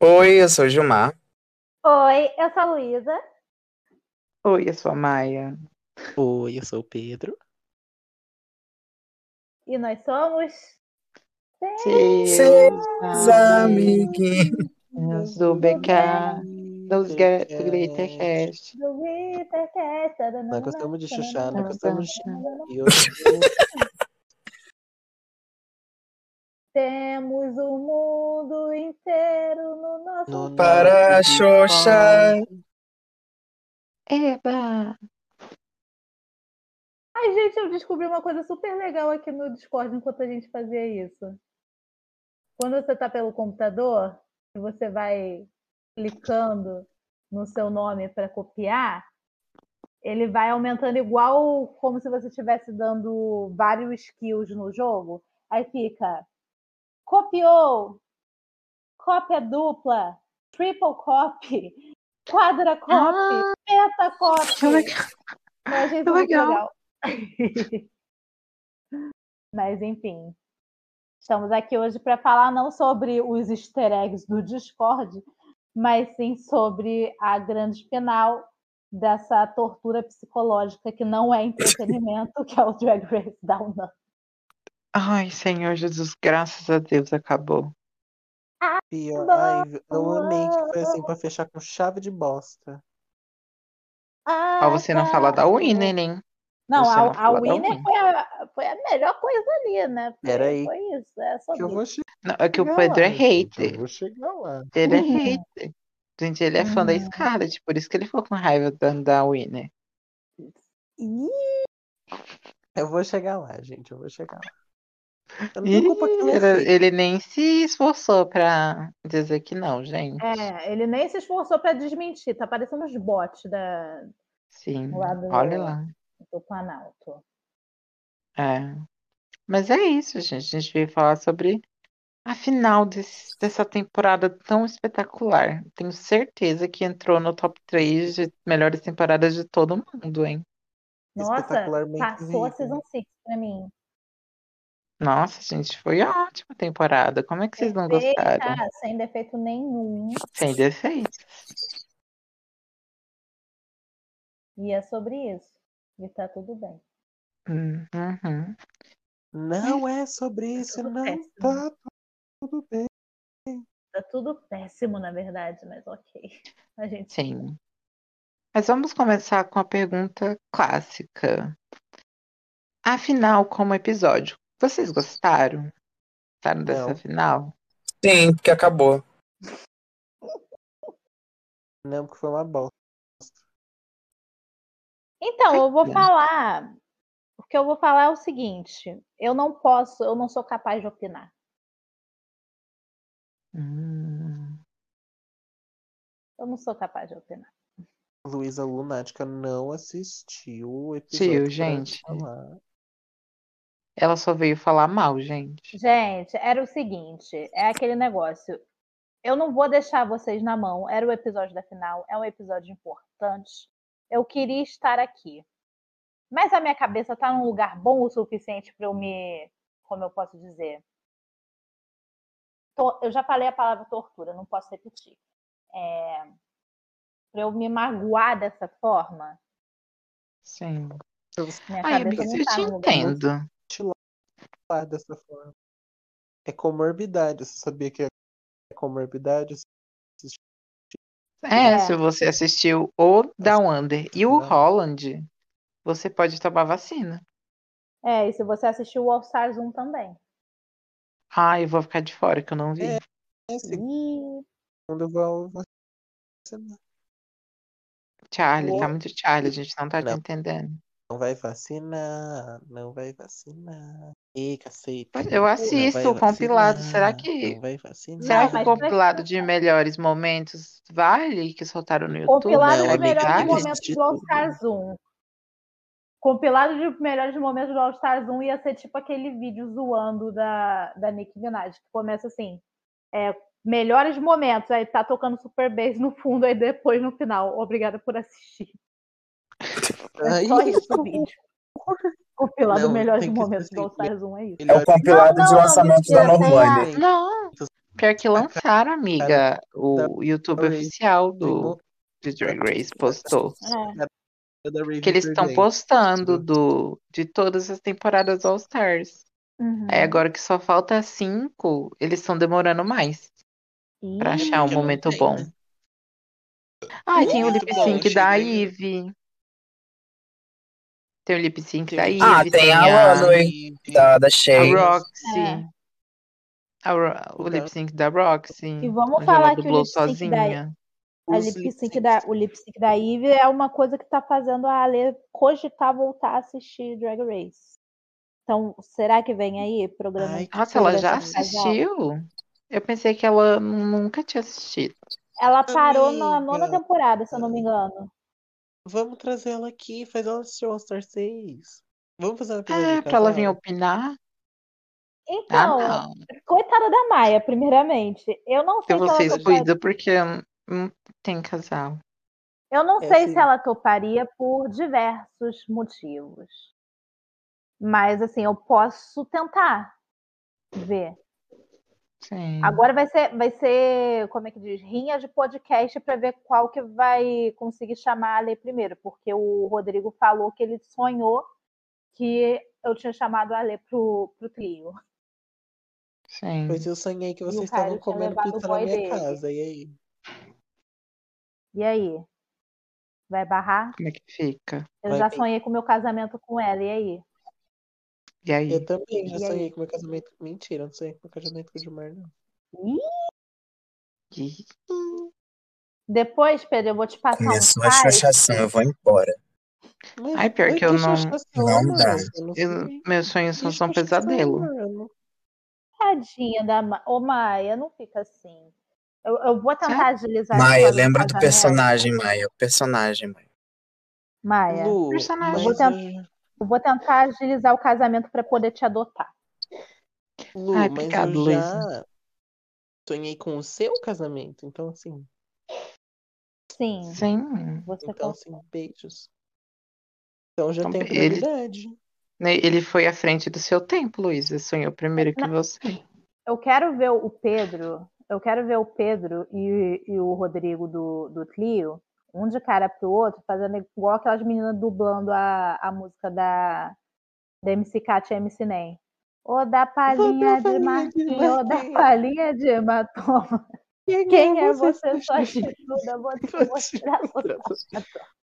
Oi, eu sou o Gilmar. Oi, eu sou a Luísa. Oi, eu sou a Maia. Oi, eu sou o Pedro. E nós somos. Seus amiguinhos. do BK, dos Glittercast. Do Glittercast. Nós gostamos de chuchar, nós gostamos de E hoje Temos o mundo inteiro no nosso. no Para Xoxa. Eba! Ai, gente, eu descobri uma coisa super legal aqui no Discord enquanto a gente fazia isso. Quando você está pelo computador, e você vai clicando no seu nome para copiar, ele vai aumentando igual como se você estivesse dando vários skills no jogo. Aí fica copiou, cópia dupla, triple copy, quadra copy, peta copy. Que legal. Eu achei Que isso muito legal. legal. Mas enfim, estamos aqui hoje para falar não sobre os easter eggs do Discord, mas sim sobre a grande final dessa tortura psicológica que não é entretenimento, que é o Drag Race Down Under. Ai, Senhor Jesus, graças a Deus acabou. Pior. Ai, eu amei que foi assim pra fechar com chave de bosta. Ó, você não fala da Winner, hein? Não, Você a, a Winner foi a, foi a melhor coisa ali, né? Foi, Peraí. foi isso, é só Que eu isso. vou chegar Não, é que o lá, Pedro é gente, hater. Eu vou chegar lá. Ele é Uhum. hater. Gente, ele é fã da Uhum. Scarlett, por isso que ele ficou com raiva da, da Winner. Ih, Eu vou chegar lá, gente. Eu vou chegar lá. Ih, ele, sei. ele nem se esforçou pra dizer que não, gente. É, ele nem se esforçou para desmentir, tá parecendo os bots da, Sim, lá do, olha lá. do Planalto. É. Mas é isso, gente. A gente veio falar sobre a final desse- dessa temporada tão espetacular. Tenho certeza que entrou no top 3 de melhores temporadas de todo mundo, hein? Nossa, passou a. Season 6 pra mim. Nossa, gente, foi ótima temporada. Como é que vocês não gostaram? Sem defeito nenhum. Sem defeitos. E é sobre isso. E tá tudo bem. Hum, Uhum. Não é sobre isso, tudo não. péssimo. Tá tudo bem. Tá tudo péssimo, na verdade, mas ok. A gente. Sim. Mas vamos começar com a pergunta clássica. Afinal, como episódio, vocês gostaram? Gostaram dessa Não. final? Sim, porque acabou. Não, porque foi uma bosta. Então, eu vou falar. O que eu vou falar é o seguinte: eu não posso, eu não sou capaz de opinar. Hum. Eu não sou capaz de opinar. Luísa Lunática não assistiu o episódio pra gente. falar. Ela só veio falar mal, gente. Gente, era o seguinte: é aquele negócio. Eu não vou deixar vocês na mão. Era o episódio da final, é um episódio importante. Eu queria estar aqui. Mas a minha cabeça tá num lugar bom o suficiente para eu me. Como eu posso dizer? Eu já falei a palavra tortura, não posso repetir. É... Para eu me magoar dessa forma, Sim. minha Ai, cabeça amiga, não eu tá te lugar entendo. Falar dessa forma. É comorbidade. Você sabia que é comorbidade? É, É. se você assistiu o Down Under e o Não. Holland, você pode tomar vacina. É, e se você assistiu o All Stars 1 também. Ah, eu vou ficar de fora, que eu não vi. É. É, segundo Ih, eu vou vacinar. Charlie, tá muito Charlie, a gente não tá te Não. entendendo. Não vai vacinar, não vai vacinar. Ih, cacete. Eu assisto o compilado. Será que, será Não, que o mas compilado de melhores momentos vale que soltaram no YouTube? Compilado Não, que amiga, melhores vale? momentos de do All. Stars 1. Compilado de melhores momentos do All Stars 1 ia ser tipo aquele vídeo zoando da, da Nicki Minaj, que começa assim, é, melhores momentos, aí tá tocando Super Bass no fundo, aí depois no final, obrigada por assistir. É só isso o vídeo. Compilado Não, melhores momentos ser do All Stars 1, é isso. É o compilado Não, de não, lançamentos da a- Não, Pior que lançaram, amiga, o YouTube oficial do de Drag Race postou. É. Raven Que eles estão postando do, de todas as temporadas All Stars. Uhum. Aí agora que só falta cinco, eles estão demorando mais pra Ih, achar um momento bom. né? Ah, tem o lip sync da Ivy. Tem o lip sync Tem da Ivy, Ah, tem a a, Runway. Da, da a Shay. Roxy. É. A Ro- o lip sync da Roxy. E vamos falar que o lip sync da- sozinha. A Os lip sync da, o lip sync da Eve é uma coisa que tá fazendo a Ale cogitar voltar a assistir Drag Race. Então, será que vem aí programa? Ai, Nossa, ela já assistiu? Eu pensei que ela nunca tinha assistido. Ela parou na nona Amiga. temporada, se eu não me engano. Vamos trazer ela aqui, faz ela assistir All Star 6. Vamos fazer uma É, pra ela vir opinar? Ah, Então, não. coitada da Maia, primeiramente. Eu não Se sei se ela você toparia. excluída porque não tem casal. Eu não É sei assim. se ela toparia por diversos motivos. Mas assim, eu posso tentar ver. Sim. Agora vai ser, vai ser, como é que diz, rinha de podcast para ver qual que vai conseguir chamar a Ale primeiro, porque o Rodrigo falou que ele sonhou que eu tinha chamado a Ale pro, pro trio. Sim. Pois eu sonhei que vocês estavam comendo pizza na minha dele. casa, e aí? E aí? Vai barrar? Como é que fica? Eu Vai já bem. sonhei com o meu casamento com ela, e aí? E aí? Eu também já E aí? sonhei com meu casamento. Mentira, eu não sonhei com meu casamento com o Gilmar, não. Ih, Depois, Pedro, eu vou te passar um Começou a site. chachação, eu vou embora. Mas, Ai, pior que eu não- não dá. sei. meus sonhos são um chachação, pesadelo. Tadinha da Ma... Ô, Maia, não fica assim. Eu, eu vou tentar agilizar esse Maia, lembra do personagem, Maia. O personagem, Maia. Maia, Lu, Personagem. Eu vou tentar- eu vou tentar agilizar o casamento para poder te adotar. Lu, Ai, mas obrigado, eu já sonhei com o seu casamento, então assim, Sim, Sim. você então assim, beijos. Então já Então, tem ele- prioridade. Né, Ele foi à frente do seu tempo, Luísa. Sonhou primeiro que você. Eu quero ver o Pedro, eu quero ver o Pedro e, e o Rodrigo do, do Clio, um de cara pro outro, fazendo igual aquelas meninas dublando a, a música da, da MC Kat e MC Nem. Ô da palhinha de Marquinhos, ô da palhinha de hematoma. Quem é você? Só estuda, vou te mostrar. vou te mostrar.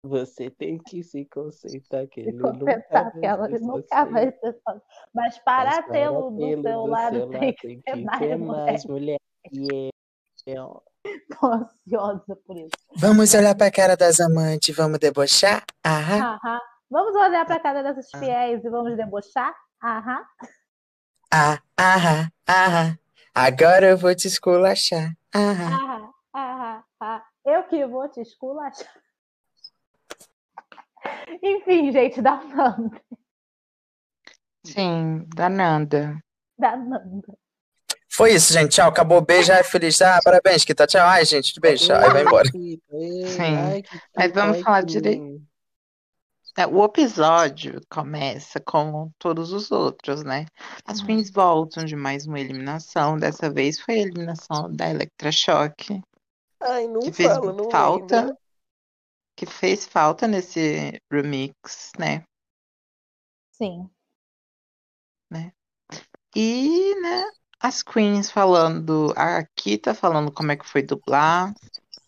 Você tem que se concentrar que ele nunca que ela nunca vai ser sozinha. Mas para tê-lo do seu do lado tem que ser mais mulher. mais E Tô ansiosa por isso. Vamos olhar pra cara das amantes, vamos debochar? Aham, Aham. Vamos olhar para casa dessas fiéis e vamos debochar? Aham. ah, aham, aham. Agora eu vou te esculachar. Aham. Aham. Aham. aham. Eu que vou te esculachar. Enfim, gente, dá um nome. Sim, da Nanda. Dá nome. Foi isso, gente. Tchau. Acabou. Beijo. Ai, feliz. Ah, parabéns, Kita. Tchau. Ai, gente. Beijo. Aí vai embora. Sim. Mas vamos falar direito. É, O episódio começa como todos os outros, né? As Uhum. queens voltam de mais uma eliminação. Dessa vez foi a eliminação da Electrashock, Ai, não que fez fala, não falta, lembra. que fez falta nesse remix, né? Sim. E, né, as queens falando, a Kita falando como é que foi dublar.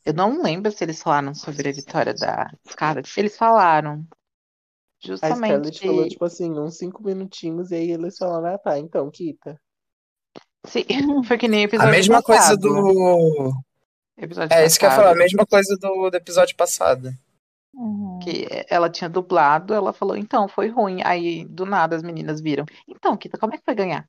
Eu não lembro se eles falaram sobre a vitória da Scarlett. Eles falaram. A Scarlett Justamente. falou, tipo assim, uns cinco minutinhos, e aí eles falaram, ah tá, então, Kita. Sim, foi que nem o A episódio mesma coisa passado. do. Episódio É isso que eu ia falar. A mesma coisa do, do episódio passado. Uhum. Que ela tinha dublado, ela falou, então, foi ruim. Aí, do nada, as meninas viram. Então, Kita, como é que foi ganhar?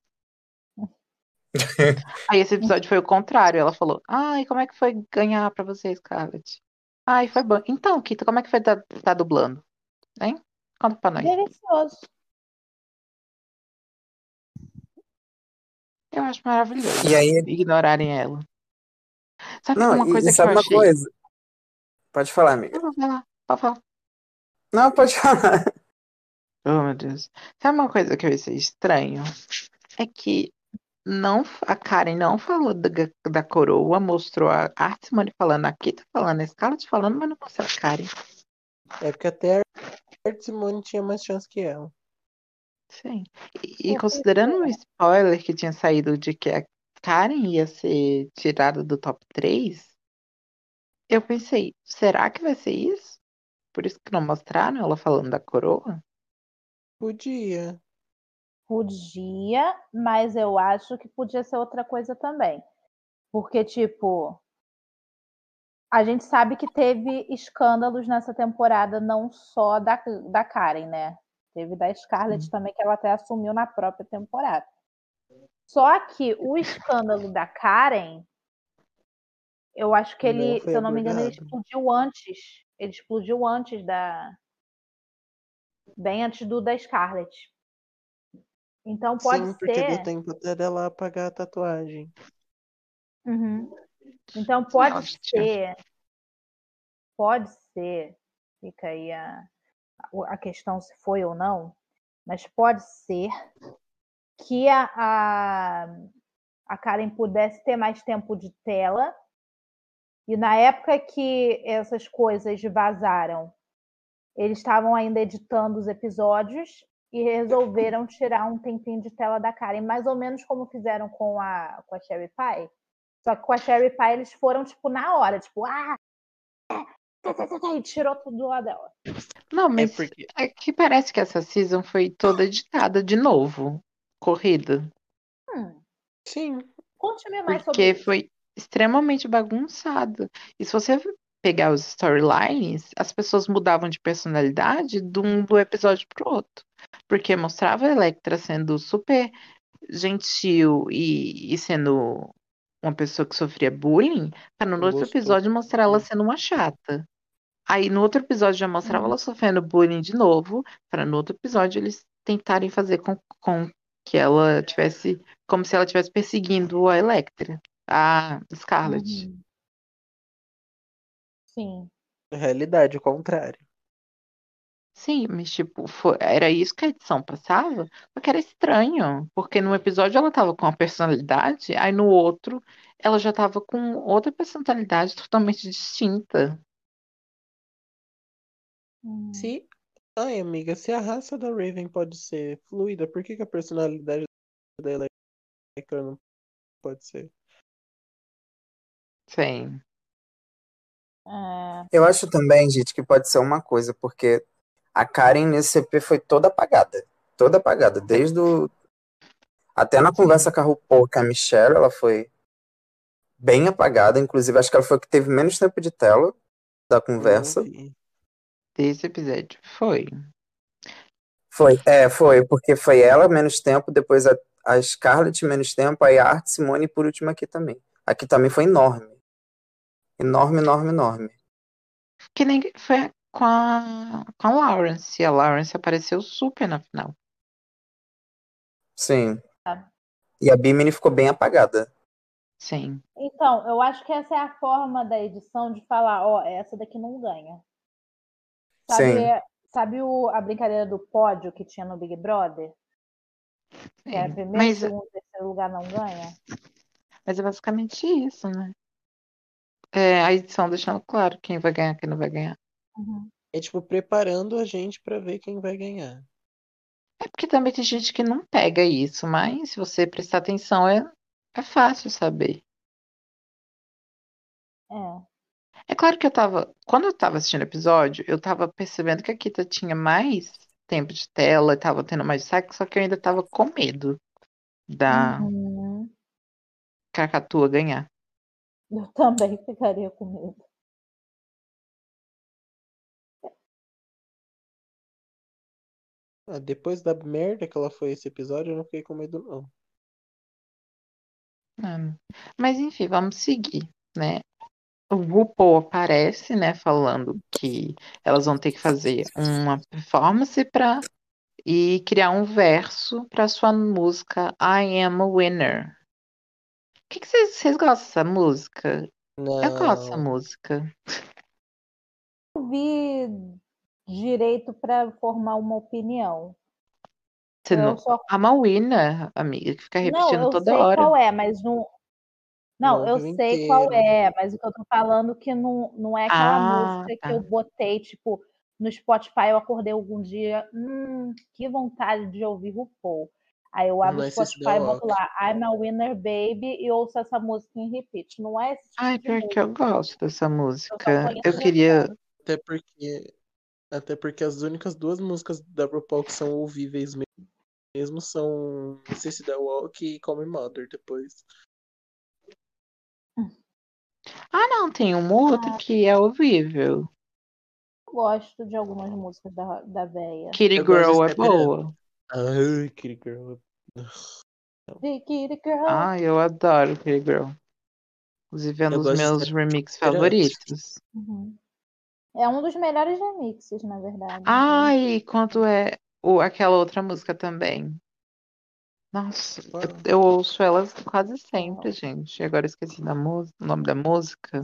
Aí esse episódio foi o contrário. Ela falou, ai, como é que foi ganhar pra você, Scarlett? Ai, foi bom. Então, Kita, como é que foi tá, tá dublando? Hein? Conta pra nós. Delicioso. Eu acho maravilhoso E aí. ignorarem ela. Sabe Não, uma coisa e que sabe eu uma achei? coisa? Pode falar, amiga. Não, vai lá, pode falar. Não, pode falar. Oh, meu Deus. Sabe uma coisa que eu achei estranho? É que não, a Karen não falou da, da coroa, mostrou a Art Simone falando, aqui tá falando, a Scarlett falando, mas não mostrou a Karen. É porque até a Art Simone tinha mais chance que ela. Sim. E, e considerando o spoiler que tinha saído de que a Karen ia ser tirada do top 3, eu pensei, será que vai ser isso? Por isso que não mostraram ela falando da coroa? Podia. Podia, mas eu acho que podia ser outra coisa também. Porque, tipo, a gente sabe que teve escândalos nessa temporada, não só da, da Karen, né? Teve da Scarlett também, que ela até assumiu na própria temporada. Só que o escândalo da Karen, eu acho que ele, se eu não me engano, ele explodiu antes. Ele explodiu antes da. Bem antes do da Scarlett. Então pode Sim, porque ser. deu tempo até dela apagar a tatuagem. Uhum. Então pode tinha. ser. Pode ser. Fica aí a, a questão se foi ou não. Mas pode ser que a, a, a Karen pudesse ter mais tempo de tela. E na época que essas coisas vazaram, eles estavam ainda editando os episódios e resolveram tirar um tempinho de tela da Karen, mais ou menos como fizeram com a, com a Sherry Pie. Só que com a Sherry Pie eles foram, tipo, na hora, tipo, ah! E tirou tudo lá dela. Não, mas É porque aqui parece que essa season foi toda editada de novo, corrida. Hum, sim, Conte-me mais sobre Porque foi extremamente bagunçado. E se você pegar os storylines, as pessoas mudavam de personalidade de um do episódio pro outro. Porque mostrava a Electra sendo super gentil e, e sendo uma pessoa que sofria bullying, para no outro Gostou. episódio mostrar ela sendo uma chata. Aí no outro episódio já mostrava Uhum. ela sofrendo bullying de novo, para no outro episódio eles tentarem fazer com, com que ela tivesse, como se ela estivesse perseguindo a Electra, a Scarlett. Uhum. Sim. realidade, o contrário. Sim, mas tipo, foi- era isso que a edição passava, só que era estranho, porque num episódio ela tava com uma personalidade, aí no outro ela já tava com outra personalidade totalmente distinta. Hum. Se. Ai, amiga, se a raça da Raven pode ser fluida, por que, que a personalidade da Electra não pode ser? Sim. É, Eu acho também, gente, que pode ser uma coisa, porque a Karen nesse CP foi toda apagada. Toda apagada. Desde o. Até na conversa com a RuPaul, com a Michelle, ela foi bem apagada. Inclusive, acho que ela foi a que teve menos tempo de tela da conversa. Desse episódio. Foi. Foi, é, foi, porque foi ela menos tempo, depois a, a Scarlett menos tempo, aí a Art Simone e por último aqui também. Aqui também foi enorme. Enorme, enorme, enorme. Que nem foi com a, com a Lawrence. A Lawrence apareceu super na final. Sim. Tá. E a Bimini ficou bem apagada. Sim. Então, eu acho que essa é a forma da edição de falar, ó, essa daqui não ganha. Sabe, Sim. sabe o, a brincadeira do pódio que tinha no Big Brother? Que é sim. primeiro, Mas, segundo, terceiro lugar não ganha? mas é basicamente isso, né? É, a edição deixando claro quem vai ganhar, quem não vai ganhar. Uhum. É tipo preparando a gente pra ver quem vai ganhar. É porque também tem gente que não pega isso, mas se você prestar atenção, é, é fácil saber. É. É claro que eu tava. Quando eu tava assistindo o episódio, eu tava percebendo que a Kita tinha mais tempo de tela, tava tendo mais destaque, só que eu ainda tava com medo da Uhum. Cacatua ganhar. Eu também ficaria com medo. Ah, depois da merda que ela foi esse episódio, eu não fiquei com medo, não. Ah, Mas enfim, vamos seguir, né? O RuPaul aparece, né, falando que elas vão ter que fazer uma performance para e criar um verso para sua música I Am a Winner. O que que vocês vocês gostam dessa música? Eu gosto dessa Não. música. Eu vi direito para formar uma opinião. Você Eu não... só A Mawina, amiga, que fica Não, repetindo eu toda sei hora. qual é, mas não. Não, Não eu sei qual inteiro. é, mas o que eu tô falando que não, não é aquela Ah, música que tá. eu botei, tipo, no Spotify, eu acordei algum dia, hum, que vontade de ouvir RuPaul. Aí eu abro Não o é Spotify e boto lá, I'm a Winner Baby, e ouço essa música em repeat. Não é esse tipo Ai, de pior que eu gosto dessa Eu música. Eu o queria. Até porque, até porque as únicas duas músicas da RuPaul que são ouvíveis me- mesmo são Sissy the Walk e Call Me Mother depois. Ah, não, tem uma ou outra que é horrível. Eu gosto de algumas músicas da, da véia. Kitty Eu Girl é boa. Ai, Kitty Girl. The Kitty Girl. Ah, eu adoro Kitty Girl. Inclusive é um dos meus Step remix It Up. favoritos. Uhum. É um dos melhores remixes, na verdade. Ah, e quanto é o, aquela outra música também. Nossa, eu, Qual? eu ouço elas quase sempre, gente. Agora eu esqueci da música, o nome da música.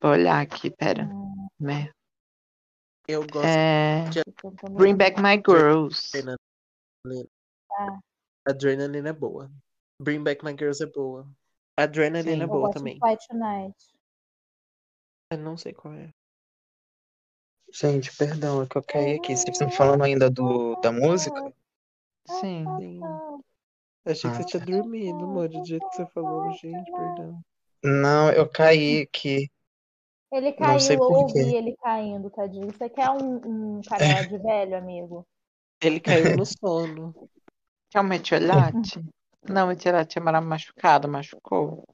Vou olhar aqui, pera. Hum, Né? Eu gosto É... de Bring. Back My Girls. Adrenaline. Ah. Adrenaline é boa. Bring Back My Girls é boa. Adrenaline Sim. é Eu boa gosto também. de Fight Tonight. Eu não sei qual é. Gente, perdão, é que eu caí aqui. Vocês estão falando ainda do, da música? Sim. Sim. Achei que Ah, você tinha dormido, amor, do jeito que você falou, gente, perdão. Não, eu caí aqui. Ele caiu, eu ouvi ele caindo, tadinho. Você quer um, um canela de velho, amigo? Ele caiu no sono. Quer um metiolate? Não, metiolate é machucado, machucou.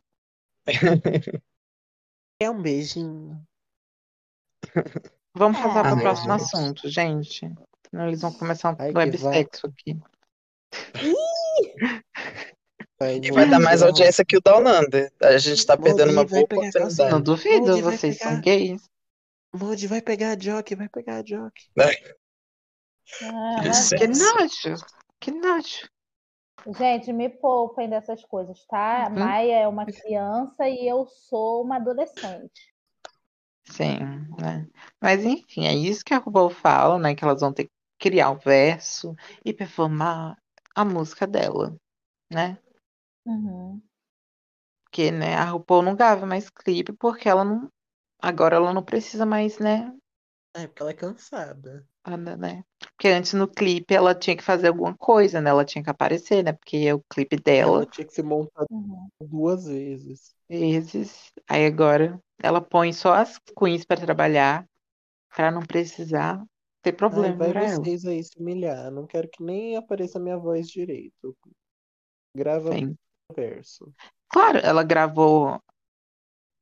Quer um beijinho? Vamos passar para Ah, o próximo gente. assunto, gente. Senão eles vão começar um Ai, que websexo aqui. Vai, E vai dar mais audiência que o da Holanda. A gente tá perdendo uma boa pegar Não oportunidade. duvido, vai vocês são pegar? gays. Modi, vai pegar a Jock, vai pegar a Jock. Ah. Que nojo. Que nojo. Gente, me poupem dessas coisas, tá? Uhum. Maia é uma criança e eu sou uma adolescente. Sim, né? Mas enfim, é isso que a RuPaul fala, né? Que elas vão ter que criar o verso e performar a música dela, né? Uhum. Porque, né, a RuPaul não grava mais clipe porque ela não. Agora ela não precisa mais, né? É, porque ela é cansada. Anda, né? Porque antes no clipe ela tinha que fazer alguma coisa, né? Ela tinha que aparecer, né? Porque o clipe dela, Ela tinha que ser montada Uhum. duas vezes. vezes. Aí agora ela põe só as queens pra trabalhar, pra não precisar ter Ai, problema vai pra ela. vocês aí se humilhar. Não quero que nem apareça a minha voz direito. Grava Sim. verso. Claro, ela gravou.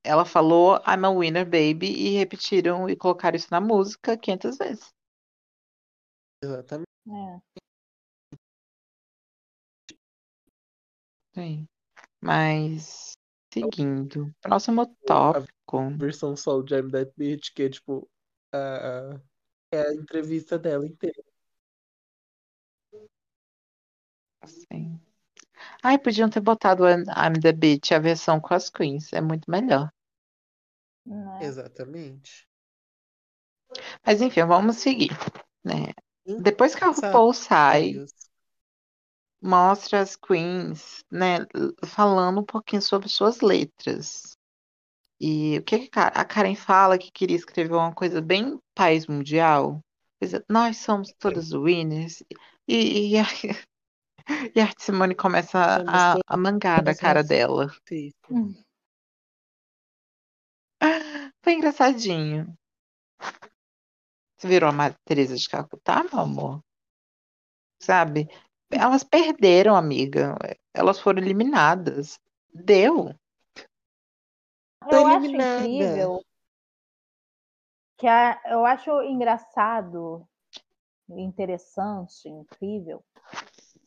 Ela falou I'm a winner, baby, e repetiram e colocaram isso na música 500 vezes. Exatamente. É. Sim. Mas, seguindo. Próximo A tópico. versão solo de I'm That Bitch, que é tipo. A, é a entrevista dela inteira. Sim. Ai, podiam ter botado I'm the Bitch, a versão com as queens. É muito melhor. Né? Exatamente. Mas enfim, vamos seguir, né? Depois que a RuPaul sai, mostra as queens, né, falando um pouquinho sobre suas letras. E o que que a Karen fala que queria escrever uma coisa bem país mundial? Coisa, Nós somos todas winners. E, e, a, e a Simone começa a, a mangar da cara dela. Foi engraçadinho. Você virou a Madre Teresa de Calcutá, meu amor? Sabe? Elas perderam, amiga. Elas foram eliminadas. Deu. Tô Eu acho eliminada. incrível que a, eu acho engraçado, interessante, incrível,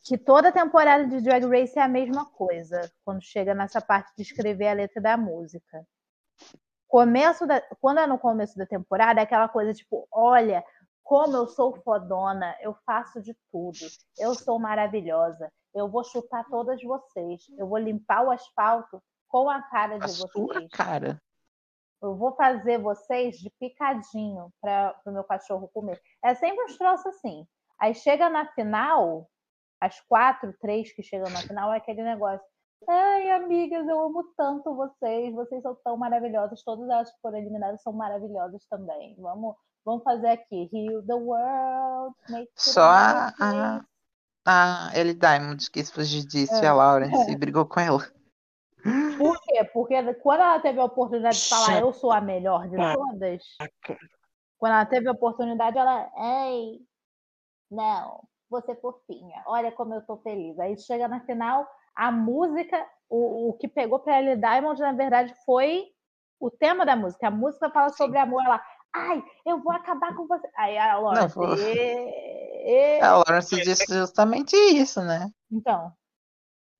que toda temporada de Drag Race é a mesma coisa quando chega nessa parte de escrever a letra da música. Começo da, quando é no começo da temporada, é aquela coisa tipo, olha, como eu sou fodona, eu faço de tudo, eu sou maravilhosa, eu vou chutar todas vocês, eu vou limpar o asfalto com a cara A de sua vocês. cara. eu vou fazer vocês de picadinho para o meu cachorro comer. É sempre um troços assim. Aí chega na final, as quatro, três que chegam na final, é aquele negócio. Ai, amigas, eu amo tanto vocês, vocês são tão maravilhosas, todas elas que foram eliminadas são maravilhosas também. Vamos, vamos fazer aqui. Heal the world, make Só a, a, a Ellie Diamond quis fugir disso é. e a Lawrence é. brigou com ela. Por quê? Porque quando ela teve a oportunidade de falar eu sou a melhor de todas, quando ela teve a oportunidade, ela, ei, não, você fofinha, olha como eu tô feliz. Aí chega na final, a música, o, o que pegou pra Ellie Diamond, na verdade, foi o tema da música. A música fala sobre amor, ela, ai, eu vou acabar com você. Aí a Lawrence. Não, e, e... A Lawrence disse justamente isso, né? Então.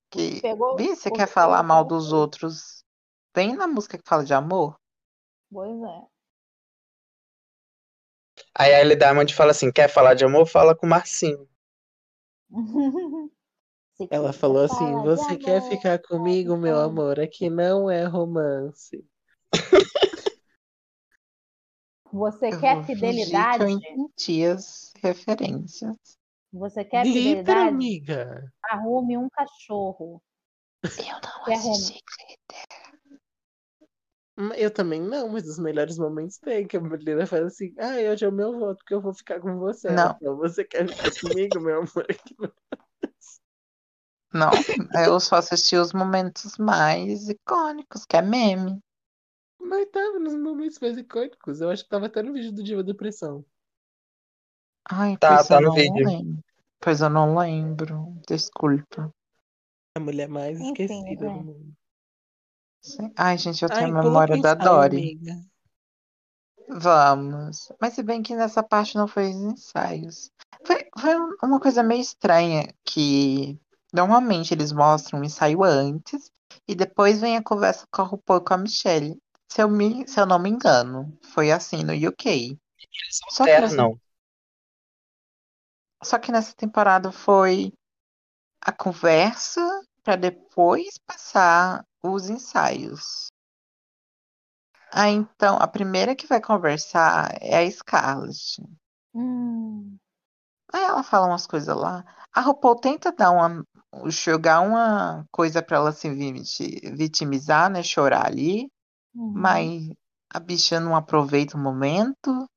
Que, pegou, Bia, você quer falar mal dos outros? Vem na música que fala de amor? Pois é. Aí a Ellie Diamond fala assim: quer falar de amor? Fala com o Marcinho. Ela falou assim: Você quer ficar comigo, meu amor? Aqui não é romance. Você eu quer fidelidade? Que eu entendi as referências. Você quer fidelidade? amiga. Arrume um cachorro. Eu não quer assisti hum, Eu também não, mas os melhores momentos tem que a mulher faz assim: Ah, hoje é o meu voto, porque eu vou ficar com você. Não. Então, você quer ficar comigo, meu amor? Não, eu só assisti os momentos mais icônicos, que é meme. Mas tava nos momentos mais icônicos. Eu acho que tava até no vídeo do Diva Depressão. Ai, Tá, pois tá eu no não vídeo. lembro. Pois eu não lembro. Desculpa. A mulher mais Enfim, esquecida é. do mundo. Sim. Ai, gente, eu tenho Ai, a memória da Dory. amiga. Vamos. Mas se bem que nessa parte não foi os ensaios. Foi, foi um- uma coisa meio estranha que normalmente eles mostram o ensaio antes e depois vem a conversa com a RuPaul e com a Michelle. Se eu, me, se eu não me engano, foi assim no UK. Só que, nessa, Não. só que nessa temporada foi a conversa para depois passar os ensaios. Ah, então, a primeira que vai conversar é a Scarlett. Hum, Aí ela fala umas coisas lá. A RuPaul tenta dar uma, jogar uma coisa pra ela se viti- vitimizar, né? Chorar ali. uhum. Mas a bicha não aproveita o momento.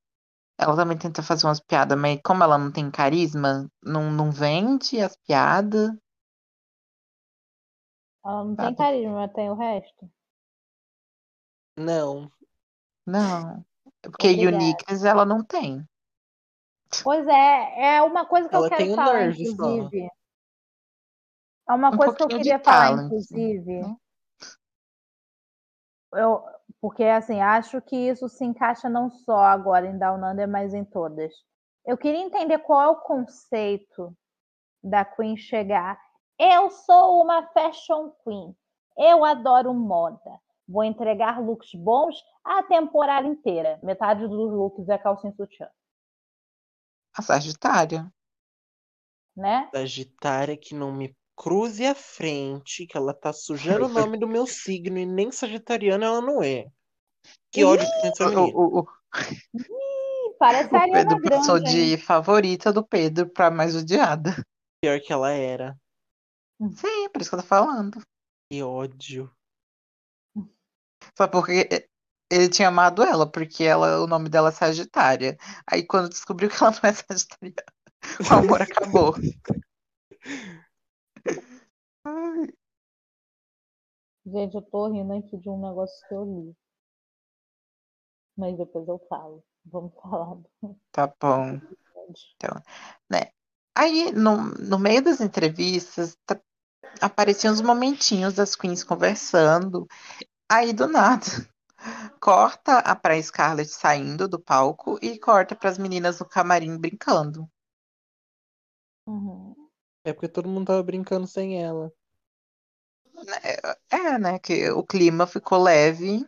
Ela também tenta fazer umas piadas, mas como ela não tem carisma, não, não vende as piadas. Ela não tem Sabe? carisma, mas tem o resto. Não. Não. Porque Obrigada. uniqueness ela não tem. Pois é, é uma coisa que Ela eu quero tem o falar, nerve só. É uma Um coisa que eu queria falar, talent, inclusive. né? Eu, porque, assim, acho que isso se encaixa não só agora em Down Under, mas em todas. Eu queria entender qual é o conceito da Queen chegar. Eu sou uma fashion queen. Eu adoro moda. Vou entregar looks bons a temporada inteira. Metade dos looks é calcinha e sutiã, A Sagitária. né? Sagitária que não me cruze à frente, que ela tá sujando o nome do meu signo e nem sagitariana ela não é. Que ódio que tem essa menina. O, o, o Ih, Parece a o Pedro passou Grande, hein? de favorita do Pedro pra mais odiada. Pior que ela era. Sim, por isso que eu tô falando. Que ódio. Só porque ele tinha amado ela, porque ela, o nome dela é Sagitária. Aí quando descobriu que ela não é Sagitariana, o amor acabou. Gente, eu tô rindo aqui de um negócio que eu li. Mas depois eu falo. Vamos falar do tá bom. episódio. Né? Aí, no, no meio das entrevistas, tá- apareciam uns momentinhos das queens conversando. Aí, do nada, corta a pra Scarlett saindo do palco e corta pras meninas no camarim brincando. Uhum. É porque todo mundo tava brincando sem ela. É, né? Que o clima ficou leve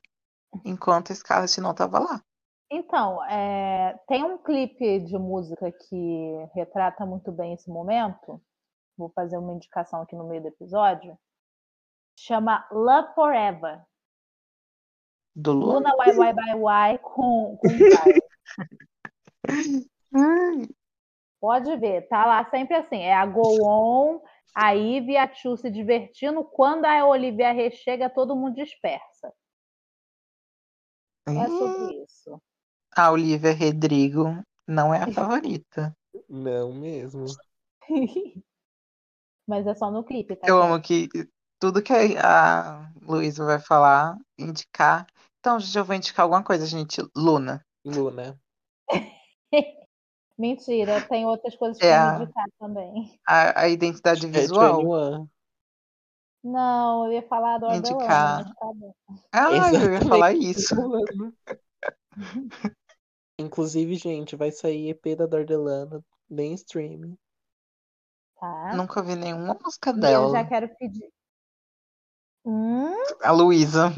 enquanto a Scarlett não tava lá. Então, é, tem um clipe de música que retrata muito bem esse momento. Vou fazer uma indicação aqui no meio do episódio. Chama Love Forever. Do Luna? Luna Y Y Y Y com, com Tyler. Pode ver, tá lá sempre assim. É a Go On, a Ivy e a Chu se divertindo. Quando a Olivia Rê chega, todo mundo dispersa. É sobre isso. A Olivia Rodrigo não é a favorita. Não mesmo. Mas é só no clipe, tá? Eu amo que tudo que a a Luísa vai falar, indicar. Então, gente, eu vou indicar alguma coisa, gente. Luna. Luna. Mentira, tem outras coisas É pra a- me indicar também. A, a identidade É visual. 21. Não, eu ia falar do Indicar. tá bom. Ah, eu ia Exatamente. falar isso. Inclusive, gente, vai sair EP da Dardelana nem streaming. Tá? Nunca vi nenhuma música E eu dela. já quero pedir. Hum, A Luísa.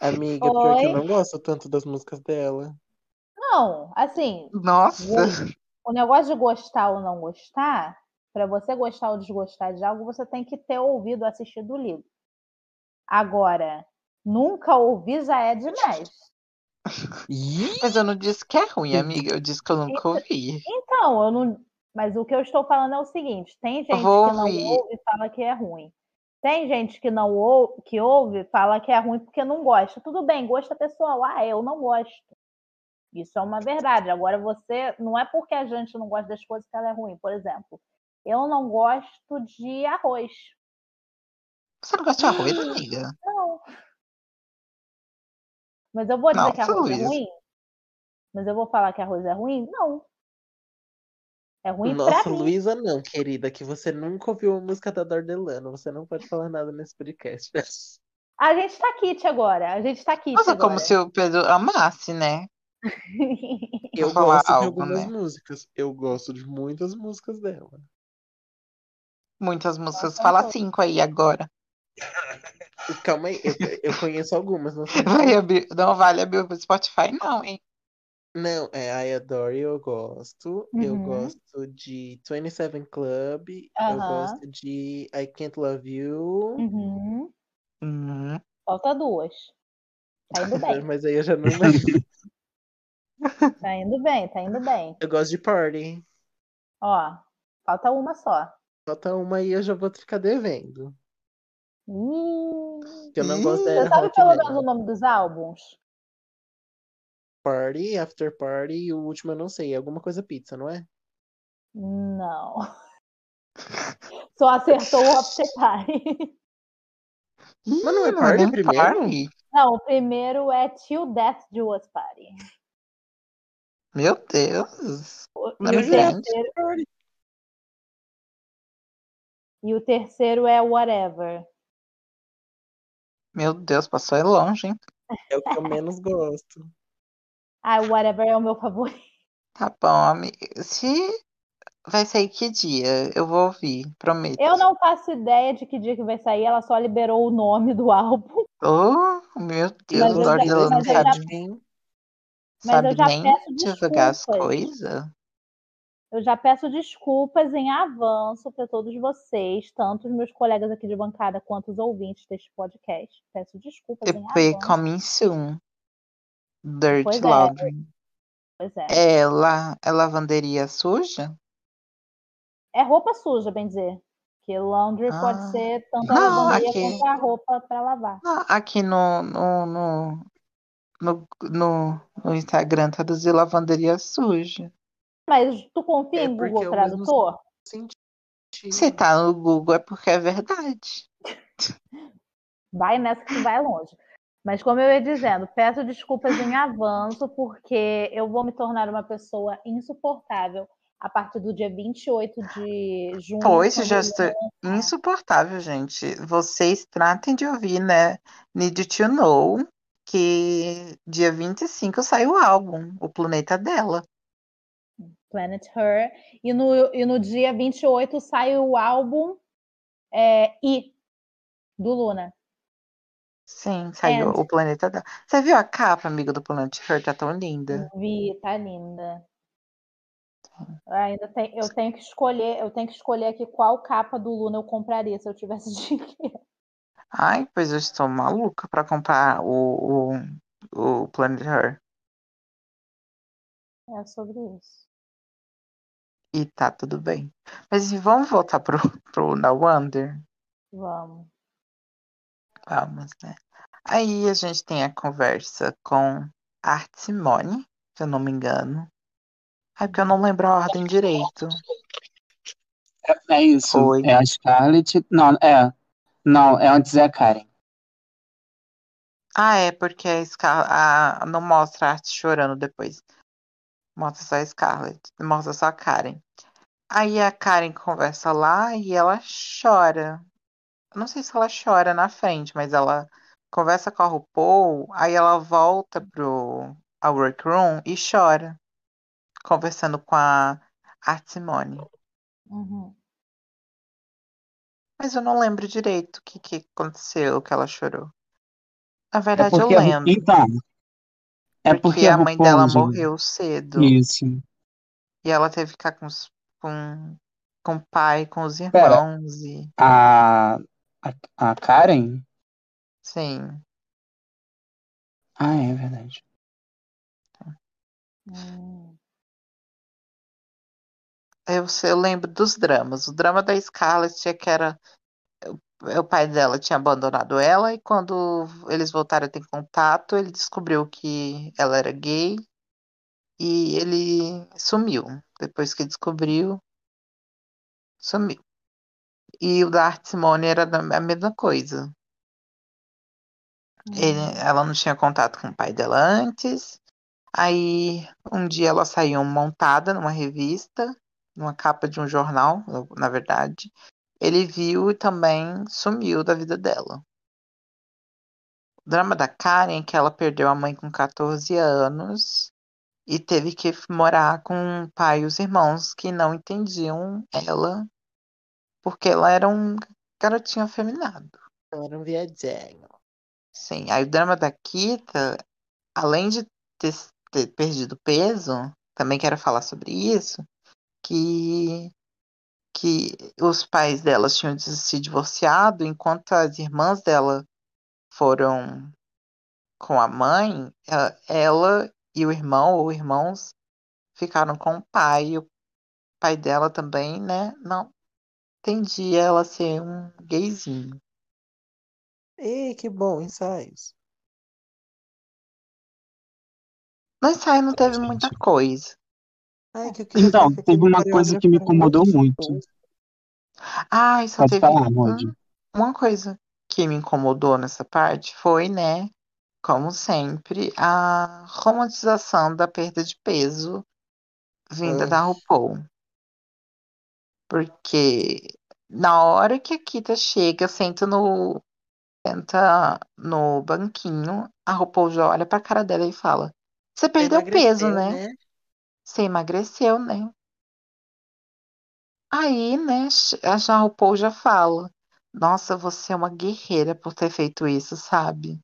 Amiga, pior que eu Oi? não gosto tanto das músicas dela. Não, assim, Nossa. o negócio de gostar ou não gostar, para você gostar ou desgostar de algo, você tem que ter ouvido, assistido o livro. Agora, nunca ouvir já é demais. Mas eu não disse que é ruim, amiga. Eu disse que eu nunca ouvi. Então, eu não. Mas o que eu estou falando é o seguinte: tem gente vou que não ouvir. ouve e fala que é ruim. Tem gente que não ouve, que ouve e fala que é ruim porque não gosta. Tudo bem, gosto é pessoal. Ah, eu não gosto. Isso é uma verdade. Agora você não é porque a gente não gosta das coisas que ela é ruim. Por exemplo, eu não gosto de arroz. Você não gosta de arroz, amiga? Não. Mas eu vou dizer que Nossa, arroz é ruim? Mas eu vou falar que arroz é ruim? Não. É ruim Nossa, pra mim. Luísa, não, querida, que você nunca ouviu a música da Dardelano. Você não pode falar nada nesse podcast. A gente tá kit agora. A gente tá kit Nossa, agora. como se o Pedro amasse, né? Eu gosto de algo, algumas né? músicas. Eu gosto de muitas músicas dela. Muitas músicas. Fala cinco aí agora. Calma aí, eu, eu conheço algumas, não sei. Vai abrir. Não vale abrir o Spotify, não, hein? Não, é I Adore You, eu gosto. Eu Uhum. gosto de 27 Club. Eu Aham. gosto de I Can't Love You. Uhum. Hum. Falta duas. Tá indo bem, Mas aí eu já não lembro. Tá indo bem, tá indo bem. Eu gosto de Party. Ó, falta uma só. Falta uma aí eu já vou ficar devendo. Que eu não gosto Você é sabe pelo menos o nome dos álbuns? Party, After Party e o último eu não sei. É alguma coisa pizza, não é? Não. Só acertou o After Party. Mas não é é Party nem primeiro? Party. Não, o primeiro é Till Death Do Us Party. Meu Deus. E o, terceiro, e o terceiro é Whatever. Meu Deus, passou aí longe, hein? É o que eu menos gosto. Ah, Whatever é o meu favorito. Tá bom, amiga. Se vai sair que dia? Eu vou ouvir, prometo. Eu não faço ideia de que dia que vai sair, ela só liberou o nome do álbum. Oh, meu Deus, Lorde já- sabe. Mas sabe eu já nem peço divulgar as desculpas. coisas. Eu já peço desculpas em avanço para todos vocês, tanto os meus colegas aqui de bancada quanto os ouvintes deste podcast. Peço desculpas em EP avanço. coming soon. Dirt Pois é. Laundry. Pois é. Ela é lavanderia suja? É roupa suja, bem dizer. Que laundry Ah. pode ser tanto a lavanderia aqui- quanto a roupa para lavar. Não, aqui no, no, no, no, no, no Instagram traduzir lavanderia suja. Mas tu confia É em Google é Tradutor? Se tá no Google é porque é verdade. Vai nessa que vai longe. Mas como eu ia dizendo, peço desculpas em avanço, porque eu vou me tornar uma pessoa insuportável a partir do dia 28 de junho. Pois, já estou insuportável, gente. Vocês tratem de ouvir, né? Need to Know que dia 25 sai o álbum, O Planeta Dela. Planet Her. E no, e no dia 28 sai o álbum é, I, do Luna. Sim, saiu And. O Planeta Dela. Você viu a capa, amiga do Planet Her? Tá tão linda. Vi, tá linda. Ainda tem, eu tenho que escolher, eu tenho que escolher aqui qual capa do Luna eu compraria se eu tivesse dinheiro. Ai, pois eu estou maluca pra comprar o, o, o Planet Her. É sobre isso. E tá tudo bem. Mas vamos voltar pro, pro Na Wonder? Vamos. Vamos, né? Aí a gente tem a conversa com a Art Simone, se eu não me engano. É porque eu não lembro a ordem direito. É, é isso. Oi. É a Scarlett. Não, é. Não, é antes é a Karen. Ah, é porque a Scar... a... não mostra a Art chorando depois. Mostra só a Scarlett. Mostra só a Karen. Aí a Karen conversa lá e ela chora. Eu não sei se ela chora na frente, mas ela conversa com a RuPaul, aí ela volta pro a workroom e chora. Conversando com a Art Simone. Uhum. Mas eu não lembro direito o que, que aconteceu, que ela chorou. Na É verdade, eu a Ru- lembro. Então. É porque, porque a mãe dela morreu cedo. Isso. E ela teve que ficar com, os- com, com o pai, com os Pera. irmãos. E, A, a, a Karen? sim. Ah, é verdade. Hum. Eu, sei- eu lembro dos dramas. O drama da Scarlett é que era. O pai dela tinha abandonado ela, e quando eles voltaram a ter contato, ele descobriu que ela era gay e ele sumiu. Depois que descobriu, sumiu. E o da Art Simone era a mesma coisa. Ele- Hum. ela não tinha contato com o pai dela antes. Aí um dia ela saiu montada numa revista, numa capa de um jornal, na verdade. Ele viu e também sumiu da vida dela. O drama da Karen é que ela perdeu a mãe com 14 anos e teve que morar com o pai e os irmãos que não entendiam ela porque ela era um garotinho afeminado. Ela era um viadinho. Sim, aí o drama da Kita, além de ter, ter perdido peso, também quero falar sobre isso, que, que os pais delas tinham se divorciado, enquanto as irmãs dela foram com a mãe, ela, ela e o irmão ou irmãos ficaram com o pai, e o pai dela também, né, não entendia ela ser um gayzinho. Ei, que bom, ensaios. Mas aí não teve muita coisa. Ai, que Então, teve uma coisa que me incomodou muito. Ai, só Pode teve falar, um- Modi. uma coisa que me incomodou nessa parte foi, né, como sempre, a romantização da perda de peso vinda da Ai. RuPaul. Porque na hora que a Kita chega, senta no, senta no banquinho, a RuPaul já olha pra cara dela e fala: Você perdeu peso, Emagreceu, né? Você emagreceu, né? Aí, né, a já- a RuPaul já fala: Nossa, você é uma guerreira por ter feito isso, sabe?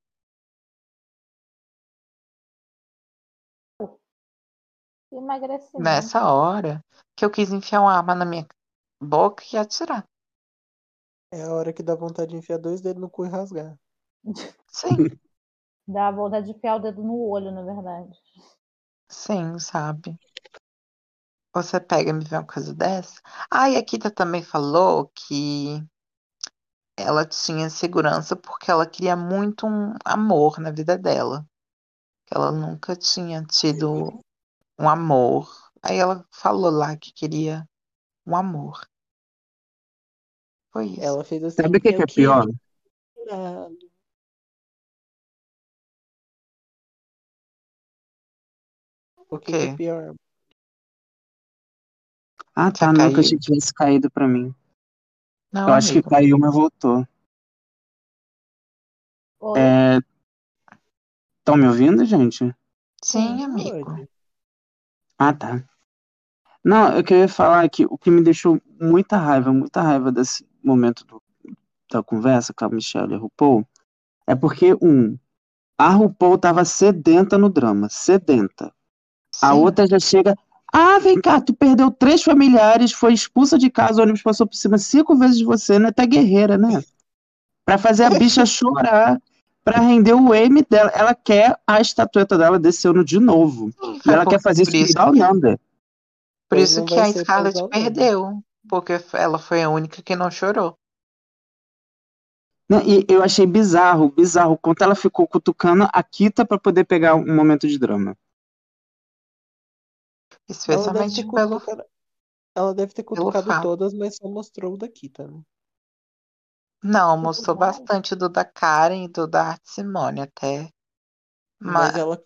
Emagrecimento. Nessa hora que eu quis enfiar uma arma na minha boca e atirar. É a hora que dá vontade de enfiar dois dedos no cu e rasgar. Sim, Dá vontade de enfiar o dedo no olho, na verdade. Sim, sabe? Você pega e me vê uma coisa dessa. Ah, e a Kita também falou que ela tinha segurança porque ela queria muito um amor na vida dela. Que ela nunca tinha tido um amor. Aí ela falou lá que queria um amor. Foi isso. Ela fez assim. Sabe o que, que eu é pior? O que, que é pior? Ah, Já tá. Não que eu achei que tivesse caído pra mim. Não, Eu acho que amigo. caiu, mas voltou. Oi? É... Estão me ouvindo, gente? Sim, Pode. amigo. Ah, tá. Não, eu queria falar que o que me deixou muita raiva, muita raiva desse momento do- da conversa com a Michelle e a RuPaul, é porque, um, a RuPaul tava sedenta no drama, sedenta. A outra já chega, ah, vem cá, tu perdeu três familiares, foi expulsa de casa, o ônibus passou por cima cinco vezes de você, né? Tá guerreira, né? Pra fazer a bicha chorar. Pra render o M dela. Ela quer a estatueta dela desse ano de novo. E ela quer fazer isso Por isso com Nanda. Por isso não que a Scarlett perdeu. Porque ela foi a única que não chorou. Né, E eu achei bizarro, bizarro, quanto ela ficou cutucando a Kita pra poder pegar um momento de drama. Ela Especialmente ter pelo. cutucado, ela deve ter cutucado todas, mas só mostrou o da Kita, né? Não, mostrou bastante do da Karen e do da Arte Simone até. Mas Mas, ela.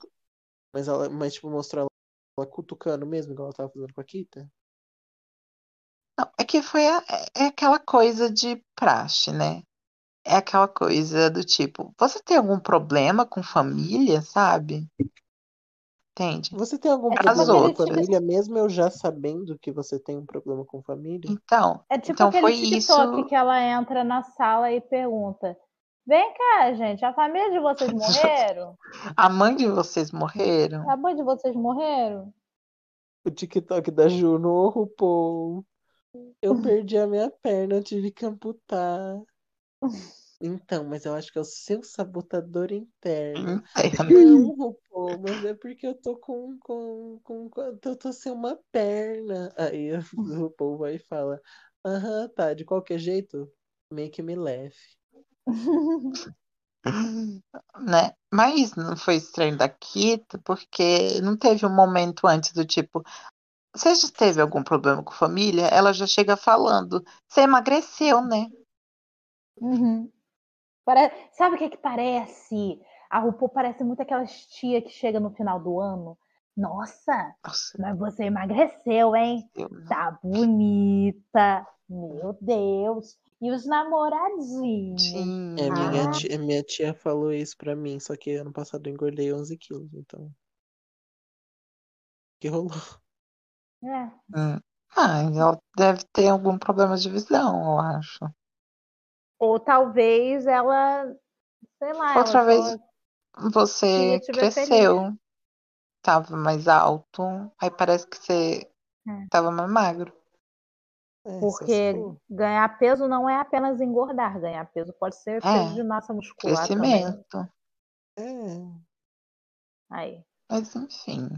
Mas ela. Mas tipo, mostrou ela, ela cutucando mesmo, igual ela tava fazendo com a Kita. não, é que foi a- é aquela coisa de praxe, né? É aquela coisa do tipo, você tem algum problema com família, sabe? Entende? Você tem algum É tipo problema com tipo- família, mesmo eu já sabendo que você tem um problema com família? Então, É tipo então aquele foi TikTok isso. que ela entra na sala e pergunta: Vem cá, gente, a família de vocês morreram? A mãe de vocês morreram? A mãe de vocês morreram? O TikTok da Juno, RuPaul. Eu perdi a minha perna, eu tive que amputar. Então, mas eu acho que é o seu sabotador interno. Interno. Não, RuPaul, mas é porque eu tô com, com, com, com- eu tô sem uma perna. Aí o RuPaul vai e fala, aham, tá, de qualquer jeito, make me laugh. né? Mas não foi estranho da Kita, porque não teve um momento antes do tipo, você já teve algum problema com família? Ela já chega falando, você emagreceu, né? Uhum. Pare- Sabe o que que parece? A RuPaul parece muito aquelas tia que chega no final do ano. Nossa, Nossa, mas você emagreceu, hein? Tá bonita. Meu Deus. E os namoradinhos? tinha. É, minha Ah. tia, minha tia falou isso pra mim, só que ano passado eu engordei 11 quilos, então. O que rolou? É. Hum. Ah, ela deve ter algum problema de visão, eu acho. Ou talvez ela, sei lá, Outra ela vez você cresceu, tava mais alto, aí parece que você É. tava mais magro. É, Porque ganhar peso não é apenas engordar, ganhar peso pode ser É, peso de massa muscular também. Crescimento. É. Aí. Mas enfim.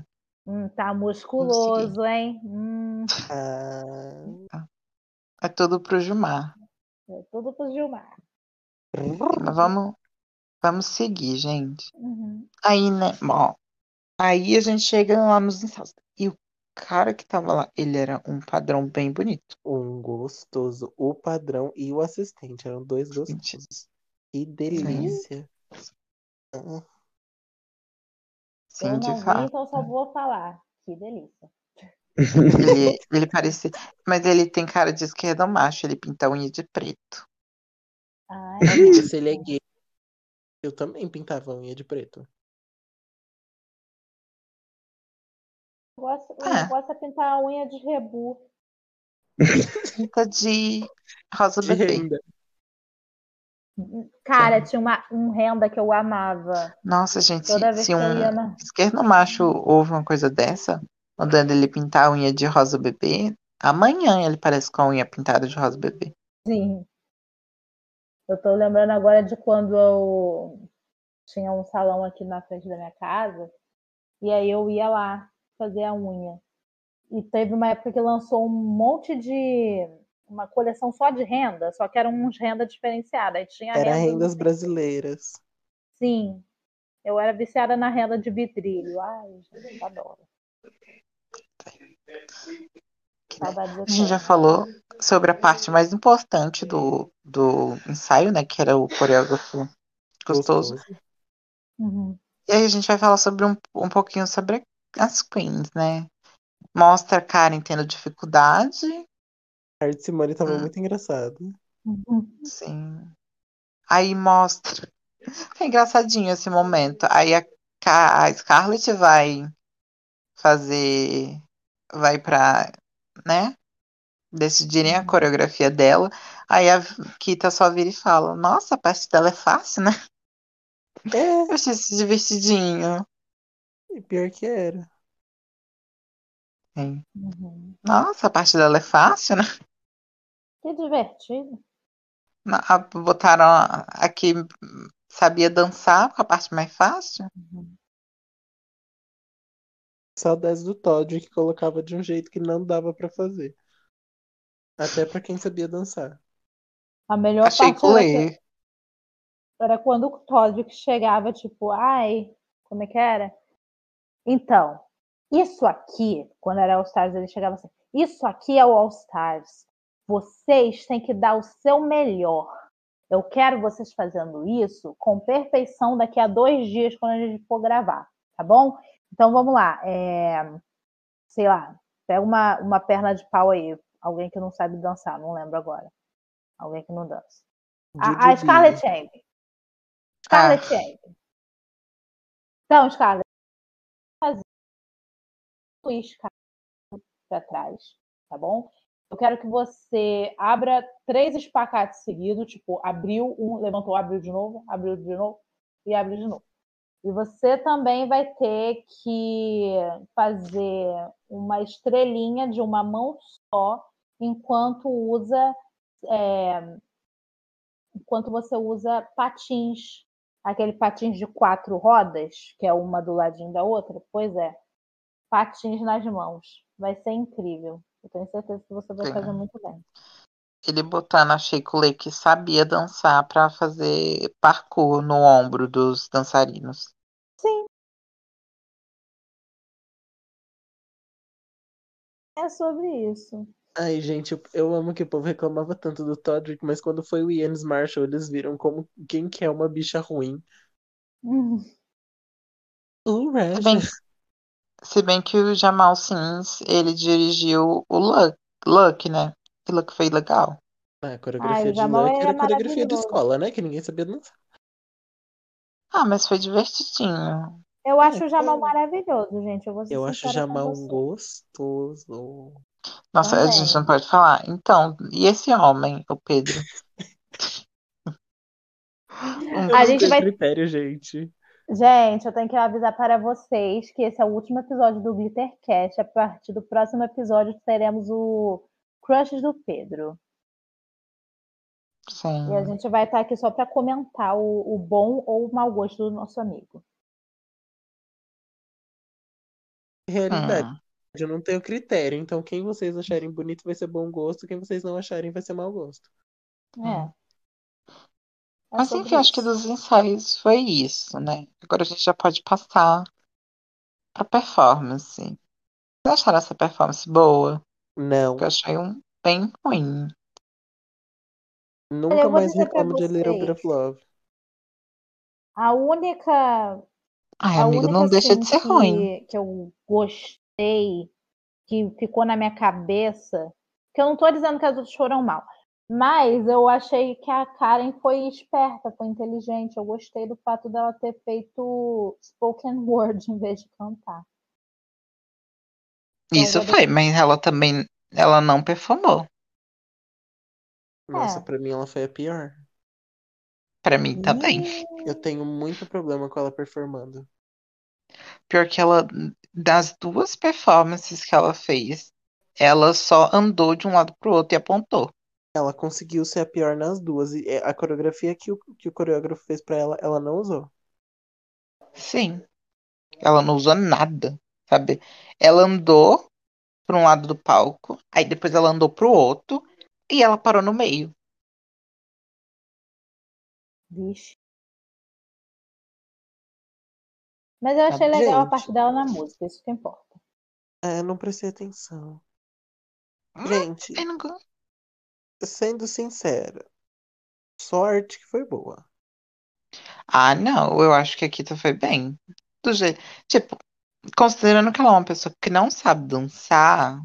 Hum, tá musculoso, hein? Hum, Ah. É tudo pro Gilmar. É tudo pro Gilmar. Mas vamos, vamos seguir, gente. Uhum. Aí, né? Bom, aí a gente chega lá nos ensaios. E o cara que tava lá, ele era um padrão bem bonito. Um gostoso. O padrão e o assistente eram dois gostosos. Que delícia. Sim, Eu de fato. então só vou falar. Que delícia. Ele, ele parecia. Mas ele tem cara de esquerda macho, ele pinta a unha de preto. Ai, Amiga, se ele é gay, eu também pintava a unha de preto. É. negócio é pintar a unha de rebu. Pinta de rosa De bebê. renda. Cara, tinha uma, um renda que eu amava. Nossa, gente, se, Toda vez se ia um na. esquerdo macho ouve uma coisa dessa, mandando ele pintar a unha de rosa bebê, amanhã ele parece com a unha pintada de rosa bebê. Sim. Eu tô lembrando agora de quando eu tinha um salão aqui na frente da minha casa, e aí eu ia lá fazer a unha. E teve uma época que lançou um monte de. Uma coleção só de renda, só que eram uns renda diferenciada. Aí tinha Era renda. rendas brasileiras. Sim. Eu era viciada na renda de vidrilho. Ai, gente, eu adoro. A gente já falou sobre a parte mais importante do, do ensaio, né? Que era o coreógrafo gostoso. Uhum. E aí a gente vai falar sobre um, um pouquinho sobre as queens, né? Mostra a Karen tendo dificuldade, A Arte Simone tava Hum. muito engraçada. Uhum. sim. Aí mostra. É engraçadinho esse momento. Aí a, a Scarlett vai fazer. Vai pra. né? Decidirem a coreografia dela. Aí a Kita só vira e fala: Nossa, a parte dela é fácil, né? É, Eu achei esse divertidinho. e pior que era. Sim. Uhum. Nossa, a parte dela é fácil, né? Que divertido. Botaram a, a que sabia dançar, com a parte mais fácil. Saudades do Todd que colocava de um jeito que não dava pra fazer. Até pra quem sabia dançar. A melhor Achei parte era, que- era quando o Todd chegava, tipo, ai, como é que era? Então, isso aqui, quando era All Stars, ele chegava assim, isso aqui é o All Stars. Vocês têm que dar o seu melhor. Eu quero vocês fazendo isso com perfeição daqui a dois dias, quando a gente for gravar, tá bom? Então vamos lá. é, Sei lá, pega uma, uma perna de pau aí. Alguém que não sabe dançar, não lembro agora. Alguém que não dança. A, a. Scarlett Champion. Scarlett Champion. Então, Scarlett, fazer twist para trás, tá bom? Eu quero que você abra três espacates seguidos, tipo, abriu um, levantou, abriu de novo, abriu de novo e abriu de novo. E você também vai ter que fazer uma estrelinha de uma mão só enquanto usa é, enquanto você usa patins, aquele patins de quatro rodas, que é uma do ladinho da outra, pois é, patins nas mãos. Vai ser incrível. Eu tenho certeza que você vai Sim. fazer muito bem. Ele botando a Sheikulé que sabia dançar pra fazer parkour no ombro dos dançarinos. Sim. É sobre isso. Ai, gente, eu, eu amo que o povo reclamava tanto do Todrick, mas quando foi o Iannis Marshall, eles viram como quem que é uma bicha ruim. Hum. O bem, se bem que o Jamal Sims, ele dirigiu o Luck, Luck, né? E Luck foi legal. Ah, a Ai, coreografia o de Luck era era coreografia de escola, né? Que ninguém sabia dançar. Ah, mas foi divertidinho. Eu acho o Jamal é. maravilhoso, gente. Eu Eu acho com Jamal gostoso. Nossa, a gente não pode falar. Então, e esse homem, o Pedro? Um A gente vai- critério, gente. Gente, eu tenho que avisar para vocês que esse é o último episódio do Glittercast. A partir do próximo episódio teremos o Crushes do Pedro. Sim. E a gente vai estar aqui só para comentar o, o bom ou o mau gosto do nosso amigo. Realidade. Hum. Eu não tenho critério, então quem vocês acharem bonito vai ser bom gosto, quem vocês não acharem vai ser mau gosto. É. Hum. É enfim, acho que dos ensaios foi isso, né? Agora a gente já pode passar pra performance. Vocês acharam essa performance boa? Não, Porque eu achei um bem ruim. nunca eu vou mais dizer pra reclamo de A Little Bit vocês. of Love. A única Ai, A amigo, única não deixa assim, de ser que, ruim. que eu gostei, que ficou na minha cabeça, que eu não tô dizendo que as outras foram mal, mas eu achei que a Karen foi esperta, foi inteligente. Eu gostei do fato dela ter feito spoken word em vez de cantar. Então, Isso foi, mas ela também, ela não performou. Nossa, É. pra mim ela foi a pior. Pra mim também. Eu tenho muito problema com ela performando. Pior que ela, das duas performances que ela fez, ela só andou de um lado pro outro e apontou. Ela conseguiu ser a pior nas duas. E é, a coreografia que o, que o coreógrafo fez pra ela, ela não usou. Sim. Ela não usou nada, sabe? Ela andou para um lado do palco, aí depois ela andou pro outro e ela parou no meio. Vixe. Mas eu achei legal a parte dela na música, isso que importa. É, não prestei atenção. Hum, Gente, não sendo sincera, sorte que foi boa. Ah, não, eu acho que a Kita foi bem. Do jeito, tipo, considerando que ela é uma pessoa que não sabe dançar,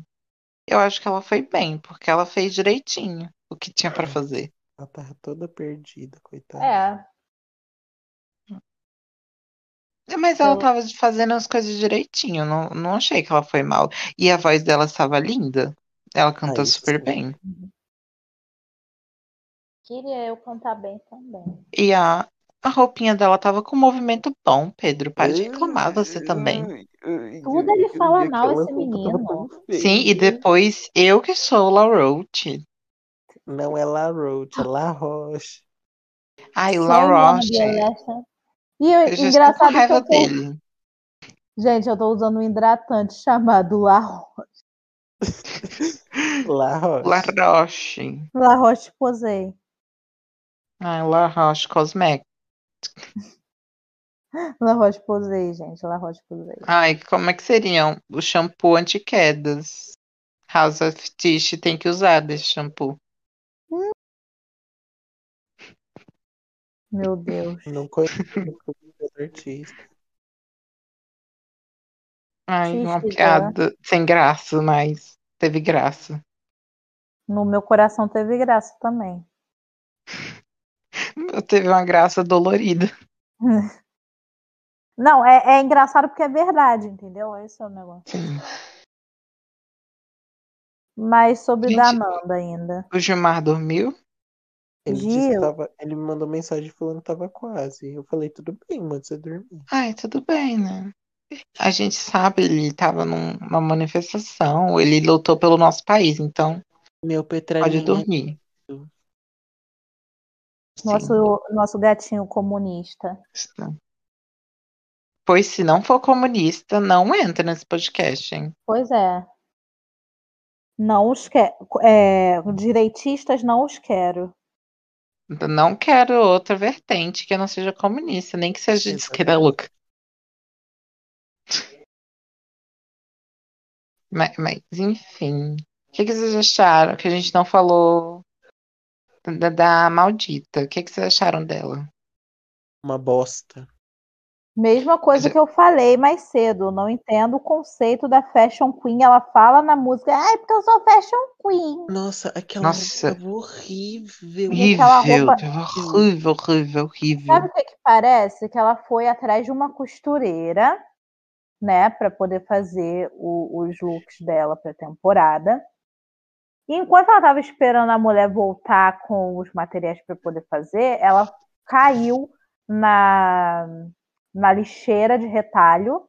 eu acho que ela foi bem, porque ela fez direitinho o que tinha pra fazer. Ela tava toda perdida, coitada. É, Mas ela Eu- tava fazendo as coisas direitinho, não, não achei que ela foi mal. E a voz dela estava linda. Ela cantou isso super sim. bem. queria eu cantar bem também. E a, a roupinha dela tava com um movimento bom, Pedro. Para de reclamar você também. Tudo ele fala mal, esse menino. Sim, e depois eu que sou La Roach. Não é La Roche, é La Roche. Ai, La Roche. Alexa. E eu- engraçado que eu tô... dele. Gente, eu tô usando um hidratante chamado La, La Roche. La Roche. La Roche Posay. Ai, La Roche Cosmetics. La Roche Posay, gente. La Roche Posay. Ai, como é que seriam o shampoo anti-quedas? House of Tish tem que usar desse shampoo. Meu Deus. Não conheço artista. Ai, uma Tish, piada sem graça, mas teve graça. No meu coração teve graça também. Teve uma graça dolorida. Não, é, é engraçado porque é verdade, entendeu? Esse é o negócio. Sim. Mas sobre Gente, Dananda ainda. O Gilmar dormiu? Ele disse que Gil. tava. Ele me mandou mensagem falando que tava quase. Eu falei, tudo bem, mano, você dormir. Ai, tudo bem, né? A gente sabe, ele estava numa manifestação, ele lutou pelo nosso país, então Meu pode Petralinha. dormir. Sim, Nosso, nosso gatinho comunista. Pois se não for comunista, não entra nesse podcast, hein? Pois é. Não os quero. É, direitistas não os quero. Não quero outra vertente que não seja comunista, nem que seja de esquerda louca. Mas, mas, enfim. O que, que vocês acharam? Que a gente não falou da, da maldita. O que, que vocês acharam dela? Uma bosta. Mesma coisa que eu falei mais cedo. Não entendo o conceito da fashion queen. Ela fala na música, ai, porque eu sou fashion queen. Nossa, aquela Nossa. tava horrível. Aquela Horrível, roupa- horrível, horrível, horrível. Sabe o que, que parece? Que ela foi atrás de uma costureira, né, para poder fazer o- os looks dela para temporada. E enquanto ela estava esperando a mulher voltar com os materiais para poder fazer, ela caiu na, na lixeira de retalho,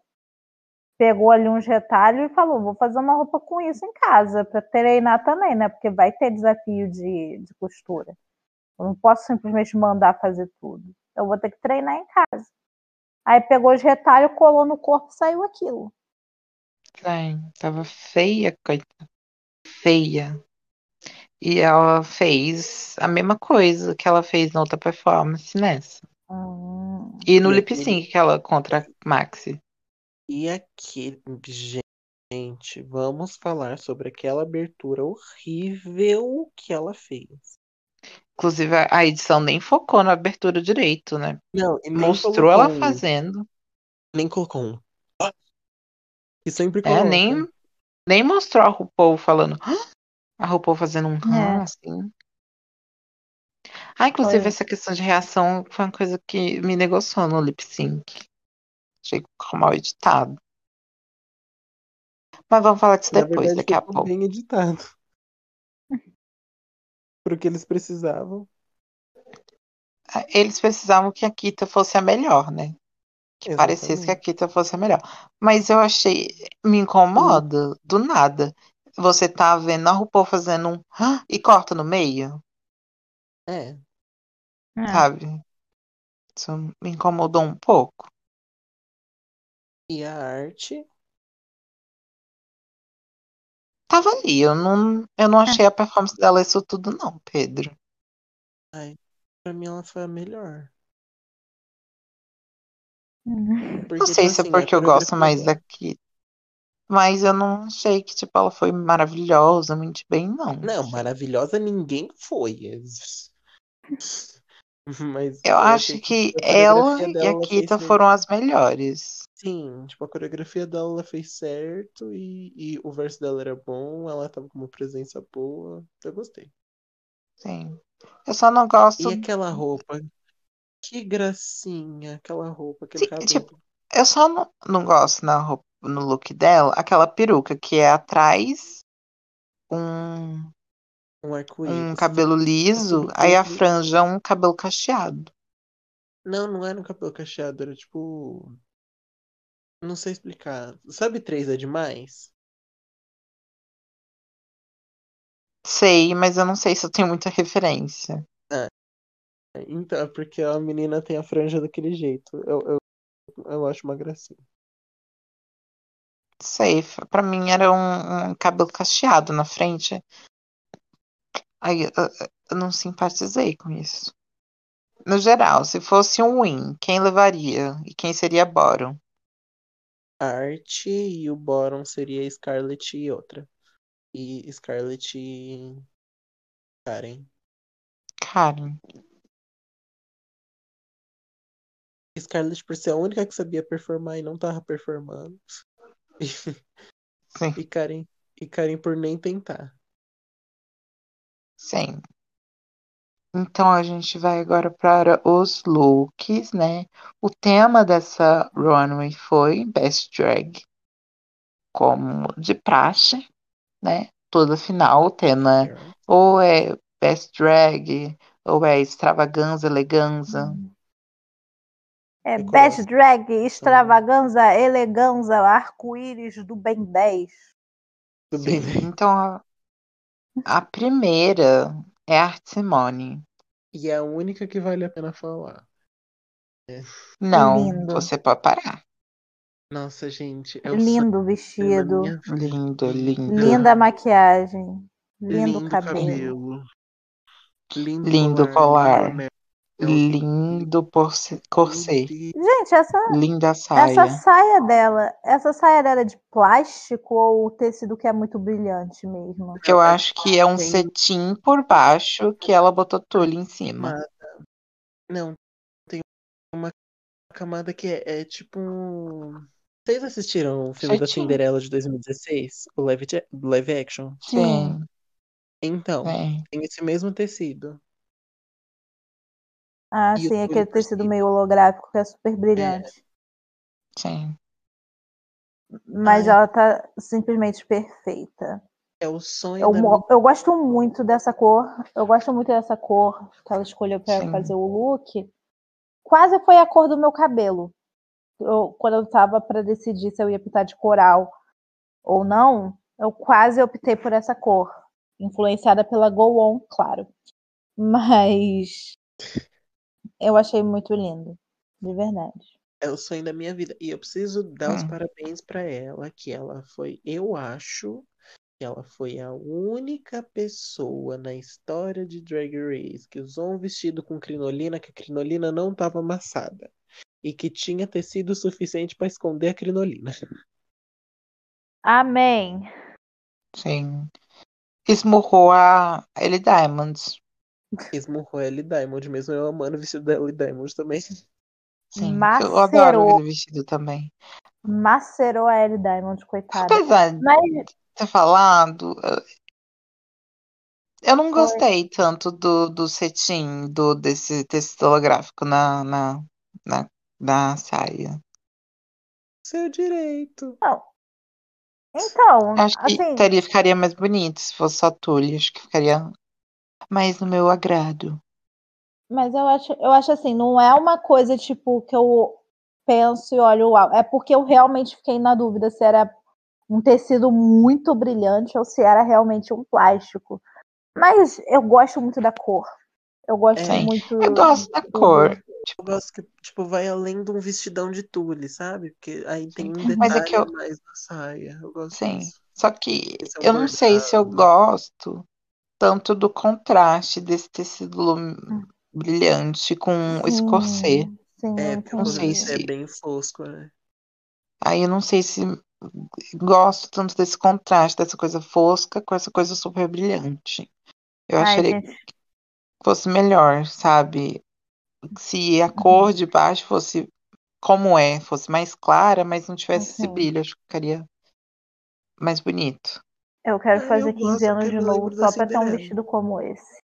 pegou ali uns retalhos e falou: Vou fazer uma roupa com isso em casa, para treinar também, né? Porque vai ter desafio de, de costura. Eu não posso simplesmente mandar fazer tudo. Eu vou ter que treinar em casa. Aí pegou os retalhos, colou no corpo saiu aquilo. Ai, tava feia, coitada. Feia. E ela fez a mesma coisa que ela fez na outra performance nessa. Hum, E no E lip aquele- sync que ela contra a Maxi. E aquele. Gente, vamos falar sobre aquela abertura horrível que ela fez. Inclusive, a- edição nem focou na abertura direito, né? Não, e Mostrou ela um- fazendo. Nem colocou um. "Ah", Que sempre É, coloca. nem, nem mostrou a RuPaul falando. "Ah", A RuPaul fazendo um É. "Ah", assim. Ah, inclusive, essa questão de reação foi uma coisa que me negociou no lip sync. Achei que ficou mal editado. Mas vamos falar disso Na depois, verdade, daqui a pouco. bem editado. Pro que eles precisavam. Ah, Eles precisavam que a Kita fosse a melhor, né? Que parecesse que a Exatamente. Kita fosse a melhor. Mas eu achei. Me incomoda do nada. Você tá vendo a RuPaul fazendo um. "Ah", E corta no meio, É. é. sabe? Isso me incomodou um pouco. E a arte. Tava ali, eu não, eu não achei a performance dela isso tudo, não, Pedro. Pra mim, ela foi a melhor. Hum. Porque, Não sei tipo se é assim, a porque eu gosto mais daqui. Mas eu não achei que, tipo, ela foi maravilhosa, muito bem, não. Não, maravilhosa ninguém foi. Mas Eu acho que a ela coreografia e a ela Kita foram as melhores. Sim, tipo, a coreografia dela ela fez certo e, e o verso dela era bom, ela tava com uma presença boa. Eu gostei. Sim. Eu só não gosto. E aquela roupa? Que gracinha, aquela roupa, aquele Sim, cabelo. tipo, Eu só não, não gosto na roupa, no look dela, aquela peruca que é atrás um, Um um arco-íris. cabelo liso, aí a franja um cabelo cacheado. Não, não era um cabelo cacheado, era tipo. Não sei explicar. Sabe três é demais? Sei, mas eu não sei se eu tenho muita referência. Então, é porque a menina tem a franja daquele jeito. Eu, eu, eu acho uma gracinha. Sei, pra mim era um, um cabelo cacheado na frente. Aí eu, eu- eu não simpatizei com isso. No geral, se fosse um win, quem levaria? E quem seria Boron? A arte e o Boron seria Scarlet e outra. E Scarlet e Karen. Karen. Scarlet por ser a única que sabia performar e não tava performando. Sim, e Karen, e Karen por nem tentar. Sim. Então a gente vai agora para os looks, né? O tema dessa runway foi Best Drag, como de praxe, né? Toda final o tema ou é Best Drag, ou é extravaganza, eleganza. É Eu Best. Drag, Extravaganza, Eleganza, Arco-Íris do Ben 10. Tudo bem, Sim. Então a, primeira é Art Simone. E é a única que vale a pena falar. Não, Lindo. você pode parar. Nossa, gente, é o Lindo da vestido. Lindo, lindo. linda maquiagem, lindo, Lindo cabelo. cabelo. Lindo, Lindo colar. colar. Lindo porce- corset. Gente, essa, Linda essa saia. saia dela, essa saia dela é de plástico ou o tecido que é muito brilhante mesmo? Que eu acho que é um cetim por baixo que ela botou tule em cima. Não, tem uma camada que é, é tipo um. Vocês assistiram o filme da. Cinderela de 2016? O live, live action? Sim, Então, sim. tem esse mesmo tecido. Ah, E sim, aquele tecido meio holográfico que é super brilhante. Sim. Mas Ai. ela tá simplesmente perfeita. É o sonho Eu, da eu gosto muito dessa cor. Eu gosto muito dessa cor que ela escolheu para fazer o look. Quase foi a cor do meu cabelo. Eu- quando eu tava para decidir se eu ia pintar de coral ou não, eu quase optei por essa cor. Influenciada pela Go On, claro. Mas eu achei muito lindo. De verdade. É o sonho da minha vida. E eu preciso dar os Hum. parabéns pra ela, que ela foi, eu acho, que ela foi a única pessoa na história de Drag Race que usou um vestido com crinolina, que a crinolina não estava amassada. E que tinha tecido suficiente para esconder a crinolina. Amém. Sim. Esmurrou a Ellie Diamonds. Esmurrou a Ellie Diamond, mesmo eu amando o vestido da Ellie Diamond também. Sim. Eu Macerou. adoro aquele vestido também. Macerou a Ellie Diamond, coitada. Apesar de Mas ter falado, eu- eu não gostei tanto do, do cetim, do, desse tecido holográfico na, na, na, na saia. Seu direito. então, Acho que assim, teria, ficaria mais bonito se fosse só tule. Acho que ficaria mais no meu agrado. mas eu acho, eu acho assim, não é uma coisa tipo que eu penso e olho, uau. É porque eu realmente fiquei na dúvida se era um tecido muito brilhante ou se era realmente um plástico. Mas eu gosto muito da cor. Eu gosto Sim. muito. Eu gosto da do- cor. Eu gosto que, tipo, vai além de um vestidão de tule, sabe? Porque aí tem um Mas detalhe é que eu- mais na saia. Eu gosto Sim. disso. Só que Esse é um eu não sei se eu gosto tanto do contraste desse tecido lum- brilhante com esse corset. Sim, sim, É, o Não sei corset é se- bem fosco, né? Aí eu não sei se gosto tanto desse contraste, dessa coisa fosca com essa coisa super brilhante. Eu Ai, acharia gente, que fosse melhor, sabe? Se a cor de baixo fosse como é, fosse mais clara, mas não tivesse esse Sim. brilho, acho que ficaria mais bonito. Eu quero Ah, eu fazer gosto 15 anos de novo só pra ter um vestido como esse.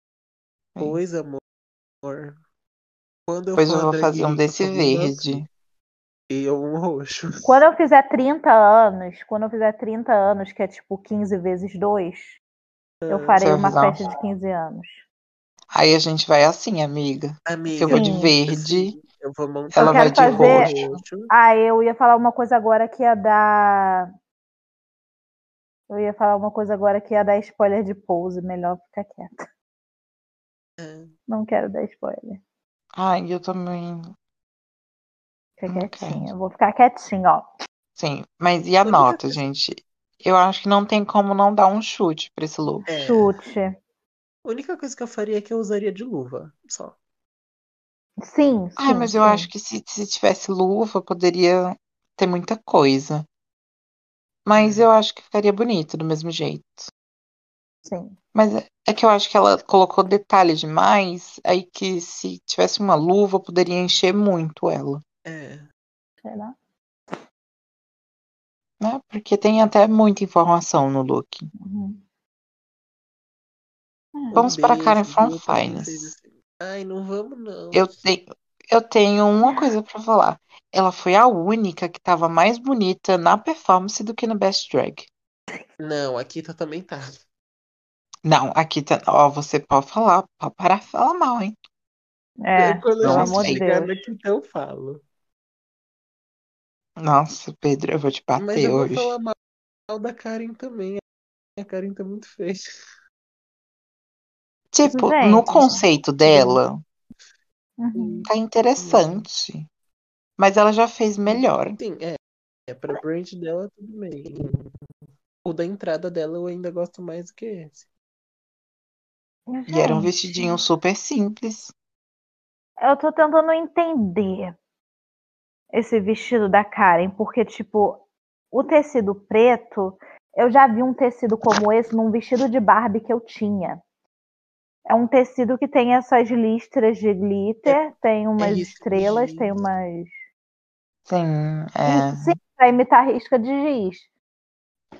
Pois, amor. Quando eu for eu vou fazer um desse eu verde. E eu um roxo. Quando eu fizer 30 anos, quando eu fizer 30 anos, que é tipo 15 vezes 2, eu Ah, farei Você vai uma festa de 15 anos. Aí a gente vai assim, amiga. Amiga, Eu vou de verde, eu vou montar ela Eu vai de fazer- roxo. Ah, eu ia falar uma coisa agora que ia dar. Eu ia falar uma coisa agora que ia dar spoiler de pose, melhor ficar quieta. É. Não quero dar spoiler. Ai, eu também. Fica Não quietinha. Eu vou ficar quietinha, ó. Sim, mas e a nota, gente? Eu acho que não tem como não dar um chute pra esse look. É. Chute. A única coisa que eu faria é que eu usaria de luva, só. Sim, sim. Ai, mas eu sim. acho que se, se tivesse luva, poderia ter muita coisa. Mas eu acho que ficaria bonito do mesmo jeito. Sim. Mas é- é que eu acho que ela colocou detalhe demais, aí que se tivesse uma luva, poderia encher muito ela, É. Sei lá. né? Porque tem até muita informação no look. Uhum. Vamos Um para Karen from pra Finance. assim. Ai, não vamos, não. Eu tenho, eu tenho uma coisa pra falar. Ela foi a única que tava mais bonita na performance do que no Best Drag. Não, a Kita também tá. Não, aqui tá. Ó, você pode falar, pode parar de falar mal, hein? É, Quando pelo não a amor Deus. na Kita, eu falo. Nossa, Pedro, eu vou te Mas bater eu vou hoje. falar mal da Karen também. A Karen tá muito feia. Tipo, Gente. no conceito dela, Uhum. tá interessante. Mas ela já fez melhor. Sim, é. É pra brand dela, tudo bem. O da entrada dela eu ainda gosto mais do que esse. E era um vestidinho super simples. Eu tô tentando entender esse vestido da Karen, porque, tipo, o tecido preto, eu já vi um tecido como esse num vestido de Barbie que eu tinha. É um tecido que tem essas listras de glitter, tem umas de estrelas, tem umas. Sim, é. Sim, pra imitar risca de giz.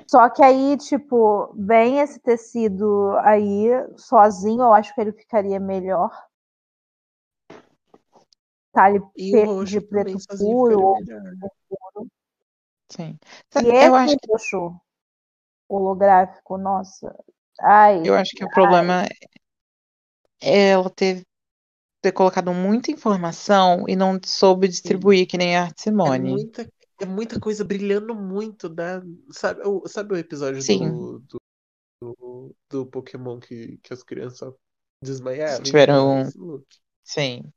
Só que aí, tipo, vem esse tecido aí sozinho, eu acho que ele ficaria melhor. Tá E roxo de preto sozinho puro, ou. Sim. E Eu acho que, roxo holográfico, nossa. Ai, eu acho que o problema é ela ter, ter colocado muita informação e não soube distribuir que nem a Art É Simone. muita, é muita coisa brilhando muito. Da, sabe, o, sabe o episódio Sim. do, do, do, do Pokémon que, que as crianças desmaiavam? Tiveram- Então, é esse look. Sim.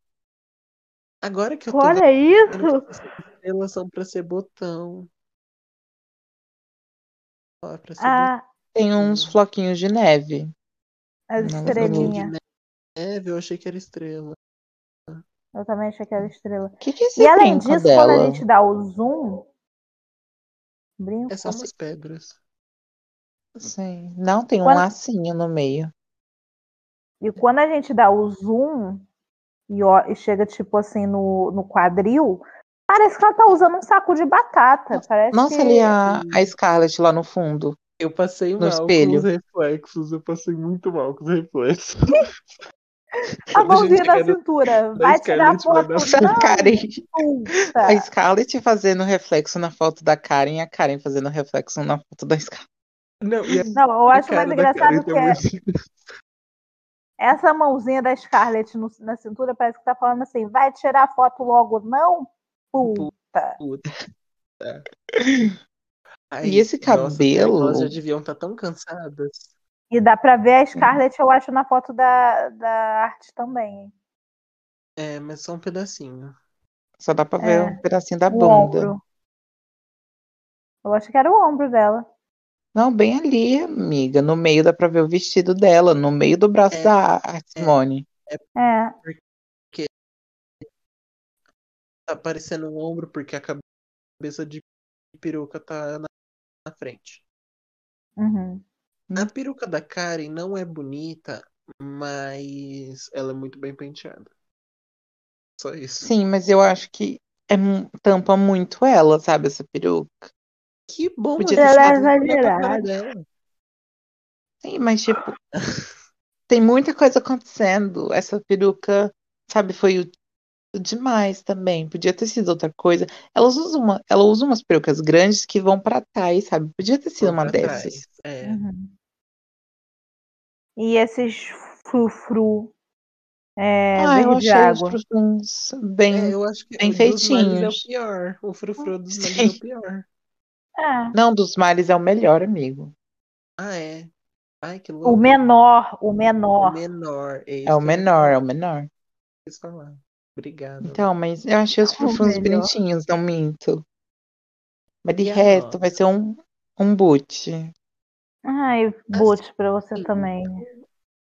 Agora que eu tô olha vendo isso! estrelas são pra ser botão. É pra ser Ah, Tem uns floquinhos de neve. as botão estrelinhas. Neve. Eu achei que era estrela. Eu também achei que era estrela. Que, que é esse E além disso, quando a dela? gente dá o zoom. Brinco. É só umas pedras. Sim. Não, tem um Quando- lacinho no meio. E quando a gente dá o zoom e, ó, e chega, tipo assim, no, no quadril, parece que ela tá usando um saco de batata. Parece Nossa, que... ali a, a Scarlett lá no fundo. Eu passei No mal espelho. com os reflexos. Eu passei muito mal com os reflexos. A a mãozinha na cintura. Vai tirar vai foto, dar- não, Karen. A Scarlett fazendo reflexo na foto da Karen e a Karen fazendo reflexo na foto da Scarlett. Não, a Não, eu acho mais da engraçado tá que é muito- essa mãozinha da Scarlett no- na cintura parece que tá falando assim, vai tirar foto logo, não? Puta. Puta. E esse nossa, cabelo? Elas já deviam estar tão cansadas. E dá pra ver a Scarlett, eu acho, na foto da, da arte também. É, mas só um pedacinho. Só dá pra ver É. um pedacinho da O bunda. ombro. Eu acho que era o ombro dela. Não, bem ali, amiga. No meio dá pra ver o vestido dela, no meio do braço É, da Art Simone. É. Tá aparecendo o ombro porque a cabeça de peruca tá na, na frente. Uhum. A peruca da Karen não é bonita, mas ela é muito bem penteada. Só isso. Sim, mas eu acho que é, tampa muito ela, sabe, essa peruca. Que bom, Podia ter não é dela. Sim, mas tipo, tem muita coisa acontecendo. Essa peruca, sabe, foi o- demais também. Podia ter sido outra coisa. Ela usa uma, ela usa umas perucas grandes que vão pra trás, sabe? Podia ter sido Vão uma dessas. trás. É. Uhum. E esses frufru é, ah, eu achei água. os frutos bem. É, eu acho que bem o dos males é o feitinhos. pior. O frufru dos males Sim. é o pior. É. Não, dos males é o melhor, amigo. Ah, é. Ai, que louco. O menor, o O menor. menor. É, É o menor, é o menor. quis falar. Obrigado. Então, mas eu achei os O frufruns melhor. bonitinhos, não minto. Mas de E resto, nossa? vai ser um, um boot. Ai, boot pra você Assim, também.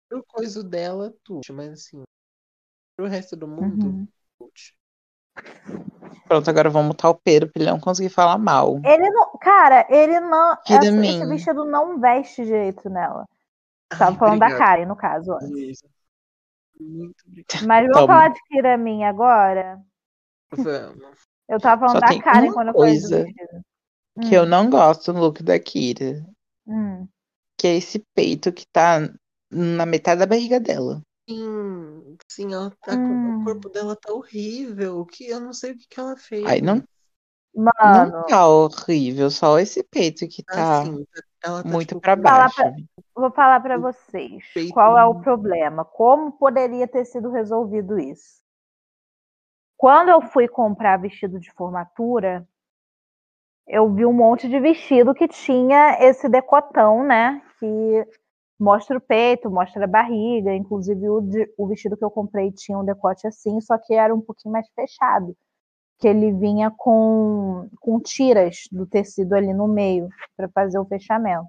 Pro coisa dela, tudo. Mas assim, pro resto do mundo, Uhum. tudo. Pronto, agora vamos mutar o Pedro pra ele não conseguir falar mal. Ele não. Cara, ele não. Essa- esse vestido não veste direito nela. Tava Ai, falando da obrigado, Karen, no caso. antes. Muito obrigado. Mas vamos Toma. falar de Kiramin agora. Vamos. Eu tava falando Só da Karen quando eu falei do coisa vestido. Que eu Hum, não gosto no look da Kira. Hum. Que é esse peito que tá na metade da barriga dela. Sim, sim, ela tá com... Hum. o corpo dela tá horrível. Que eu não sei o que, que ela fez. Aí não, Mano, não tá horrível, só esse peito que tá Assim, ela tá muito tipo, pra com- Falar baixo. pra- vou falar pra vocês Peito- qual é o problema. Como poderia ter sido resolvido isso? Quando eu fui comprar vestido de formatura, eu vi um monte de vestido que tinha esse decotão, né? Que mostra o peito, mostra a barriga. Inclusive, o, de- o vestido que eu comprei tinha um decote assim, só que era um pouquinho mais fechado. Que ele vinha com, com tiras do tecido ali no meio para fazer o fechamento.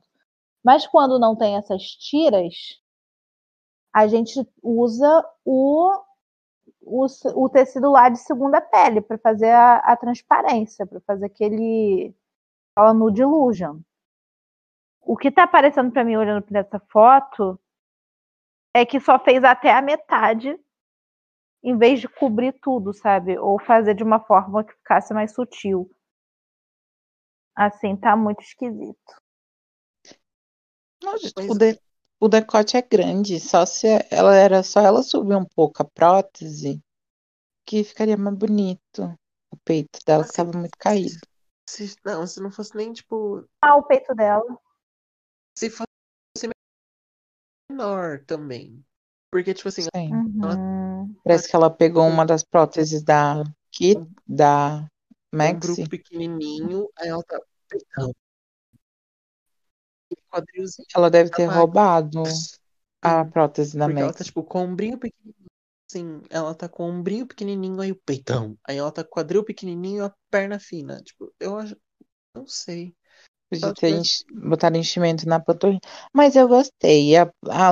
Mas quando não tem essas tiras, a gente usa o, o, o tecido lá de segunda pele para fazer a, a transparência, para fazer aquele aquela nude illusion. O que tá aparecendo para mim olhando para essa foto é que só fez até a metade em vez de cobrir tudo, sabe? Ou fazer de uma forma que ficasse mais sutil. Assim, tá muito esquisito. Não, o, de- o decote é grande, só se ela era só ela subir um pouco a prótese, que ficaria mais bonito. O peito dela que Assim, tava muito caído. Se, não, se não fosse nem, tipo, Ah, o peito dela. se fosse menor também. Porque, tipo assim, Sim. Uhum. Parece que ela pegou uma das próteses da Kit, da um Maxi. grupo pequenininho, aí ela tá. Quadrilzinho. Ela deve ter Maxi. roubado a prótese da Porque ela tá, tipo, com o ombrinho pequenininho. Assim, ela tá com o ombrinho pequenininho, aí o peitão. Aí ela tá com o quadril pequenininho e a perna fina. Tipo, eu acho. Não sei. Podia ter botado enchimento na panturrilha. Mas eu gostei. A, a,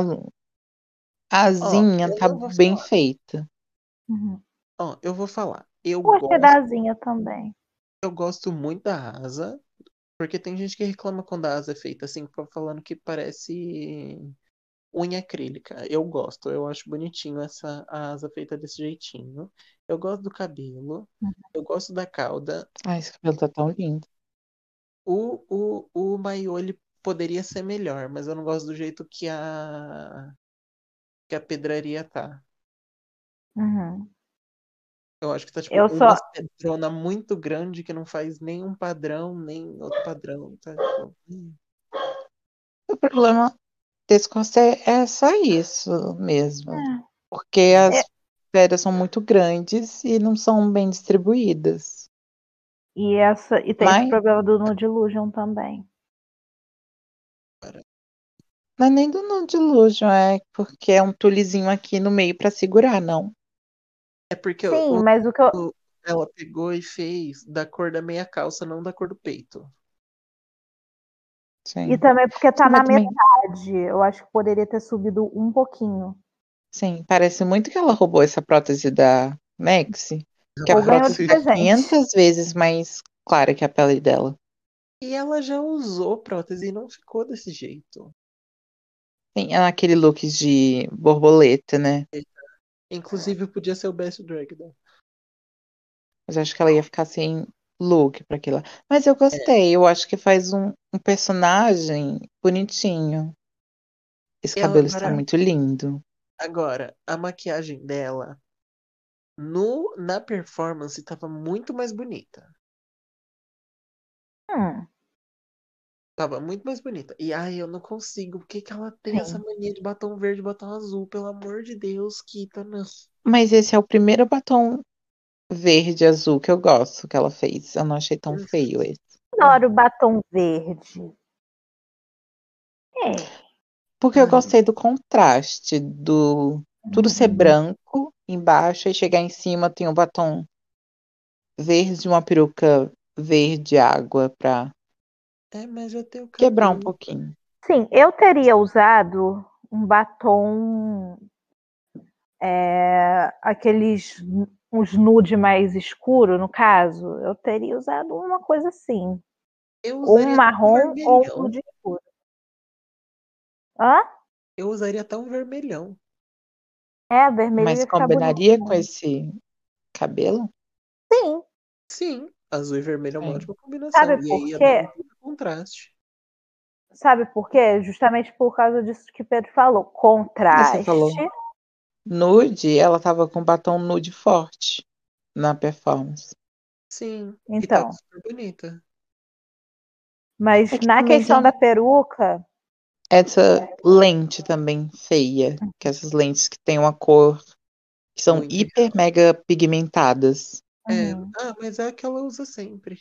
a asinha eu tá não vou bem falar. feita. Uhum. Ó, eu vou falar. Eu Gostei gosto, da asinha também. eu gosto muito da asa. Porque tem gente que reclama quando a asa é feita assim, falando que parece unha acrílica. Eu gosto, eu acho bonitinho essa a asa feita desse jeitinho. Eu gosto do cabelo, Uhum. eu gosto da cauda. Ai, esse cabelo tá tão lindo. O, o, o maiô, ele poderia ser melhor, mas eu não gosto do jeito que a que a pedraria tá. Uhum. Eu acho que tá tipo Eu uma só- pedrona muito grande que não faz nenhum padrão, nem outro padrão. Tá? Tipo, hum. O problema desse corte é, é só isso mesmo. É. Porque as pedras são muito grandes e não são bem distribuídas. E, essa, e tem Mas- esse problema do Nude Illusion também. Não é nem do Nude Illusion, é porque é um tulizinho aqui no meio pra segurar, não. É porque Sim, o- mas o que eu. ela pegou e fez da cor da meia calça, não da cor do peito. Sim. E também porque tá Sim, na também- metade. Eu acho que poderia ter subido um pouquinho. Sim, parece muito que ela roubou essa prótese da Maxi. Que a prótese de tá presente. 500 vezes mais clara que a pele dela. E ela já usou prótese e não ficou desse jeito. Sim, é naquele look de borboleta, né? Inclusive, podia ser o best drag dela. Mas eu acho que ela ia ficar sem look pra aquilo. Mas eu gostei, eu acho que faz um, um personagem bonitinho. Esse Ela cabelo está muito lindo. Agora, a maquiagem dela no, na performance tava muito mais bonita. Hum, Tava muito mais bonita. E ai, eu não consigo. Por que, que ela tem essa mania de batom verde e batom azul? Pelo amor de Deus, Kita, não. Mas esse é o primeiro batom verde e azul que eu gosto que ela fez. Eu não achei tão feio esse. adoro batom verde. É. Porque eu Ai. gostei do contraste do tudo ser Uhum. branco embaixo e chegar em cima tem um batom verde, uma peruca verde água pra É, mas já tem o quebrar um pouquinho. Sim, eu teria usado um batom. é, aqueles. uns nude mais escuro, no caso. Eu teria usado uma coisa assim. Eu Ou usaria um marrom ou um nude escuro. Hã? Eu usaria até um vermelhão. É, vermelho Mas combinaria com esse cabelo? Sim, Sim, azul e vermelho é uma ótima combinação. Sabe por quê? Contraste. sabe por quê? Justamente por causa disso que o Pedro falou. Contraste. Você falou. Nude, ela tava com batom nude forte na performance. Sim, e Então. tava super bonita. Mas É que na questão da peruca, Essa lente também feia, que essas lentes que tem uma cor que são Muito hiper mega pigmentadas. É, Uhum. ah, mas é a que ela usa sempre.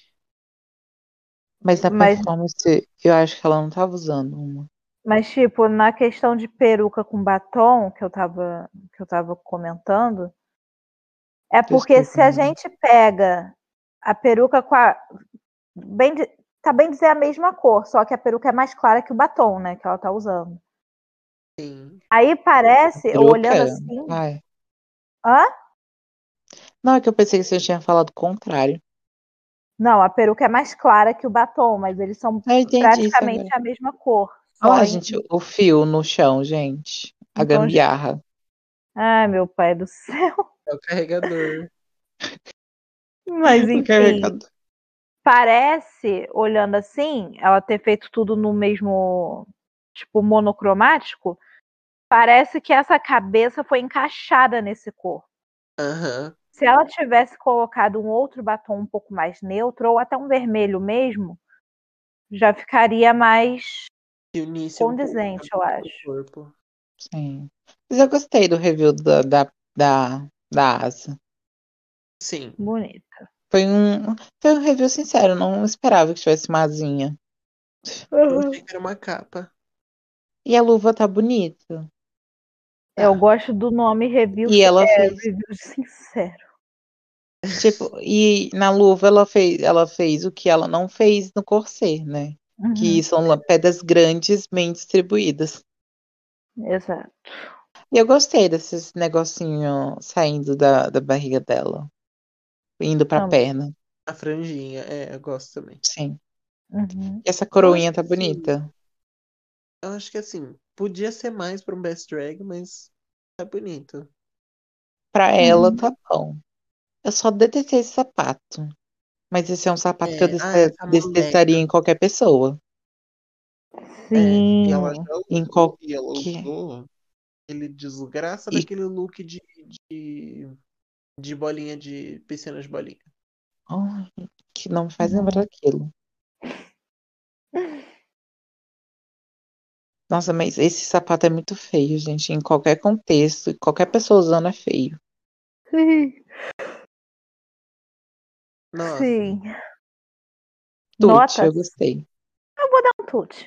Mas na Mas- performance, eu acho que ela não tava usando uma. mas tipo, na questão de peruca com batom, que eu tava, que eu tava comentando, é porque se a gente pega a peruca com a. Bem, tá bem dizer a mesma cor, só que a peruca é mais clara que o batom, né? Que ela tá usando. Sim. Aí parece, eu olhando assim. Ai. Hã? Não, é que eu pensei que você tinha falado o contrário. Não, a peruca é mais clara que o batom, mas eles são entendi isso praticamente a mesma cor. Olha gente, o fio no chão, gente. A Então, gambiarra. Ai, meu pai do céu. É o carregador. Mas O enfim, carregador. parece, olhando assim, ela ter feito tudo no mesmo, tipo, monocromático, parece que essa cabeça foi encaixada nesse corpo. Aham. Se ela tivesse colocado um outro batom um pouco mais neutro, ou até um vermelho mesmo, já ficaria mais. Um pouco Condizente, a eu acho. corpo. Sim. Mas eu gostei do review da, da, da, da asa. Sim. bonita. Foi um, foi um review sincero, não esperava que tivesse uma asinha. Eu achei que era uma capa. E a luva tá bonita. Eu gosto do nome review, E ela é, fez, review sincero. Tipo, e na luva ela fez, ela fez o que ela não fez no corset, né? Uhum, Que são pedras grandes bem distribuídas. Exato. E eu gostei desses negocinho saindo da, da barriga dela, indo pra Também. perna. A franjinha. É, eu gosto também. Sim. Uhum. E essa coroinha tá que sim. bonita. Eu acho que assim, podia ser mais pra um best drag, mas tá bonito. Pra ela Uhum. tá bom. Eu só detestei esse sapato. Mas esse é um sapato que eu É, deste- essa detestaria em qualquer pessoa. É, e Sim. ela já usou, Em qual- e ela que- usou aquele desgraça E- daquele look de, de, de bolinha de piscina de bolinha. Ai, que não me faz lembrar daquilo. Nossa, mas esse sapato é muito feio, gente. Em qualquer contexto, qualquer pessoa usando é feio. Sim. Nossa, Sim. Tudo, Notas? eu gostei. Um tute.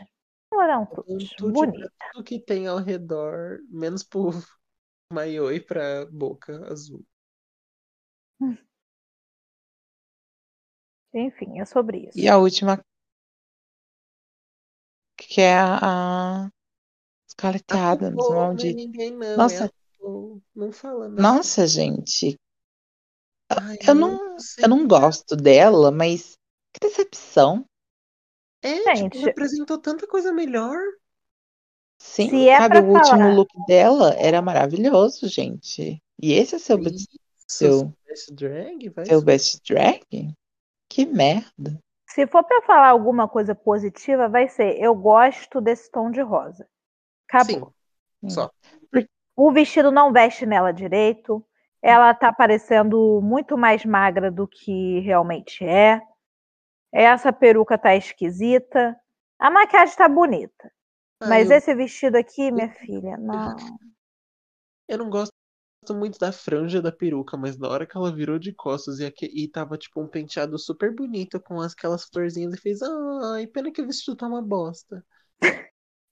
Eu Vou dar um um tute. tudo Bonito. pra tudo que tem ao redor, menos pro maiô e pra boca azul. Enfim, é sobre isso. E a última, que é a, a Scarlett A Adams, RuPaul não é não. É Nossa. RuPaul. Não fala nada. Nossa, gente, Ai, eu não, sei. eu não gosto dela, mas que decepção. É, Gente. tipo, representou tanta coisa melhor. Sim, Se é sabe, o último falar- look dela era maravilhoso, gente. E esse é seu, Isso, seu- best drag, vai seu se- best drag? Que merda. Se for pra falar alguma coisa positiva, vai ser eu gosto desse tom de rosa. Acabou. Sim, só. O vestido não veste nela direito. Ela tá parecendo muito mais magra do que realmente é. Essa peruca tá esquisita. A maquiagem tá bonita. Ah, Mas eu, esse vestido aqui, minha filha, não. eu não gosto muito da franja da peruca, mas na hora que ela virou de costas e, aque- e tava tipo um penteado super bonito com as- aquelas florzinhas e fez, ai, pena que o vestido tá uma bosta.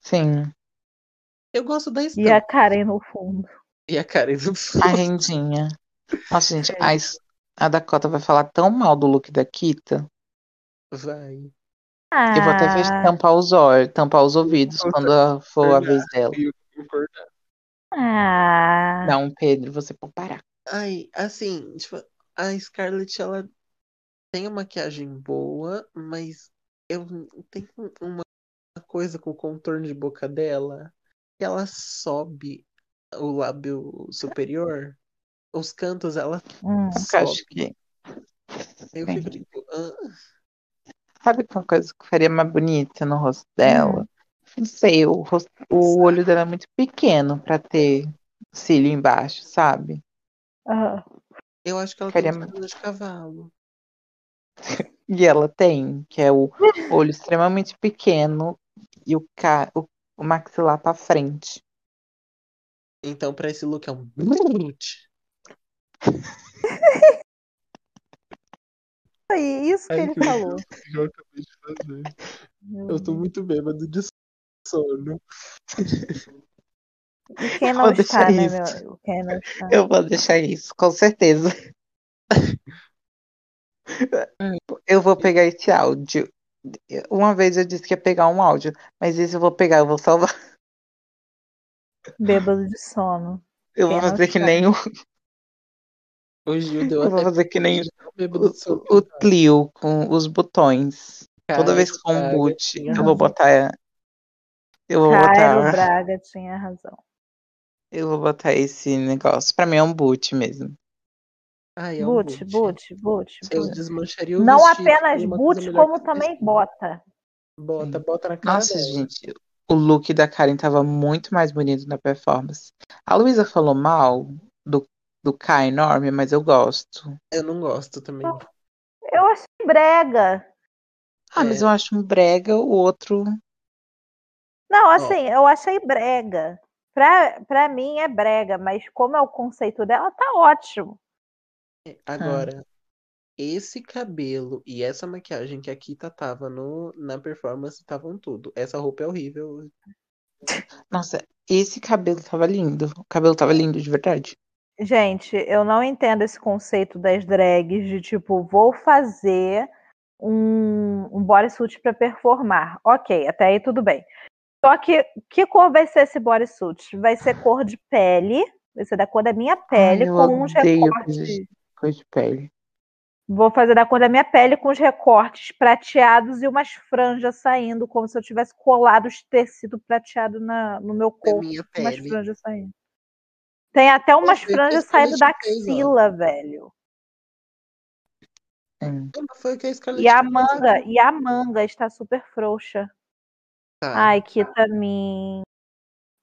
Sim. Eu gosto da E a estampa. Karen no fundo. E a Karen do A rendinha. Nossa, gente, a, es- a Dakota vai falar tão mal do look da Kita. Vai. Eu vou até fechar, Ah, tampar os olhos, tampar os ouvidos quando a- for a vez dela. Ah. Não, Pedro, você pode parar. Ai, assim, tipo, a Scarlett, ela tem a maquiagem boa, mas eu tenho uma coisa com o contorno de boca dela, que ela sobe o lábio superior, os cantos ela Hum. Eu acho sobe. que. Eu Sim. fico tipo, ah, Sabe que uma coisa que faria mais bonita no rosto dela? Não sei, o, rosto- o olho dela é muito pequeno pra ter cílio embaixo, sabe? Ah. eu acho que ela Ficaria tem perna de cavalo. E ela tem, que é o olho extremamente pequeno e o, ca... o, o maxilar pra frente. Então, pra esse look é um. Aí, isso que Ai, ele que falou. eu acabei de fazer. Meu Eu tô muito bêbado de sono. E quem Eu não vou está, deixar né, isso. meu? Quem não está. Eu vou deixar isso, com certeza. Eu vou pegar esse áudio. Uma vez eu disse que ia pegar um áudio, mas esse eu vou pegar, eu vou salvar. Bêbado de sono. Eu Quem vou fazer que nem o, O Gil deu eu vou fazer que nem o, o Clio com os botões. Toda Caio vez que for um boot, eu vou razão. botar. Eu vou Cairo botar. Braga tinha razão. Eu vou botar esse negócio. Pra mim é um boot mesmo. Ai, é um Boot, boot. boot, boot, Eu boot. desmancharia o Não vestido apenas boot, como também bota. Bota, bota na cara Nossa, dela. gente, o look da Karen tava muito mais bonito na performance. A Luísa falou mal do, do Kai enorme, mas eu gosto. Eu não gosto também. Eu achei brega. Ah, mas É. eu acho um brega, o outro. Não, assim, eu achei brega. Pra, pra mim é brega, mas como é o conceito dela, tá ótimo. Agora, esse cabelo e essa maquiagem que a Kita tava no, na performance estavam tudo. Essa roupa é horrível. Nossa, esse cabelo tava lindo. O cabelo tava lindo de verdade. Gente, eu não entendo esse conceito das drags de tipo, vou fazer um, um bodysuit pra performar. Ok, até aí tudo bem. Só que que cor vai ser esse bodysuit? Vai ser cor de pele, vai ser da cor da minha pele, Ai, com uns odeio recortes. Coisa de pele. Vou fazer da cor da minha pele com os recortes prateados e umas franjas saindo, como se eu tivesse colado os tecido prateado na, no meu corpo. minha Umas pele. franjas saindo. Tem até umas que franjas saindo da Scarlett fez, axila, velho. Hum. Foi que a Scarlett E a fez, manga, né? e a manga está super frouxa. Tá. Ai, Kitamin.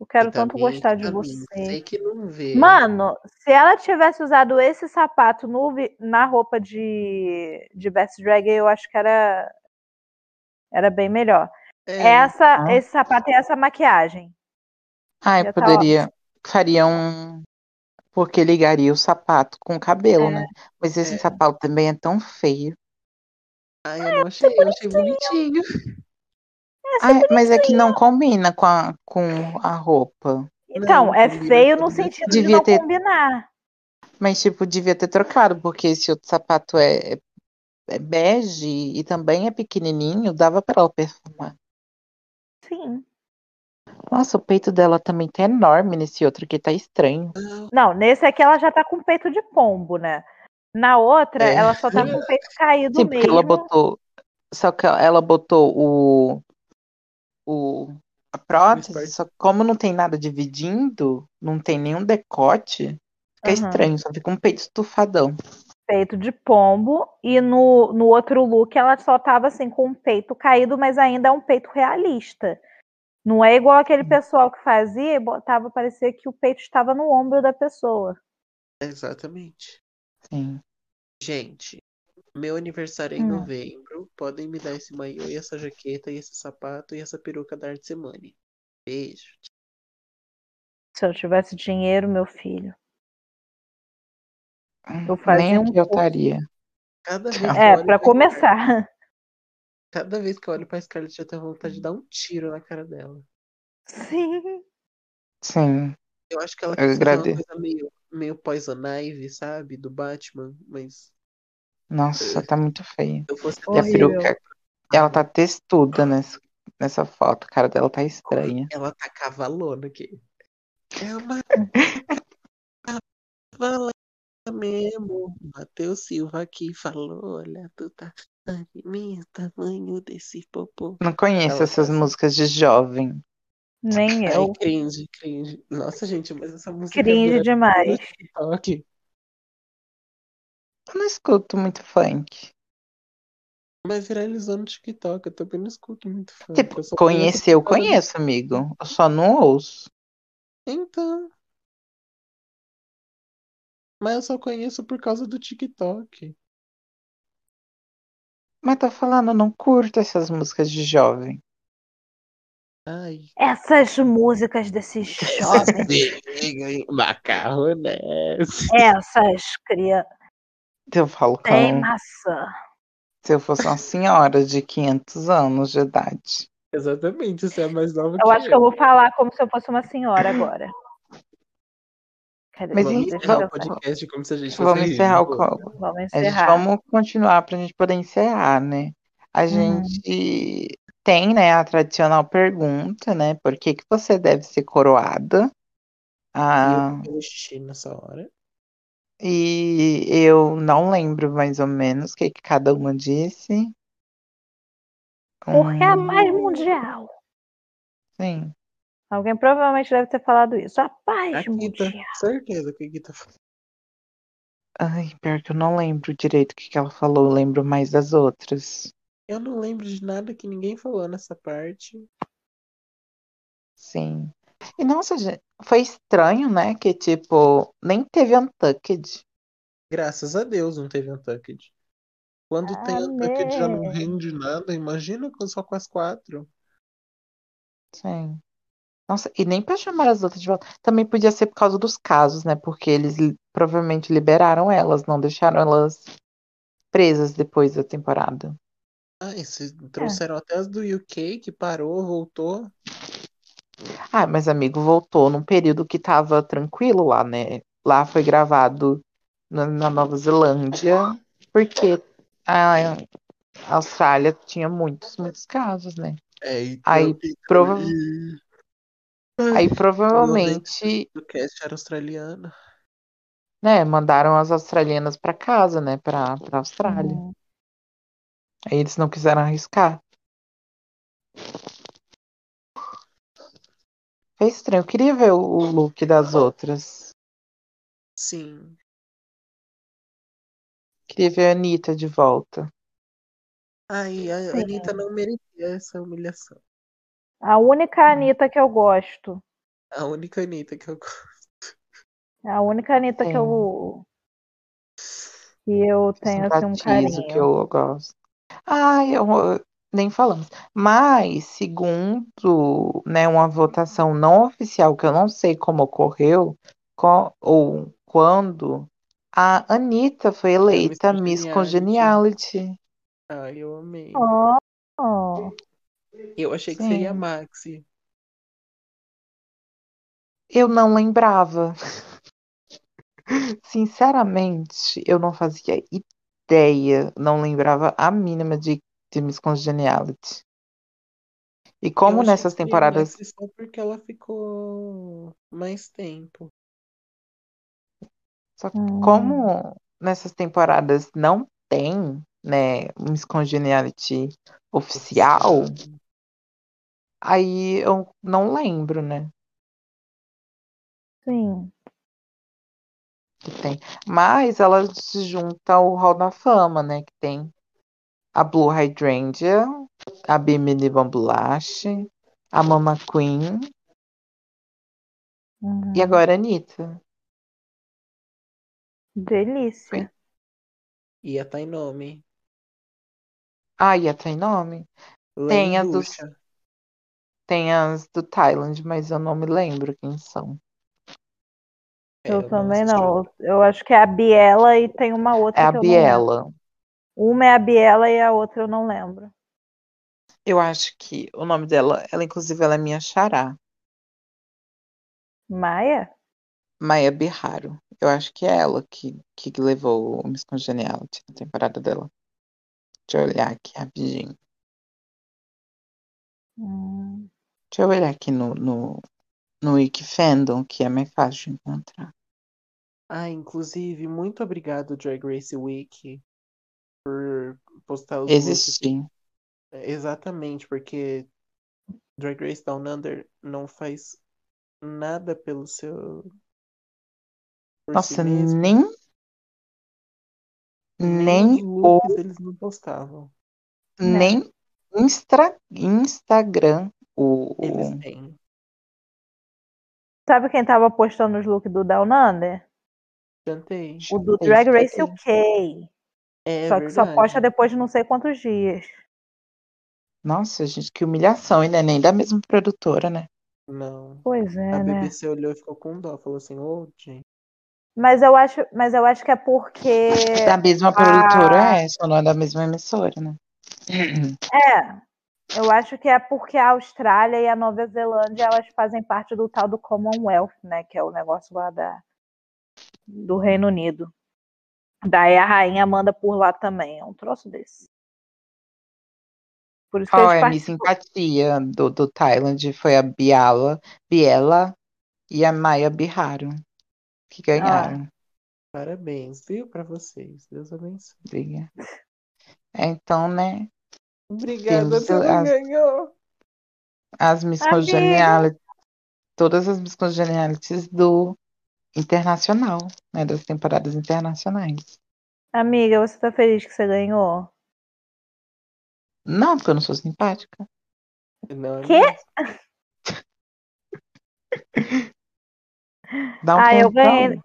Eu quero tanto Vitamin, gostar de você. Sei que não vê. Mano, se ela tivesse usado esse sapato no na roupa de, de Best Drag, eu acho que era, era bem melhor. É, Essa, Ah. esse sapato e essa maquiagem. Ai, Já tá poderia. Faria um. Porque ligaria o sapato com o cabelo, É, né? Mas esse é. sapato também é tão feio. Ai, eu não achei, eu achei bonitinho. Ai, mas é que não combina com a, com a roupa. Então, Não, é combina feio no sentido de Devia não ter- combinar. Mas, tipo, devia ter trocado, porque esse outro sapato é, é bege e também é pequenininho, dava pra ela perfumar. Sim. Nossa, o peito dela também tá enorme nesse outro aqui, tá estranho. Não, nesse aqui ela já tá com peito de pombo, né? Na outra, É. ela só tá com o peito caído Sim, porque mesmo. ela botou. Só que ela botou o. o a prótese, só que como não tem nada dividindo, não tem nenhum decote, fica Aham. estranho, só fica um peito estufadão. peito de pombo e no, no outro look ela só tava assim com o peito caído, mas ainda é um peito realista. Não é igual aquele pessoal que fazia e botava parecer que o peito estava no ombro da pessoa. exatamente. Sim. Gente, meu aniversário é em Hum. novembro. Podem me dar esse maiô e essa jaqueta e esse sapato e essa peruca da Arte Semane. Beijo. Se eu tivesse dinheiro, meu filho. Eu fazia Nem um estaria. Cada vez É, pra começar. Cada vez que eu olho pra Scarlett, eu tenho vontade de dar um tiro na cara dela. Sim. Sim. Eu acho que ela fazer uma coisa meio, meio Poison Ivy, sabe? Do Batman, mas Nossa, tá muito feia. eu fosse E a Horrível. peruca, ela tá textuda nessa, nessa foto. A cara dela tá estranha. ela tá cavalona aqui. É uma cavala mesmo. Matheus Silva aqui falou, olha, tu tá o tamanho desse popô. Não conheço Ela essas tá músicas de jovem. Nem Ai, eu. cringe, cringe. Nossa, gente, mas essa música Cringe vira demais. TikTok. Eu não escuto muito funk. Mas viralizou no TikTok, eu também não escuto muito funk. Tipo, eu só conhecer eu conheço, amigo. Eu só não ouço. Então. Mas eu só conheço por causa do TikTok. Mas tô falando, eu não curto essas músicas de jovem. Ai. Essas músicas desses jovens, Macarronese. essas crianças, Eu falo tem como maçã. se eu fosse uma senhora de 500 anos de idade. Exatamente, você é mais nova Eu que acho que eu vou falar como se eu fosse uma senhora agora. Cadê? Mas Vamos encerrar eu o podcast como se a gente fosse Vamos encerrar o ridículo. co- Vamos A gente, encerrar. vamos continuar pra gente poder encerrar, né? A Uhum. gente tem, né, a tradicional pergunta, né? Por que que você deve ser coroada? Ah, eu nessa hora. E eu não lembro mais ou menos o que que cada uma disse. Porque é a paz mundial. sim. Alguém provavelmente deve ter falado isso. A paz A Kita, mundial. certeza que a Kita falou. Ai, pior que eu não lembro direito o que que ela falou, eu lembro mais das outras. Eu não lembro de nada que ninguém falou nessa parte. Sim. E nossa, gente, foi estranho, né? Que tipo, nem teve Untucked. Graças a Deus não teve Untucked. Quando tem Untucked já não rende nada. Imagina com- só com as quatro. Sim. Nossa, e nem pra chamar as outras de volta. Também podia ser por causa dos casos, né? Porque eles provavelmente liberaram elas, não deixaram elas presas depois da temporada. Ah, e vocês trouxeram até as do UK que parou, voltou. Ah, mas amigo, voltou num período que tava tranquilo lá, né? Lá foi gravado na, na Nova Zelândia, porque a Austrália tinha muitos, muitos casos, né? É, e Aí, prova- e- Aí provavelmente, O cast era australiano. né, mandaram as australianas pra casa, né, pra, pra Austrália. Hum. Aí eles não quiseram arriscar. Foi estranho. Eu queria ver o, o look das outras. Sim. Queria ver a Anitta de volta. Ai, a Sim. Anitta não merecia essa humilhação. A única Anitta que eu gosto. A única Anitta que eu A única Anitta que eu. Que eu tenho assim um carinho. que eu gosto. Ai, eu, nem falamos. Mas, segundo, né, uma votação não oficial, que eu não sei como ocorreu, co- ou quando, a Anitta foi eleita Miss Congeniality. Ai, eu amei. Oh, oh. Eu achei que Sim. seria a Maxi. Eu não lembrava. Sinceramente, eu não fazia ideia, não lembrava a mínima de, de Miss Congeniality. E como nessas temporadas. Só porque ela ficou mais tempo. Só que Hum. como nessas temporadas não tem, né, Miss Congeniality oficial, aí eu não lembro, né, Sim. que tem. Mas ela se junta ao Hall da Fama, né, que tem a Blue Hydrangea, a Bimini Bambulache, a Mama Queen Uhum. e agora a Anitta. Delícia. E a Tainomi. Ah, e a tem nome? Tem a dos- Lenducha. Tem as do Thailand, mas eu não me lembro quem são. É, Eu não também não. Eu acho que é a Biela e tem uma outra É a eu. Biela. Uma é a Biela e a outra eu não lembro. Eu acho que o nome dela, ela inclusive ela é minha xará. Maia? Maia Birraro. Eu acho que é ela que, que levou o Miss Congeniality na temporada dela. Deixa eu olhar aqui rapidinho. Hum, Deixa eu olhar aqui no, no, no Wiki Fandom, que é mais fácil de encontrar. Ah, inclusive, muito obrigado, Drag Race Week, por postar os looks. Existir. É, Exatamente, porque Drag Race Down Under não faz nada pelo seu. Por si Nossa, mesmo. nem, Nem o eles não postavam. Não. nem Instra, Instagram o, Eles têm. Sabe quem tava postando os looks do Down Under? Cantei. O do Drag Race. UK. É Só que só verdade. posta depois de não sei quantos dias. Nossa, gente, que humilhação, e não é nem da mesma produtora, né? Não. Pois é, A né? BBC olhou e ficou com dó. Falou assim, ô, gente. Mas eu acho, mas eu acho que é porque Da mesma produtora é, só não é da mesma emissora, né? é, eu acho que é porque a Austrália e a Nova Zelândia elas fazem parte do tal do Commonwealth, né? Que é o negócio lá da do Reino Unido. Daí a rainha manda por lá também, é um troço desse. Por isso que Qual é a Miss participam. Simpatia do, do Thailand? Foi a Biala, Biela e a Maia Biharo que ganharam. Parabéns, viu, pra vocês. Deus abençoe. briga. É, então, né? Obrigada, você ganhou. As Miss. Congeniality, todas as Miss Congenialities do internacional, né? Das temporadas internacionais. Amiga, você tá feliz que você ganhou? Não, porque eu não sou simpática. Não Quê? Dá um Ah, eu pra ganhei-.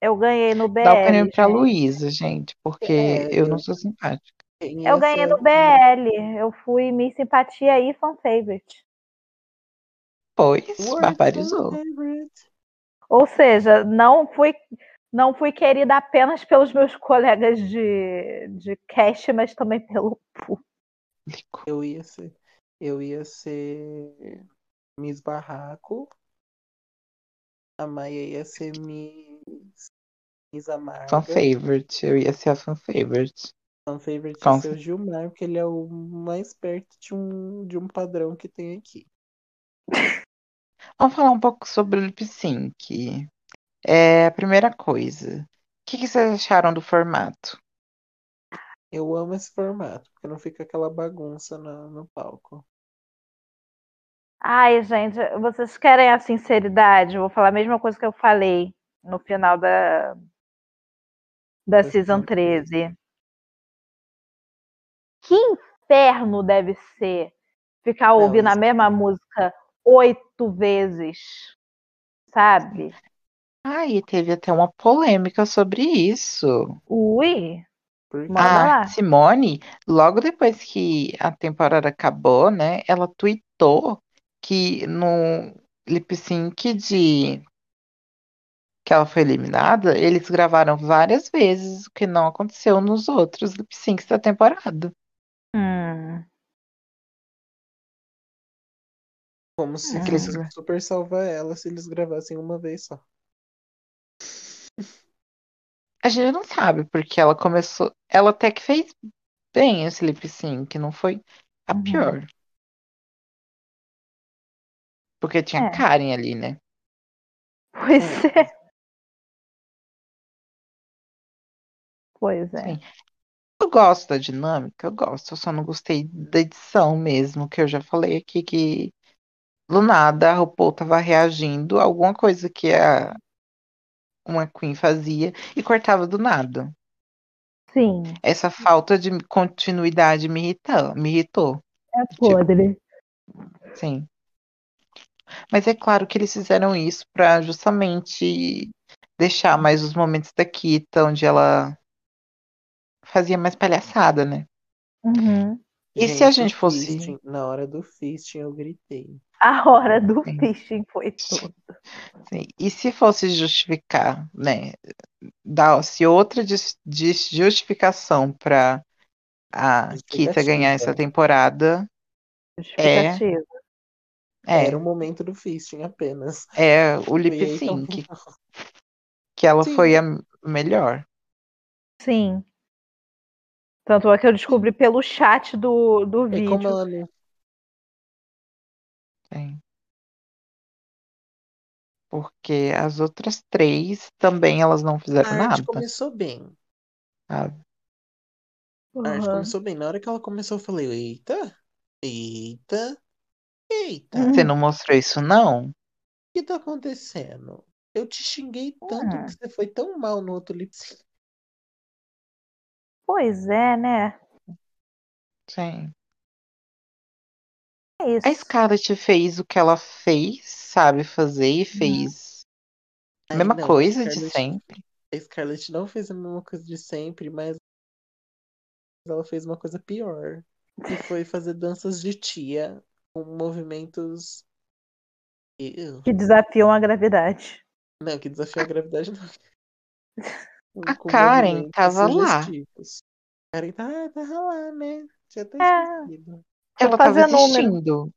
Eu ganhei no BL. Dá o prêmio pra. Luísa, gente, porque É, eu não sou simpática. Eu ganhei no BL. Eu fui Miss Simpatia e Fan Favorite. Pois, barbarizou. Ou seja, não fui, não fui querida apenas pelos meus colegas de, de cast, mas também pelo público. Eu ia ser. Eu ia ser Miss Barraco. A Maia ia ser Miss. Miss Amarga. Fan favorite. Eu ia ser a fan favorite. Fan favorite Com ia ser o Gilmar, porque ele é o mais perto de um, de um padrão que tem aqui. Vamos falar um pouco sobre o lip sync. É, a primeira coisa. O que, que vocês acharam do formato? Eu amo esse formato, porque não fica aquela bagunça no, no palco. Ai, gente, vocês querem a sinceridade? Eu vou falar a mesma coisa que eu falei no final da, da Season season 13. Que inferno deve ser ficar Não, ouvindo a isso- mesma música oito vezes, sabe? Ah, e teve até uma polêmica sobre isso. Ui, Manda A. Simone, logo depois que a temporada acabou, né, ela tweetou que no lip sync de que ela foi eliminada, eles gravaram várias vezes, o que não aconteceu nos outros lip syncs da temporada. hum, como se Aqueles- fosse super salvar ela se eles gravassem uma vez só. A gente não sabe, porque ela começou. Ela até que fez bem esse lip sync, não foi a Uhum. pior. Porque tinha É. Karen ali, né? pois é. Pois é. Sim. Eu gosto da dinâmica, eu gosto, eu só não gostei da edição mesmo, que eu já falei aqui que do nada a RuPaul tava reagindo a alguma coisa que a uma Queen fazia e cortava do nada. Sim, Essa falta de continuidade me irritou, me irritou. é podre. Sim. Mas é claro que eles fizeram isso para justamente deixar mais os momentos da Kita, onde ela fazia mais palhaçada, né? Uhum. E se a gente fosse- fisting, na hora do fisting eu gritei. A hora do Sim. fishing foi tudo. Sim, E se fosse justificar, né? Dar-se outra dis- dis- justificação para a Kita ganhar essa temporada, Justificativa. É, Era o momento do fisting apenas. é o lip ela- sync, que ela Sim. foi a melhor. Sim. Tanto é que eu descobri pelo chat do, do É vídeo. como ela não. Sim. Porque as outras três também elas não fizeram A arte nada. começou bem. sabe? A arte Uhum. começou bem. Na hora que ela começou, eu falei, eita, eita, eita. Você não mostrou isso, não? O que tá acontecendo? Eu te xinguei tanto Hum. que você foi tão mal no outro lip sync. Pois é, né? Sim. É isso. A Scarlett fez o que ela fez, sabe fazer e fez a Ai, mesma não, a coisa de Scarlett- sempre. A Scarlett não fez a mesma coisa de sempre, mas ela fez uma coisa pior. Que foi fazer danças de tia com movimentos. Que desafiam a gravidade. Não, que desafio a gravidade não. A Com Karen tava lá. sugestivos. Karen tá, tava lá, né? Já tá É. esquecido. Foi Ela tava fazer número.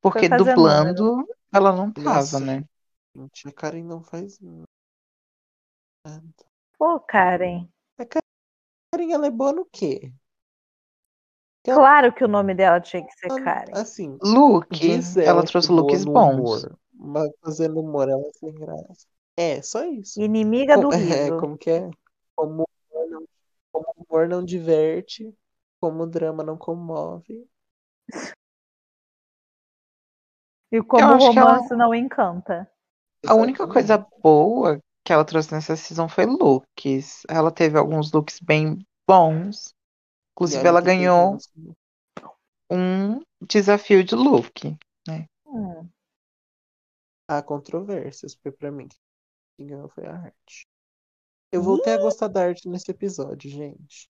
Porque dublando, ela não tava, Nossa. né? Gente, a Karen não faz nada. Pô, Karen. Karen, ela é boa no quê? Claro que o nome dela tinha que ser Ela- Karen. Assim, diz ela ela trouxe looks bons. humor, mas fazendo humor ela é sem graça. É, só isso. Inimiga do Co- é, riso. como que é? Como o humor não, como o humor não diverte, como o drama não comove. E como o que ela- romance não encanta. A única coisa boa que ela trouxe nessa season foi looks. Ela teve alguns looks bem bons. Inclusive, ela ganhou um desafio de look. Hum. Há controvérsias, porque pra mim quem ganhou foi a arte. Eu voltei a gostar da arte nesse episódio, gente.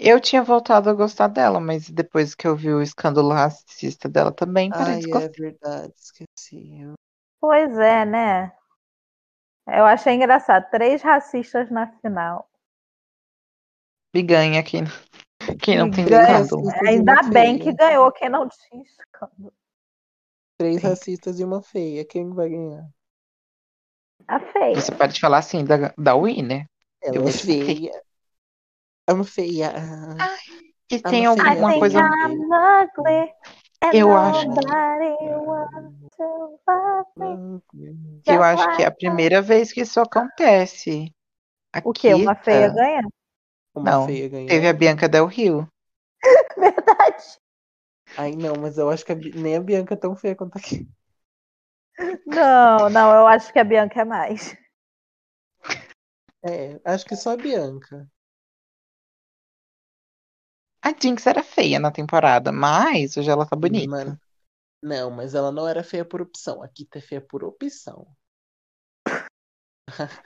Eu tinha voltado a gostar dela, mas depois que eu vi o escândalo racista dela também, parei Ai, de é gostar. verdade, esqueci. Eu- Pois é, né? Eu achei engraçado. Três racistas na final. E ganha quem, quem não E tem ganha. escândalo. E Ainda bem feia. que ganhou quem não tinha escândalo. Três Sim. racistas e uma feia. Quem vai ganhar? A feia. Você pode falar assim da, da Winner. Eu Ela vou é bater. feia. É uma feia. E Ah, tem alguma coisa. And Eu acho. Eu acho que é a primeira vez que isso acontece. A O quê? Uma feia Kita- ganha? Uma Não, feia ganhou. Teve a Bianca Del Rio. Verdade. Ai, não, mas eu acho que a nem a Bianca é tão feia quanto a Kim. Não, não, eu acho que a Bianca é mais. É, acho que só a Bianca. A Jinx era feia na temporada, mas hoje ela tá bonita. Mano, não, mas ela não era feia por opção. A Kita é feia por opção.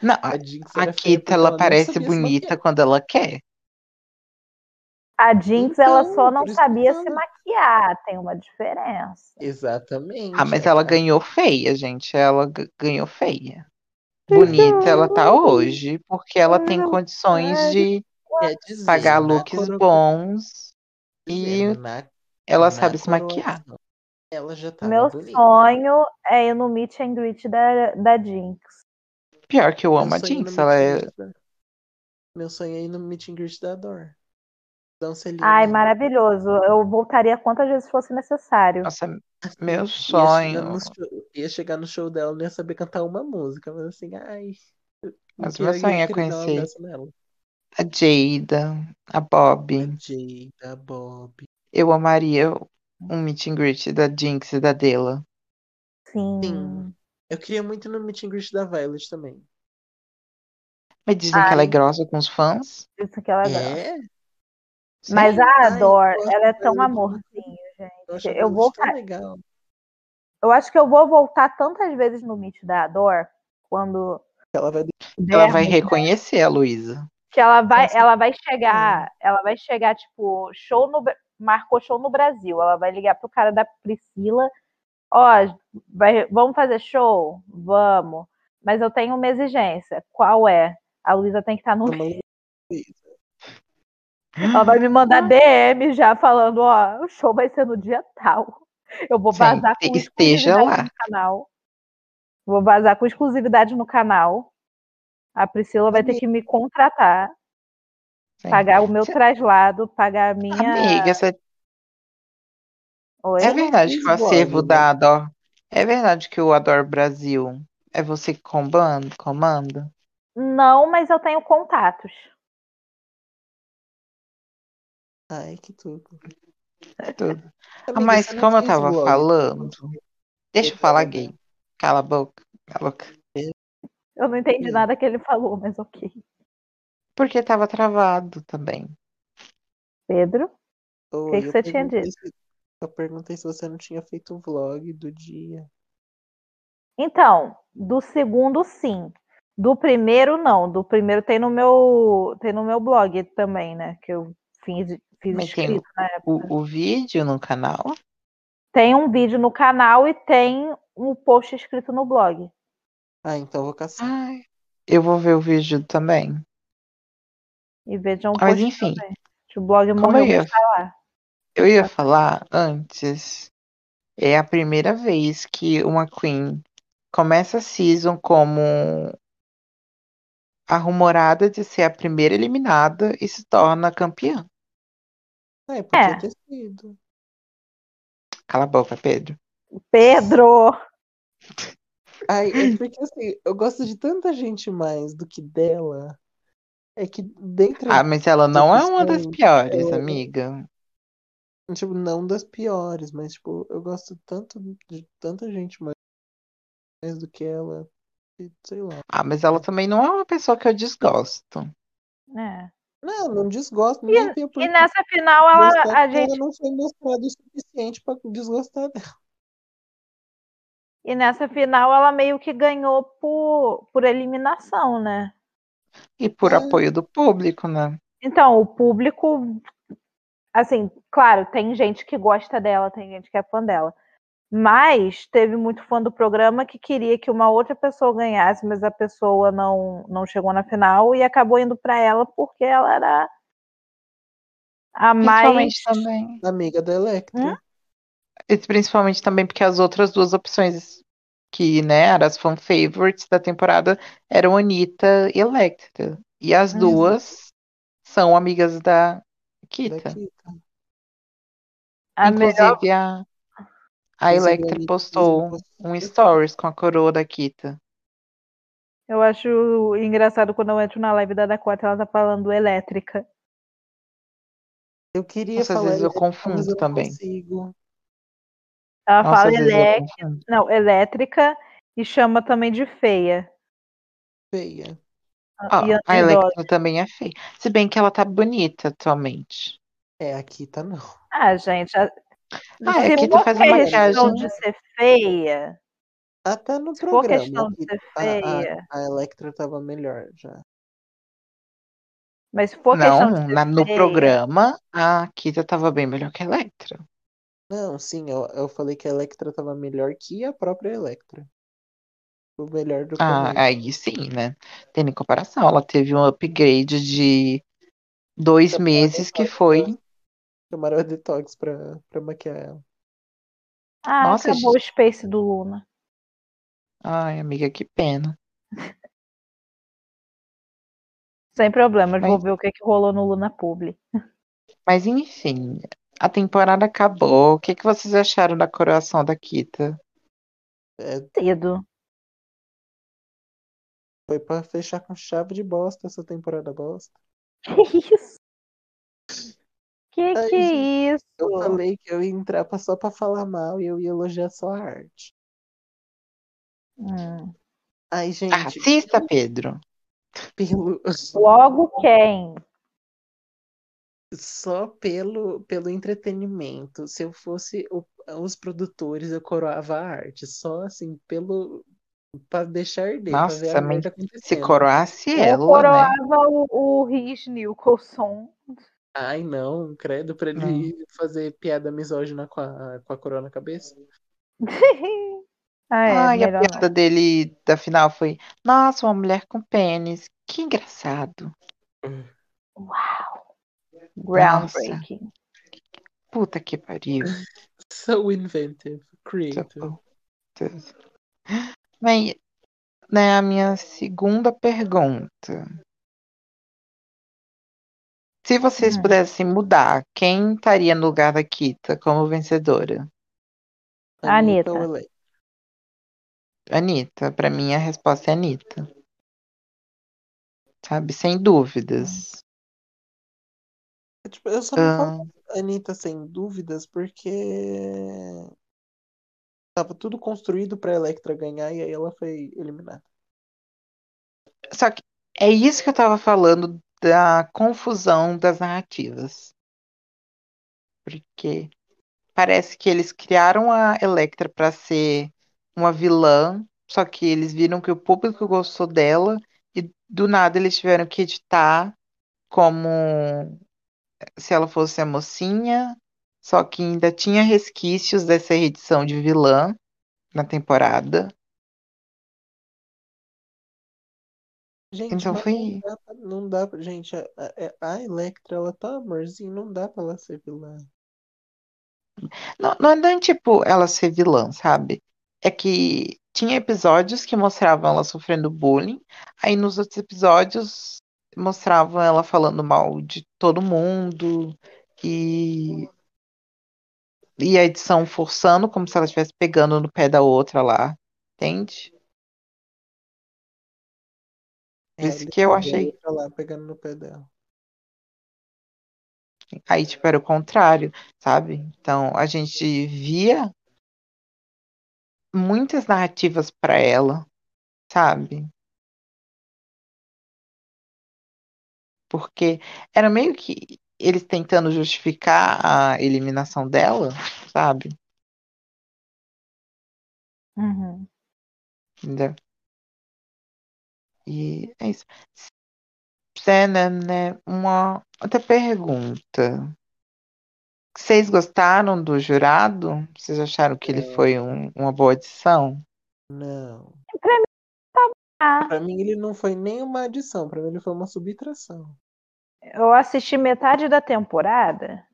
Não, A Jinx a Kita ela não parece bonita quando ela quer. A Jinx, ela Então, só não sabia se maquiar, tem uma diferença. Exatamente. Ah, mas a- ela ganhou feia, gente. Ela ganhou feia. Bonita ela tá hoje, porque ela tem condições de dizer, pagar na looks coro- bons e na- ela na sabe se maquiar. Ela já tava Meu sonho é ir no meet and greet da, da Jinx. Pior que eu Meu amo a sonho é ir no Jinx, ela é. da- Meu sonho é ir no meet and greet da Dor. Ai, maravilhoso. Eu voltaria quantas vezes fosse necessário. Nossa, meu Ia chegar, sonho. no show, ia chegar no show dela, não ia saber cantar uma música, mas assim, ai. Mas eu meu sonho é um conhecer. A Jada, a Bob. A Jada, a Bob. Eu amaria um meet and greet da Jinx e da Dela. Sim. Sim. Eu queria muito no meet and greet da Violet também. Mas dizem que ela é Ai. grossa com os fãs. Isso que ela gosta. É? Mas Sim. a Ai, Ador, ela é tão muito. gente. Eu acho a Eu vou, legal. eu acho que eu vou voltar tantas vezes no meet da Ador quando Ela vai Ela vai reconhecer a Luísa. Que ela vai, ela vai chegar, ela vai chegar, tipo, show no, marcou show no Brasil. Ela vai ligar pro cara da Priscila, ó, vai, vamos fazer show? Vamos. Mas eu tenho uma exigência. Qual é? A Luísa tem que estar no. uma Ela vai me mandar DM já falando, ó, o show vai ser no dia tal. Eu vou Sim, vazar com esteja exclusividade lá. no canal. Vou vazar com exclusividade no canal. A Priscila vai ter que me contratar, Sim. pagar o meu traslado, pagar a minha. Amiga, cê- Oi? é verdade que o acervo da Ador. É verdade que o Ador Brasil é você que comanda? comanda? Não, mas eu tenho contatos. Ai, que tudo. Tudo. Ah, Amiga, mas você como eu tava falando, deixa eu falar gay. Cala a boca, cala a boca. Eu não entendi nada que ele falou, mas ok. Porque tava travado também. Pedro? Oi, que que você tinha perguntei se- Eu perguntei se você não tinha feito o vlog do dia. Então, do segundo sim. Do primeiro não. Do primeiro tem no meu tem no meu blog também, né? Que eu fiz, fiz Mas tem escrito na época. o, o vídeo no canal. Tem um vídeo no canal e tem um post escrito no blog. Ah, então eu vou caçar. Ai, eu vou ver o vídeo também. E vejam o Ah, Mas post enfim, também. Que o blog como morreu, eu ia, lá. eu ia falar antes, é a primeira vez que uma Queen começa a season como a rumorada de ser a primeira eliminada e se torna campeã. Ah, podia É. ter sido. Cala a boca, Pedro. Pedro! Ai, é porque assim, eu gosto de tanta gente mais do que dela. É que dentro, Ah, mas ela não é uma das piores, ela- amiga. tipo, não das piores, mas tipo, eu gosto tanto de tanta gente mais, mais do que ela. sei lá. Ah, mas ela também não é uma pessoa que eu desgosto. É. Não, não desgosto, ninguém tem por E que nessa final ela, a porque ela gente não foi mostrado o suficiente pra desgostar dela. E nessa final ela meio que ganhou por, por eliminação, né? E por É. apoio do público, né? Então, o público, assim, claro, tem gente que gosta dela, tem gente que é fã dela. Mas teve muito fã do programa que queria que uma outra pessoa ganhasse, mas a pessoa não, não chegou na final e acabou indo para ela porque ela era a mais. Também. Amiga da Electra. Hum? E principalmente também porque as outras duas opções que, né, eram as fan favorites da temporada eram Anitta e Electra. E as duas são amigas da Da Kita. Kita. A melhor, Inclusive, a, a a Electra postou um stories com a coroa da Kita. eu acho engraçado quando eu entro na live da Dakota, ela tá falando elétrica. Eu queria Nossa, às falar vezes eu confundo eu não também. consigo. Ela Nossa, fala elec... não, elétrica e chama também de feia. Feia. Ah, a. Electra também é feia. Se bem que ela tá bonita atualmente. É, a Kita não. Ah, gente, a... Ah, se a Kita for faz a questão maquiagem. de ser feia, Até no se for programa. questão de ser a, feia, a, a Electra tava melhor já. mas se for questão de Não, ser na- no feia, programa a Kita tava bem melhor que a Electra. Não, sim, eu, eu falei que a Electra tava melhor que a própria Electra. O melhor do Ah, começo. aí sim, né? Tendo em comparação, ela teve um upgrade de dois Chamaram meses que foi. pra- Chamaram a Detox pra, pra maquiar ela. ah, Nossa, acabou o gente. Space do Luna. Ai, amiga, que pena. Sem problemas, Mas, vou ver o que, que rolou no Luna Publi. mas enfim, a temporada acabou. O que que vocês acharam da coroação da Kita? É, Cedo. foi pra fechar com chave de bosta essa temporada bosta. Que isso? Que Ai, que gente, é isso? eu falei que eu ia entrar só pra falar mal e eu ia elogiar só a arte. Hum. Ai, gente, Assista, Pedro. pelo, Logo quem? Só pelo, pelo entretenimento. Se eu fosse o- os produtores, eu coroava a arte. Só assim, pelo. Pra deixar arder, pra ver Nossa, a merda se coroasse Eu ela, né? coroava o, o Rhys Nicholson. Ai, não, credo, pra Não. ele fazer piada misógina com a, com a coroa na cabeça. ah, é, Ai, a piada dele da final foi: Nossa, uma mulher com pênis. Que engraçado. Uau! Nossa, Groundbreaking. puta que pariu. So inventive, creative. Bem, né, a minha segunda pergunta. Se vocês Hum. pudessem mudar, quem estaria no lugar da Kita como vencedora? Anitta. Anitta, pra mim a resposta é Anitta. Sabe, sem dúvidas. Tipo, eu só não Ah, falo Anitta sem dúvidas porque tava tudo construído pra Electra ganhar e aí ela foi eliminada. só que é isso que eu tava falando da confusão das narrativas. Porque parece que eles criaram a Electra pra ser uma vilã, só que eles viram que o público gostou dela e do nada eles tiveram que editar como se ela fosse a mocinha, só que ainda tinha resquícios dessa edição de vilã na temporada. Gente, Então foi. não dá, pra- não dá pra. Gente, a, a, a Electra, ela tá amorzinho, não dá pra ela ser vilã. Não, não é nem tipo ela ser vilã, sabe? É que tinha episódios que mostravam ela sofrendo bullying, aí nos outros episódios mostravam ela falando mal de todo mundo e, e a edição forçando como se ela estivesse pegando no pé da outra lá, entende? É, isso que eu achei. lá pegando no pé dela. Aí, tipo, era o contrário, sabe? Então, a gente via muitas narrativas pra ela, sabe? Porque era meio que eles tentando justificar a eliminação dela, sabe? Uhum. Entendeu? E é isso. Cena, né? Uma outra pergunta. Vocês gostaram do jurado? Vocês acharam que ele Não. foi um- uma boa adição? Não. Ah, Pra mim ele não foi nem uma adição, pra mim ele foi uma subtração. Eu assisti metade da temporada.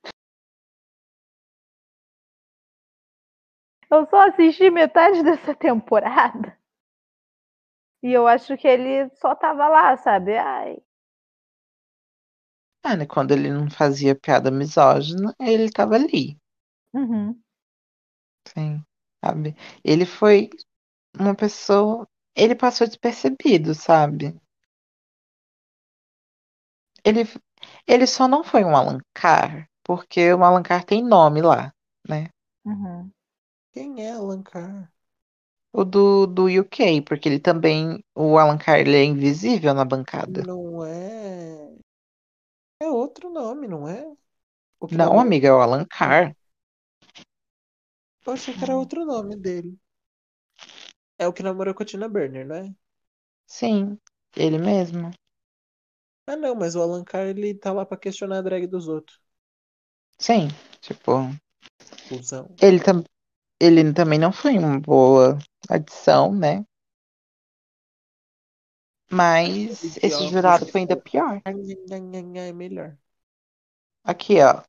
Eu só assisti metade dessa temporada. E eu acho que ele só tava lá, sabe? Ai, Ah, né? Quando ele não fazia piada misógina, ele tava ali, uhum. sim, sabe? Ele foi uma pessoa. Ele passou despercebido, sabe? Ele, ele só não foi um Alancar, porque o Alancar tem nome lá, né? Uhum. Quem é Alan Carr? O do, do UK, porque ele também. O Alancar ele é invisível na bancada. Não é. É outro nome, não é? Não, amiga, é o Alancar. Eu achei que era outro nome dele. É o que namorou com a Tina Burner, não é? Sim, ele mesmo. Ah, não, mas o Alan Carr, ele tá lá pra questionar a drag dos outros. Sim, tipo. Cusão. Ele, tam ele também não foi uma boa adição, né? Mas Esse esse óculos jurado é foi ainda pior. É melhor. Aqui, ó.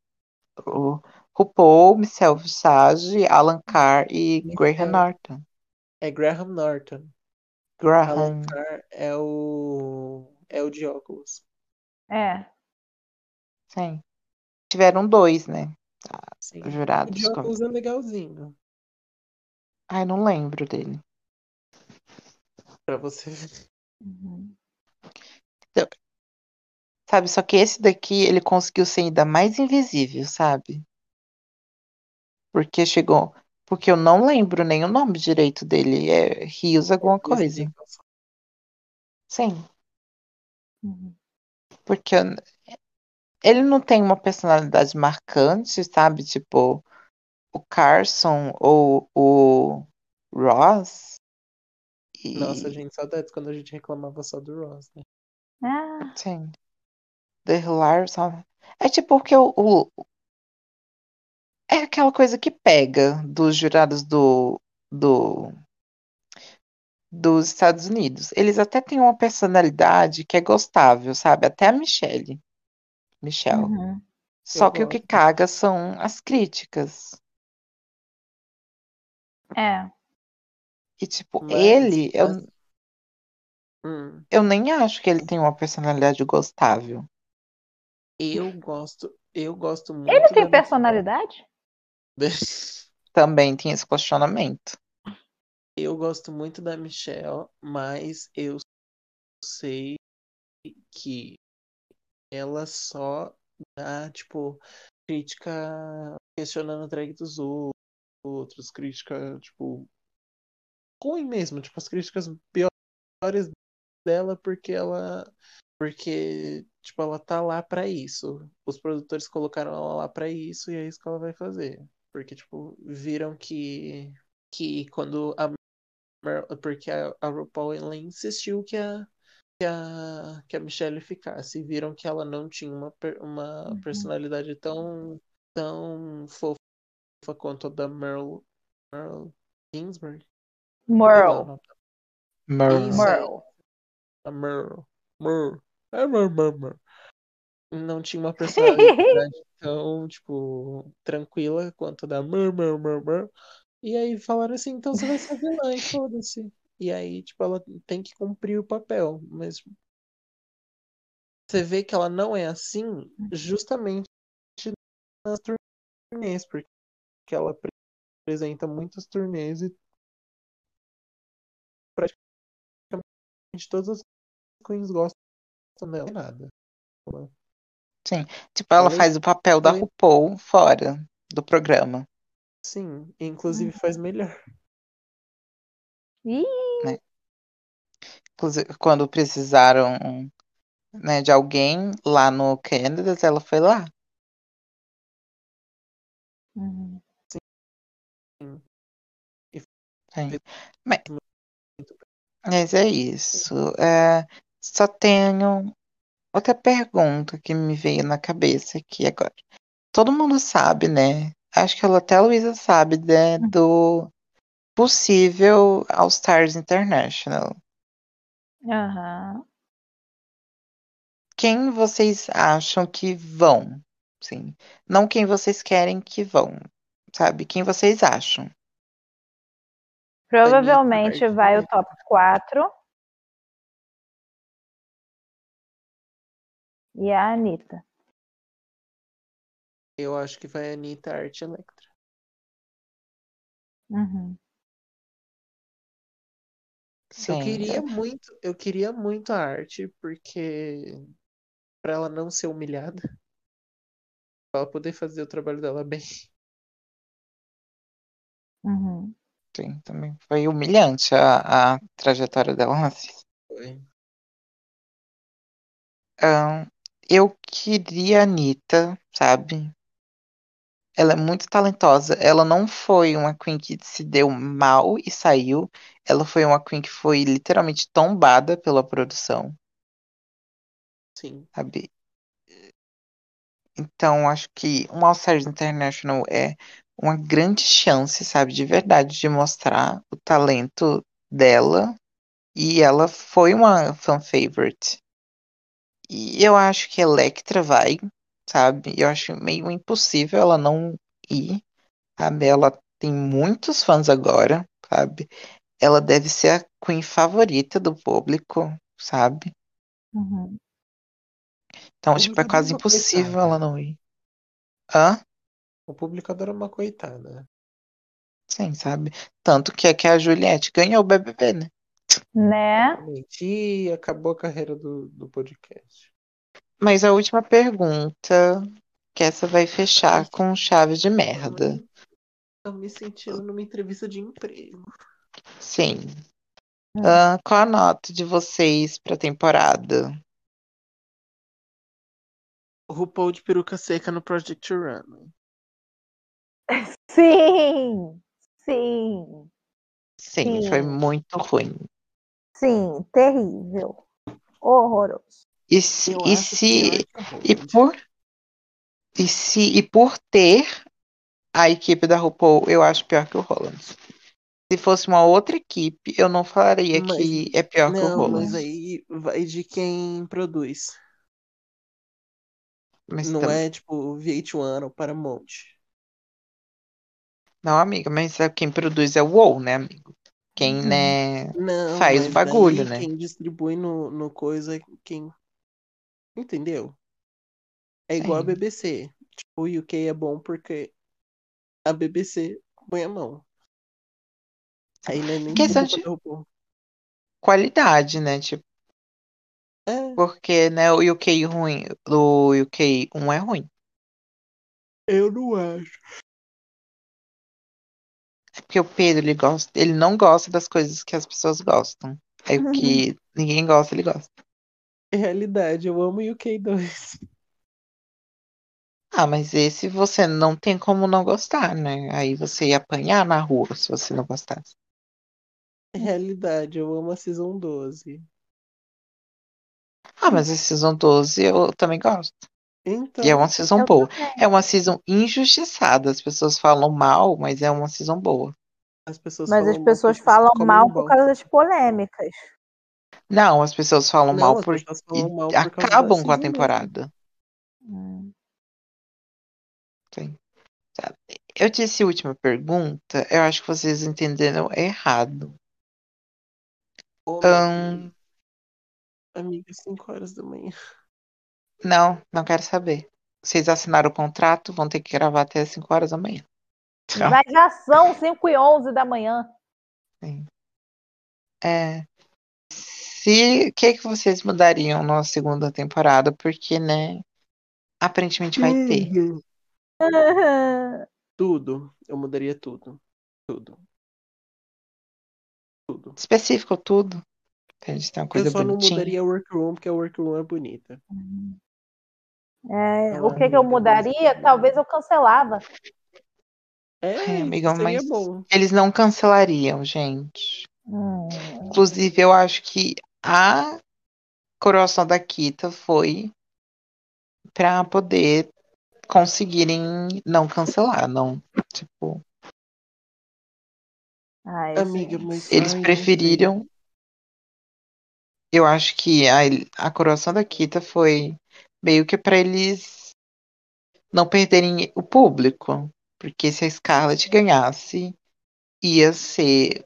O RuPaul, Michelle Visage, Alan Carr e Michelle. Graham Norton. É Graham Norton. Alan Graham. Carr é o. É o de óculos. É. Sim. Tiveram dois, né? Sim. O Jurados. de óculos é legalzinho. Ai, não lembro dele. Pra você ver. Uhum. Sabe, só que esse daqui, ele conseguiu ser ainda mais invisível, sabe? Porque chegou. Porque eu não lembro nem o nome direito dele. É Rios alguma coisa. Sim. Uhum. Porque ele não tem uma personalidade marcante, sabe? Tipo, o Carson ou o Ross. E, Nossa, gente, saudades quando a gente reclamava só do Ross, né? Ah, Sim. The Hilar, sabe? É tipo porque o, o- É aquela coisa que pega dos jurados do, do, dos Estados Unidos. Eles até têm uma personalidade que é gostável, sabe? Até a Michelle. Michelle. uhum. Só Eu que o que caga são as críticas. É. E, tipo, Mas, ele, eu, Hum, eu nem acho que ele tem uma personalidade gostável. eu gosto, eu gosto muito Ele tem da personalidade? Também tem esse questionamento. Eu gosto muito da Michelle, mas eu sei que ela só dá, tipo, crítica questionando a drag dos ou- outros, crítica, tipo, ruim mesmo, tipo, as críticas piores dela porque ela porque, tipo, ela tá lá pra isso. Os produtores colocaram ela lá pra isso e é isso que ela vai fazer. Porque, tipo, viram que que quando a porque a, a RuPaul ela insistiu que a, que a, que a Michelle ficasse. E viram que ela não tinha uma, uma personalidade tão, tão fofa quanto a da Merle, Merle Ginsburg. Merle. nome. Mer- Isso aí. Merle. A Merle. Merle. É Merle, Merle, Merle. Não tinha uma personalidade tão, tipo, tranquila quanto a da Merle, Merle, Merle, Merle. E aí falaram assim, então você vai ser vilã e foda-se. E aí, tipo, ela tem que cumprir o papel. Mas você vê que ela não é assim justamente nas turnês, porque ela apresenta muitas turnês e praticamente todas as queens gostam dela. Nada. Tipo, ela faz o papel da RuPaul fora do programa. Sim, inclusive faz melhor. Ih, Inclusive, quando precisaram, né, de alguém lá no Canada, ela foi lá. uhum. Sim. Mas, mas é isso. É, só tenho outra pergunta que me veio na cabeça aqui agora. Todo mundo sabe, né? Acho que até a Luísa sabe, né, do possível All Stars International. Aham. Quem vocês acham que vão? Sim. Não quem vocês querem que vão, sabe? Quem vocês acham? Provavelmente vai o top 4. E a Anitta. Eu acho que vai a Anitta Art Electra. Uhum. Sim. Eu queria muito, eu queria muito a arte, porque pra ela não ser humilhada, pra ela poder fazer o trabalho dela bem. Uhum. Sim, também foi humilhante a, a trajetória dela. Nossa. Foi. Ahn, eu queria a Anitta, sabe? Ela é muito talentosa. Ela não foi uma Queen que se deu mal e saiu. Ela foi uma Queen que foi literalmente tombada pela produção, Sim. sabe? Então, acho que um All Stars International é uma grande chance, sabe, de verdade, de mostrar o talento dela. E ela foi uma fan favorite. E eu acho que Electra vai, sabe? Eu acho meio impossível ela não ir, sabe? Ela tem muitos fãs agora, sabe? Ela deve ser a queen favorita do público, sabe? Uhum. Então, tipo, é quase impossível coitada. ela não ir. Hã? O público adora uma coitada. Sim, sabe? Tanto que é que a Juliette ganhou o BBB, né? Né? E acabou a carreira do, do podcast. Mas a última pergunta, que essa vai fechar com chave de merda. Tô me sentindo numa entrevista de emprego. Sim. Hum. Ah, qual a nota de vocês pra temporada? O RuPaul de peruca seca no Project Run. Sim! Sim! Sim, foi Sim. muito ruim. Sim, terrível. Horroroso. E se, e se, a e por, e se, e por ter a equipe da RuPaul, eu acho pior que o Roland. Se fosse uma outra equipe, eu não falaria Mas- que é pior que o Não, Roland. mas aí vai de quem produz. Mas Não tam- é tipo VH1 ou Paramount. Não, amiga, mas é quem produz é o WoW, né, amigo? Quem, Uhum. né, Não, faz o bagulho, daí né? Quem distribui no, no coisa é quem. Entendeu? É igual a Sim. BBC. Tipo, o UK é bom porque a BBC põe a mão. Aí não é nem Questão de-. Qualidade, né? Tipo, É, porque, né, o UK ruim, o UK 1 é ruim. eu não acho. É porque o Pedro, ele gosta, ele não gosta das coisas que as pessoas gostam. É o que ninguém gosta, ele gosta. É realidade, eu amo UK 2. Ah, mas esse você não tem como não gostar, né? Aí você ia apanhar na rua se você não gostasse. É realidade, eu amo a Season 12. Ah, mas a Season 12 eu também gosto. Então, E é uma season boa. também. É uma season injustiçada. As pessoas falam mal, mas é uma season boa. as pessoas Mas falam as mal pessoas falam mal por causa das polêmicas. Não, as pessoas falam Não, mal as por pessoas falam e mal por causa da acabam com a season temporada. Hum. Sim. Sabe? Eu disse a última pergunta, eu acho que vocês entenderam errado. Ô, Ahn, Deus, amiga, 5 horas da manhã. não, não quero saber. Vocês assinaram o contrato, vão ter que gravar até as 5 horas da manhã. Tchau. Mas já são 5 e 11 da manhã. Sim. É, se o que que vocês mudariam na segunda temporada? Porque, né? Aparentemente vai ter. Tudo. Eu mudaria tudo. Tudo. Tudo. Específico tudo. Pra gente ter uma Eu coisa só não bonitinha. mudaria a workroom, porque a workroom é bonita. É, o que, que eu é mudaria? Talvez eu cancelava. É, Ai, isso amiga, seria mas bom. eles não cancelariam, gente. Hum. Inclusive, eu acho que a coroação da Kita foi pra poder conseguirem não cancelar, não. Tipo, Ai, Amiga, mas eles ai, preferiram. Eu acho que a, a coroação da Kita foi meio que pra eles não perderem o público. Porque se a Scarlett ganhasse, ia ser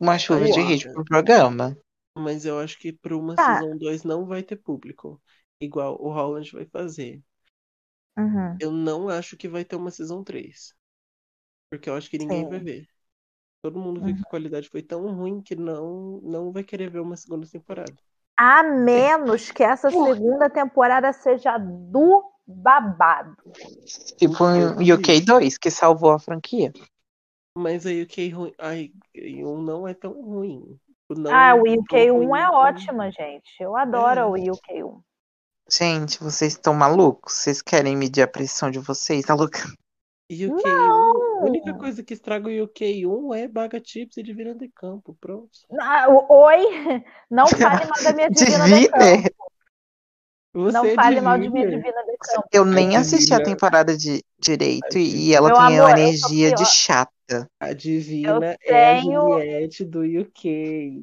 uma chuva Ai, de hate pro programa. Mas eu acho que para uma Tá. Season 2 não vai ter público. Igual o Holland vai fazer. Uhum. Eu não acho que vai ter uma Season 3. Porque eu acho que ninguém Sim. vai ver. Todo mundo viu que a qualidade foi tão ruim que não, não vai querer ver uma segunda temporada. A menos que essa segunda temporada seja do babado. Tipo o UK 2, que salvou a franquia. Mas aí o que é ruim. Ai, um não é tão ruim. O não Ah, o tão UK1 ruim é tão- ótima, gente. Eu adoro É. o UK1. Gente, vocês estão malucos? Vocês querem medir a pressão de vocês? Tá louca? UK1, a única coisa que estraga o UK1 é Baga Chips e Divina de Campo. Pronto. Ah, o- Oi! Não fale mal da minha Divina de Campo. Você Não é fale mal de minha. Divina de Campo. Eu nem assisti a temporada de direito e, e ela Meu tem amor, uma energia de chata. A Divina Eu é a tenho- Juliette do UK.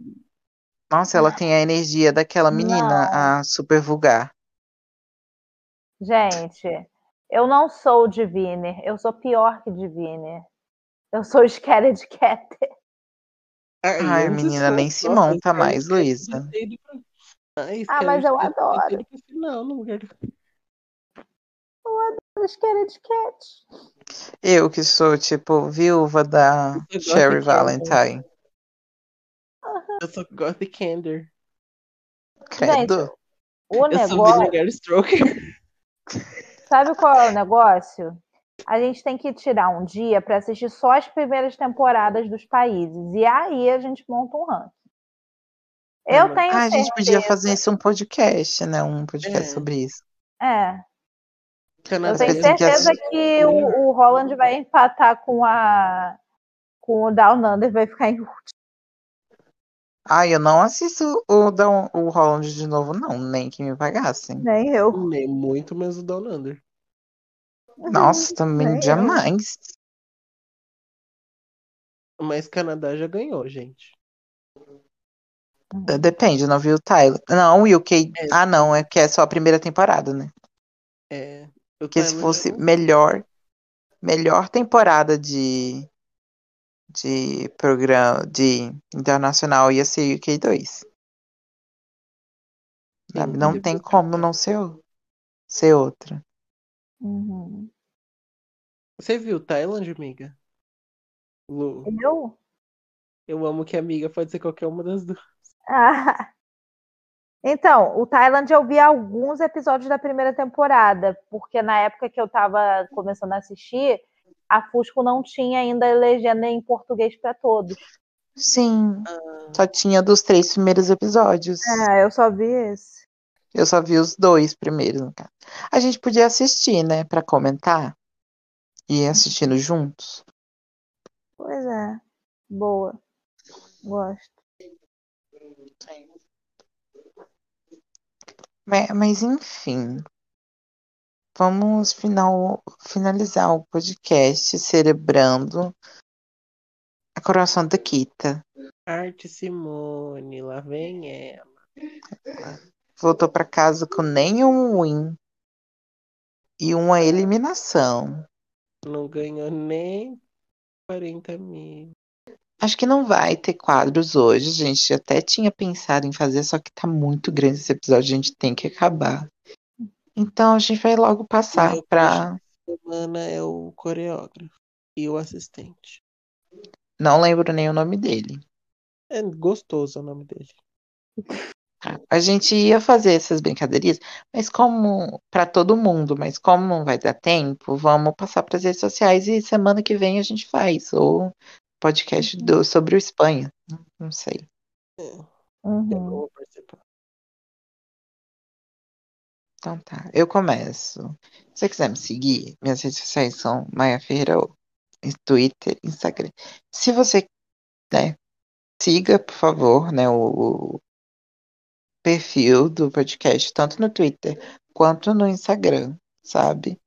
Nossa, ela tem a energia daquela menina, a super vulgar. Gente, eu não sou Diviner. Eu sou pior que Diviner. Eu sou Scared Cat. Ai, antes menina, nem se monta mais, Luísa. Ah, mas eu adoro. no lugar do- Scared Cat. Eu que sou, tipo, viúva da Eu Sherry Valentine. Eu só gosto de Candor. Credo. O Eu negócio. Stroker. Sabe qual é o negócio? A gente tem que tirar um dia para assistir só as primeiras temporadas dos países. E aí a gente monta um ranking. Eu tenho Ah, a gente podia fazer isso um podcast, né? Um podcast É. sobre isso. É, eu tenho que certeza que o, o Holland vai empatar com a com o Down Under, vai ficar em Ah, eu não assisto o, da, o Holland de novo, não. Nem que me pagassem. nem eu. Nem muito menos o Down Under. Nossa, também Nem eu. jamais. Mas Canadá já ganhou, gente. Depende, não viu o Tyler. Não, o UK. É. Ah, não, é que é só a primeira temporada, né? É. Porque se fosse não- melhor. melhor temporada de de programa de internacional ia ser UK2. Sabe? Não Sim. tem como não ser, ser outra. Uhum. Você viu Thailand, amiga? Lu, Eu? eu amo que amiga pode ser qualquer uma das duas. Ah. Então, o Thailand eu vi alguns episódios da primeira temporada, porque na época que eu tava começando a assistir, a Fusco não tinha ainda legenda em português para todos. Sim, Ah, só tinha dos três primeiros episódios. É, eu só vi esse. Eu só vi os dois primeiros, no caso. A gente podia assistir, né, Pra comentar e ir assistindo juntos. Pois é. Boa. Gosto. Mas, mas, enfim, vamos final, finalizar o podcast celebrando a coroação da Kita. Arte Simone, lá vem ela. Voltou pra casa com nenhum win e uma eliminação. Não ganhou nem 40 mil. Acho que não vai ter quadros hoje. A gente até tinha pensado em fazer, só que tá muito grande esse episódio, a gente tem que acabar. Então a gente vai logo passar pra. Semana é o coreógrafo e o assistente. Não lembro nem o nome dele. É gostoso o nome dele. A gente ia fazer essas brincadeirinhas, mas como para todo mundo, mas como não vai dar tempo, vamos passar para as redes sociais e semana que vem a gente faz ou podcast do, sobre o Espanha, não- não sei. É, Uhum. Então tá, eu começo. Se você quiser me seguir, minhas redes sociais são Maia Ferreira, Twitter, Instagram. Se você, né, siga, por favor, né, o, o perfil do podcast, tanto no Twitter quanto no Instagram, sabe?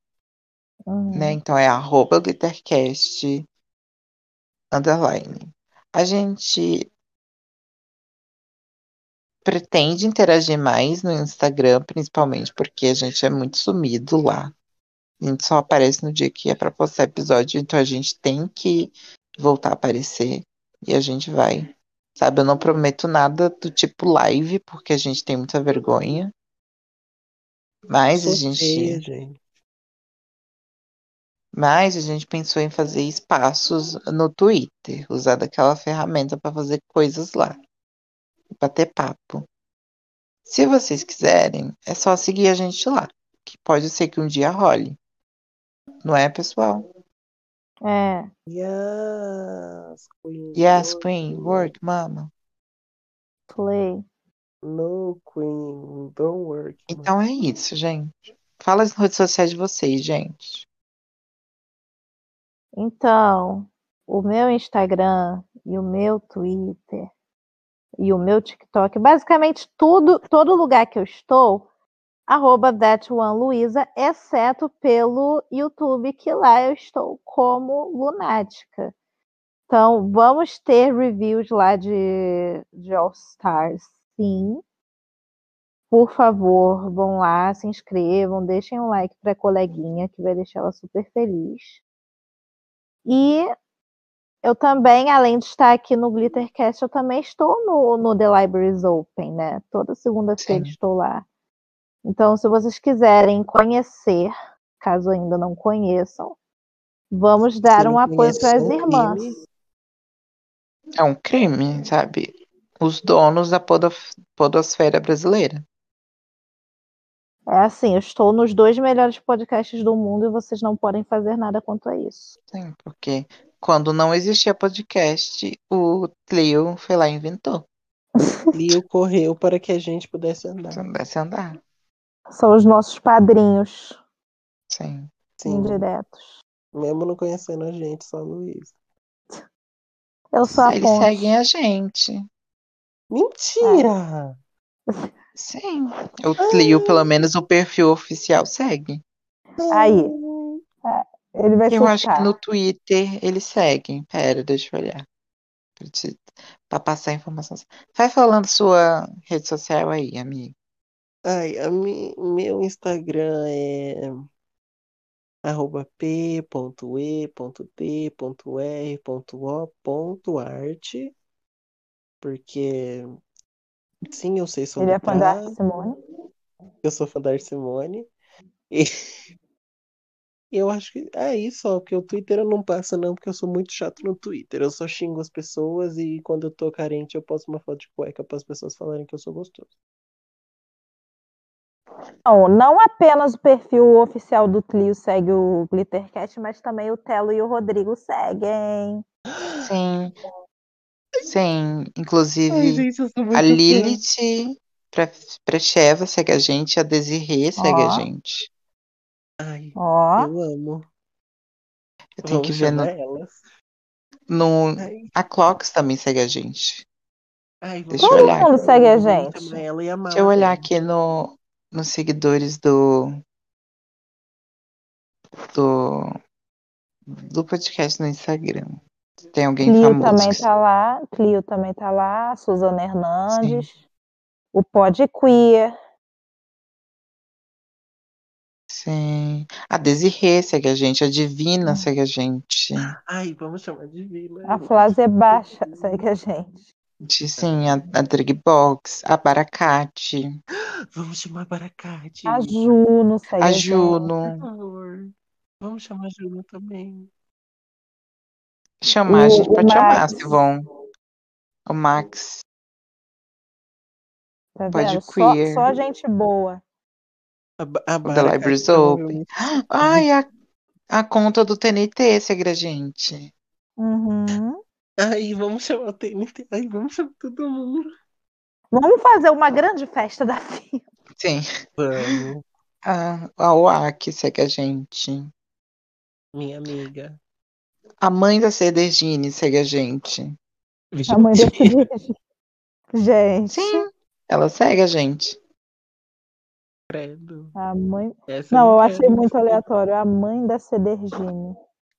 Uhum. né? Então é arroba glittercast underline. A gente pretende interagir mais no Instagram, principalmente porque a gente é muito sumido lá. A gente só aparece no dia que é para postar episódio, então a gente tem que voltar a aparecer e a gente vai. Sabe, eu não prometo nada do tipo live, porque a gente tem muita vergonha. Mas a gente gente. Mas a gente pensou em fazer espaços no Twitter, usar daquela ferramenta para fazer coisas lá, bater papo. Se vocês quiserem, é só seguir a gente lá, que pode ser que um dia role. Não é, pessoal? É. Yes, queen. Yes, Queen, work, mama. Play. No, queen. Don't work. Então é isso, gente. Fala as redes sociais de vocês, gente. Então, o meu Instagram e o meu Twitter e o meu TikTok, basicamente tudo, todo lugar que eu estou, arroba that one Luiza, exceto pelo YouTube, que lá eu estou como lunática. Então, vamos ter reviews lá de, de All Stars, sim. Por favor, vão lá, se inscrevam, deixem um like para a coleguinha, que vai deixar ela super feliz. E eu também, além de estar aqui no Glittercast, eu também estou no, no The Libraries Open, né? Toda segunda-feira estou lá. Então, se vocês quiserem conhecer, caso ainda não conheçam, vamos dar um apoio para as irmãs. crime. É um crime, sabe? Os donos da podosfera brasileira. É assim, eu estou nos dois melhores podcasts do mundo e vocês não podem fazer nada quanto a isso. Sim, porque quando não existia podcast, o Clio foi lá e inventou. Leo correu para que a gente pudesse andar. Pudesse andar. São os nossos padrinhos Sim. Sim. indiretos. Mesmo não conhecendo a gente, só a Luiz. Eu sou a Eles ponte. seguem a gente. Mentira! Sim. O Clio, pelo menos o perfil oficial, segue. Aí. Ele vai Eu acho que surtar. no Twitter eles seguem. Pera, deixa eu olhar. Pra, te- pra passar informações. Vai falando sua rede social aí, amigo. Ai, a mi- meu Instagram é arroba p.e.t.r.o.art porque sim, eu sei Ele é fã da Simone. eu sou fã da Simone e eu acho que é isso, ó, porque o Twitter eu não passo não, porque eu sou muito chato no Twitter, eu só xingo as pessoas e quando eu tô carente eu posto uma foto de cueca para as pessoas falarem que eu sou gostoso. Não, não apenas o perfil oficial do Clio segue o Glittercat, mas também o Telo e o Rodrigo seguem. Sim. Sim. Ai, Inclusive, gente, eu sou a. Lilith Pre- Precheva segue a gente, a Desirê segue a gente. Ai, Ó, eu amo. Eu tenho Vamos que ver no, elas. no. Ai, A Clocks também segue a gente. ai, Deixa eu todo olhar. mundo segue a gente. chamar ela e a Deixa eu olhar aqui no, nos seguidores do, do, do podcast no Instagram. Tem alguém Clio famoso também que tá lá, Clio também tá lá, Suzana sim. Hernandes, o Pod Queer, Sim. A Desirê segue a gente, a Divina segue a gente. Ai, vamos chamar de Vila. a Flávia Baixa segue a gente. Sim, a, a Drigbox, a Baracate, Vamos chamar Baracate. A Juno segue a a Juno. favor. Vamos chamar a Juno também. Chamar, a gente O, o pode chamar, Max, se vão. O Max, tá pode vendo? Só, queer, só gente boa. A, a o The Baracate Libraries Open. Ai, a, a conta do TNT segue a gente. Uhum. Ai, vamos chamar o TNT. Ai, vamos chamar todo mundo. Vamos fazer uma grande festa da FIA. Sim. Vamos, A, a OAK segue a gente. minha amiga. A mãe da Cedergine segue a gente. A mãe da Gente, Felipe. Gente, Sim, ela segue a gente. credo. a mãe. Essa Não, eu achei muito aleatório. A mãe da Cedergine.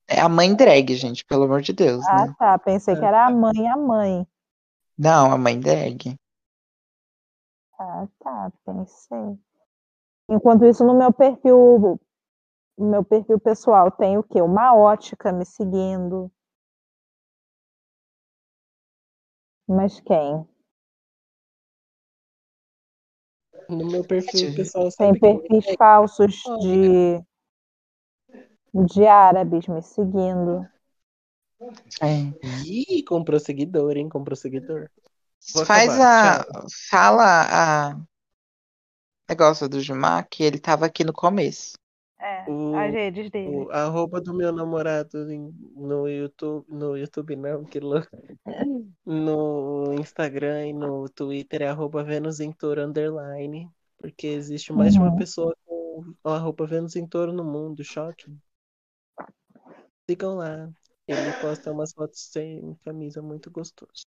É a mãe drag, gente, pelo amor de Deus, Ah, né? tá. Pensei que era a mãe, a mãe. Não, a mãe drag. Ah, tá. Pensei. Enquanto isso, no meu perfil, no meu perfil pessoal, tem o quê? Uma ótica me seguindo. Mas quem? No meu perfil pessoal, Tem perfis é? falsos de, de árabes me seguindo. É. Ih, comprou seguidor, hein? Comprou seguidor. Vou Faz acabar. a. Fala a. Negócio do Gilmar, que ele tava aqui no começo. É, O- as redes dele. O arroba do meu namorado em- no YouTube, no YouTube não, que louco. No Instagram e no Twitter é arroba em Touro underline, porque existe mais de uma Uhum. pessoa com o arroba Vênus em Touro no mundo, choque. Sigam lá. Ele posta umas fotos sem camisa muito gostoso.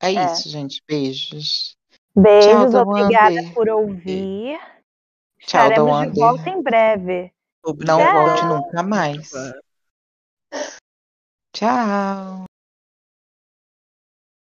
É É. isso, gente. Beijos. Beijos, Tchau, obrigada por ouvir. Tchau, Estaremos de Dawande. volta em breve. Não Obrigado. volte nunca mais. Tchau.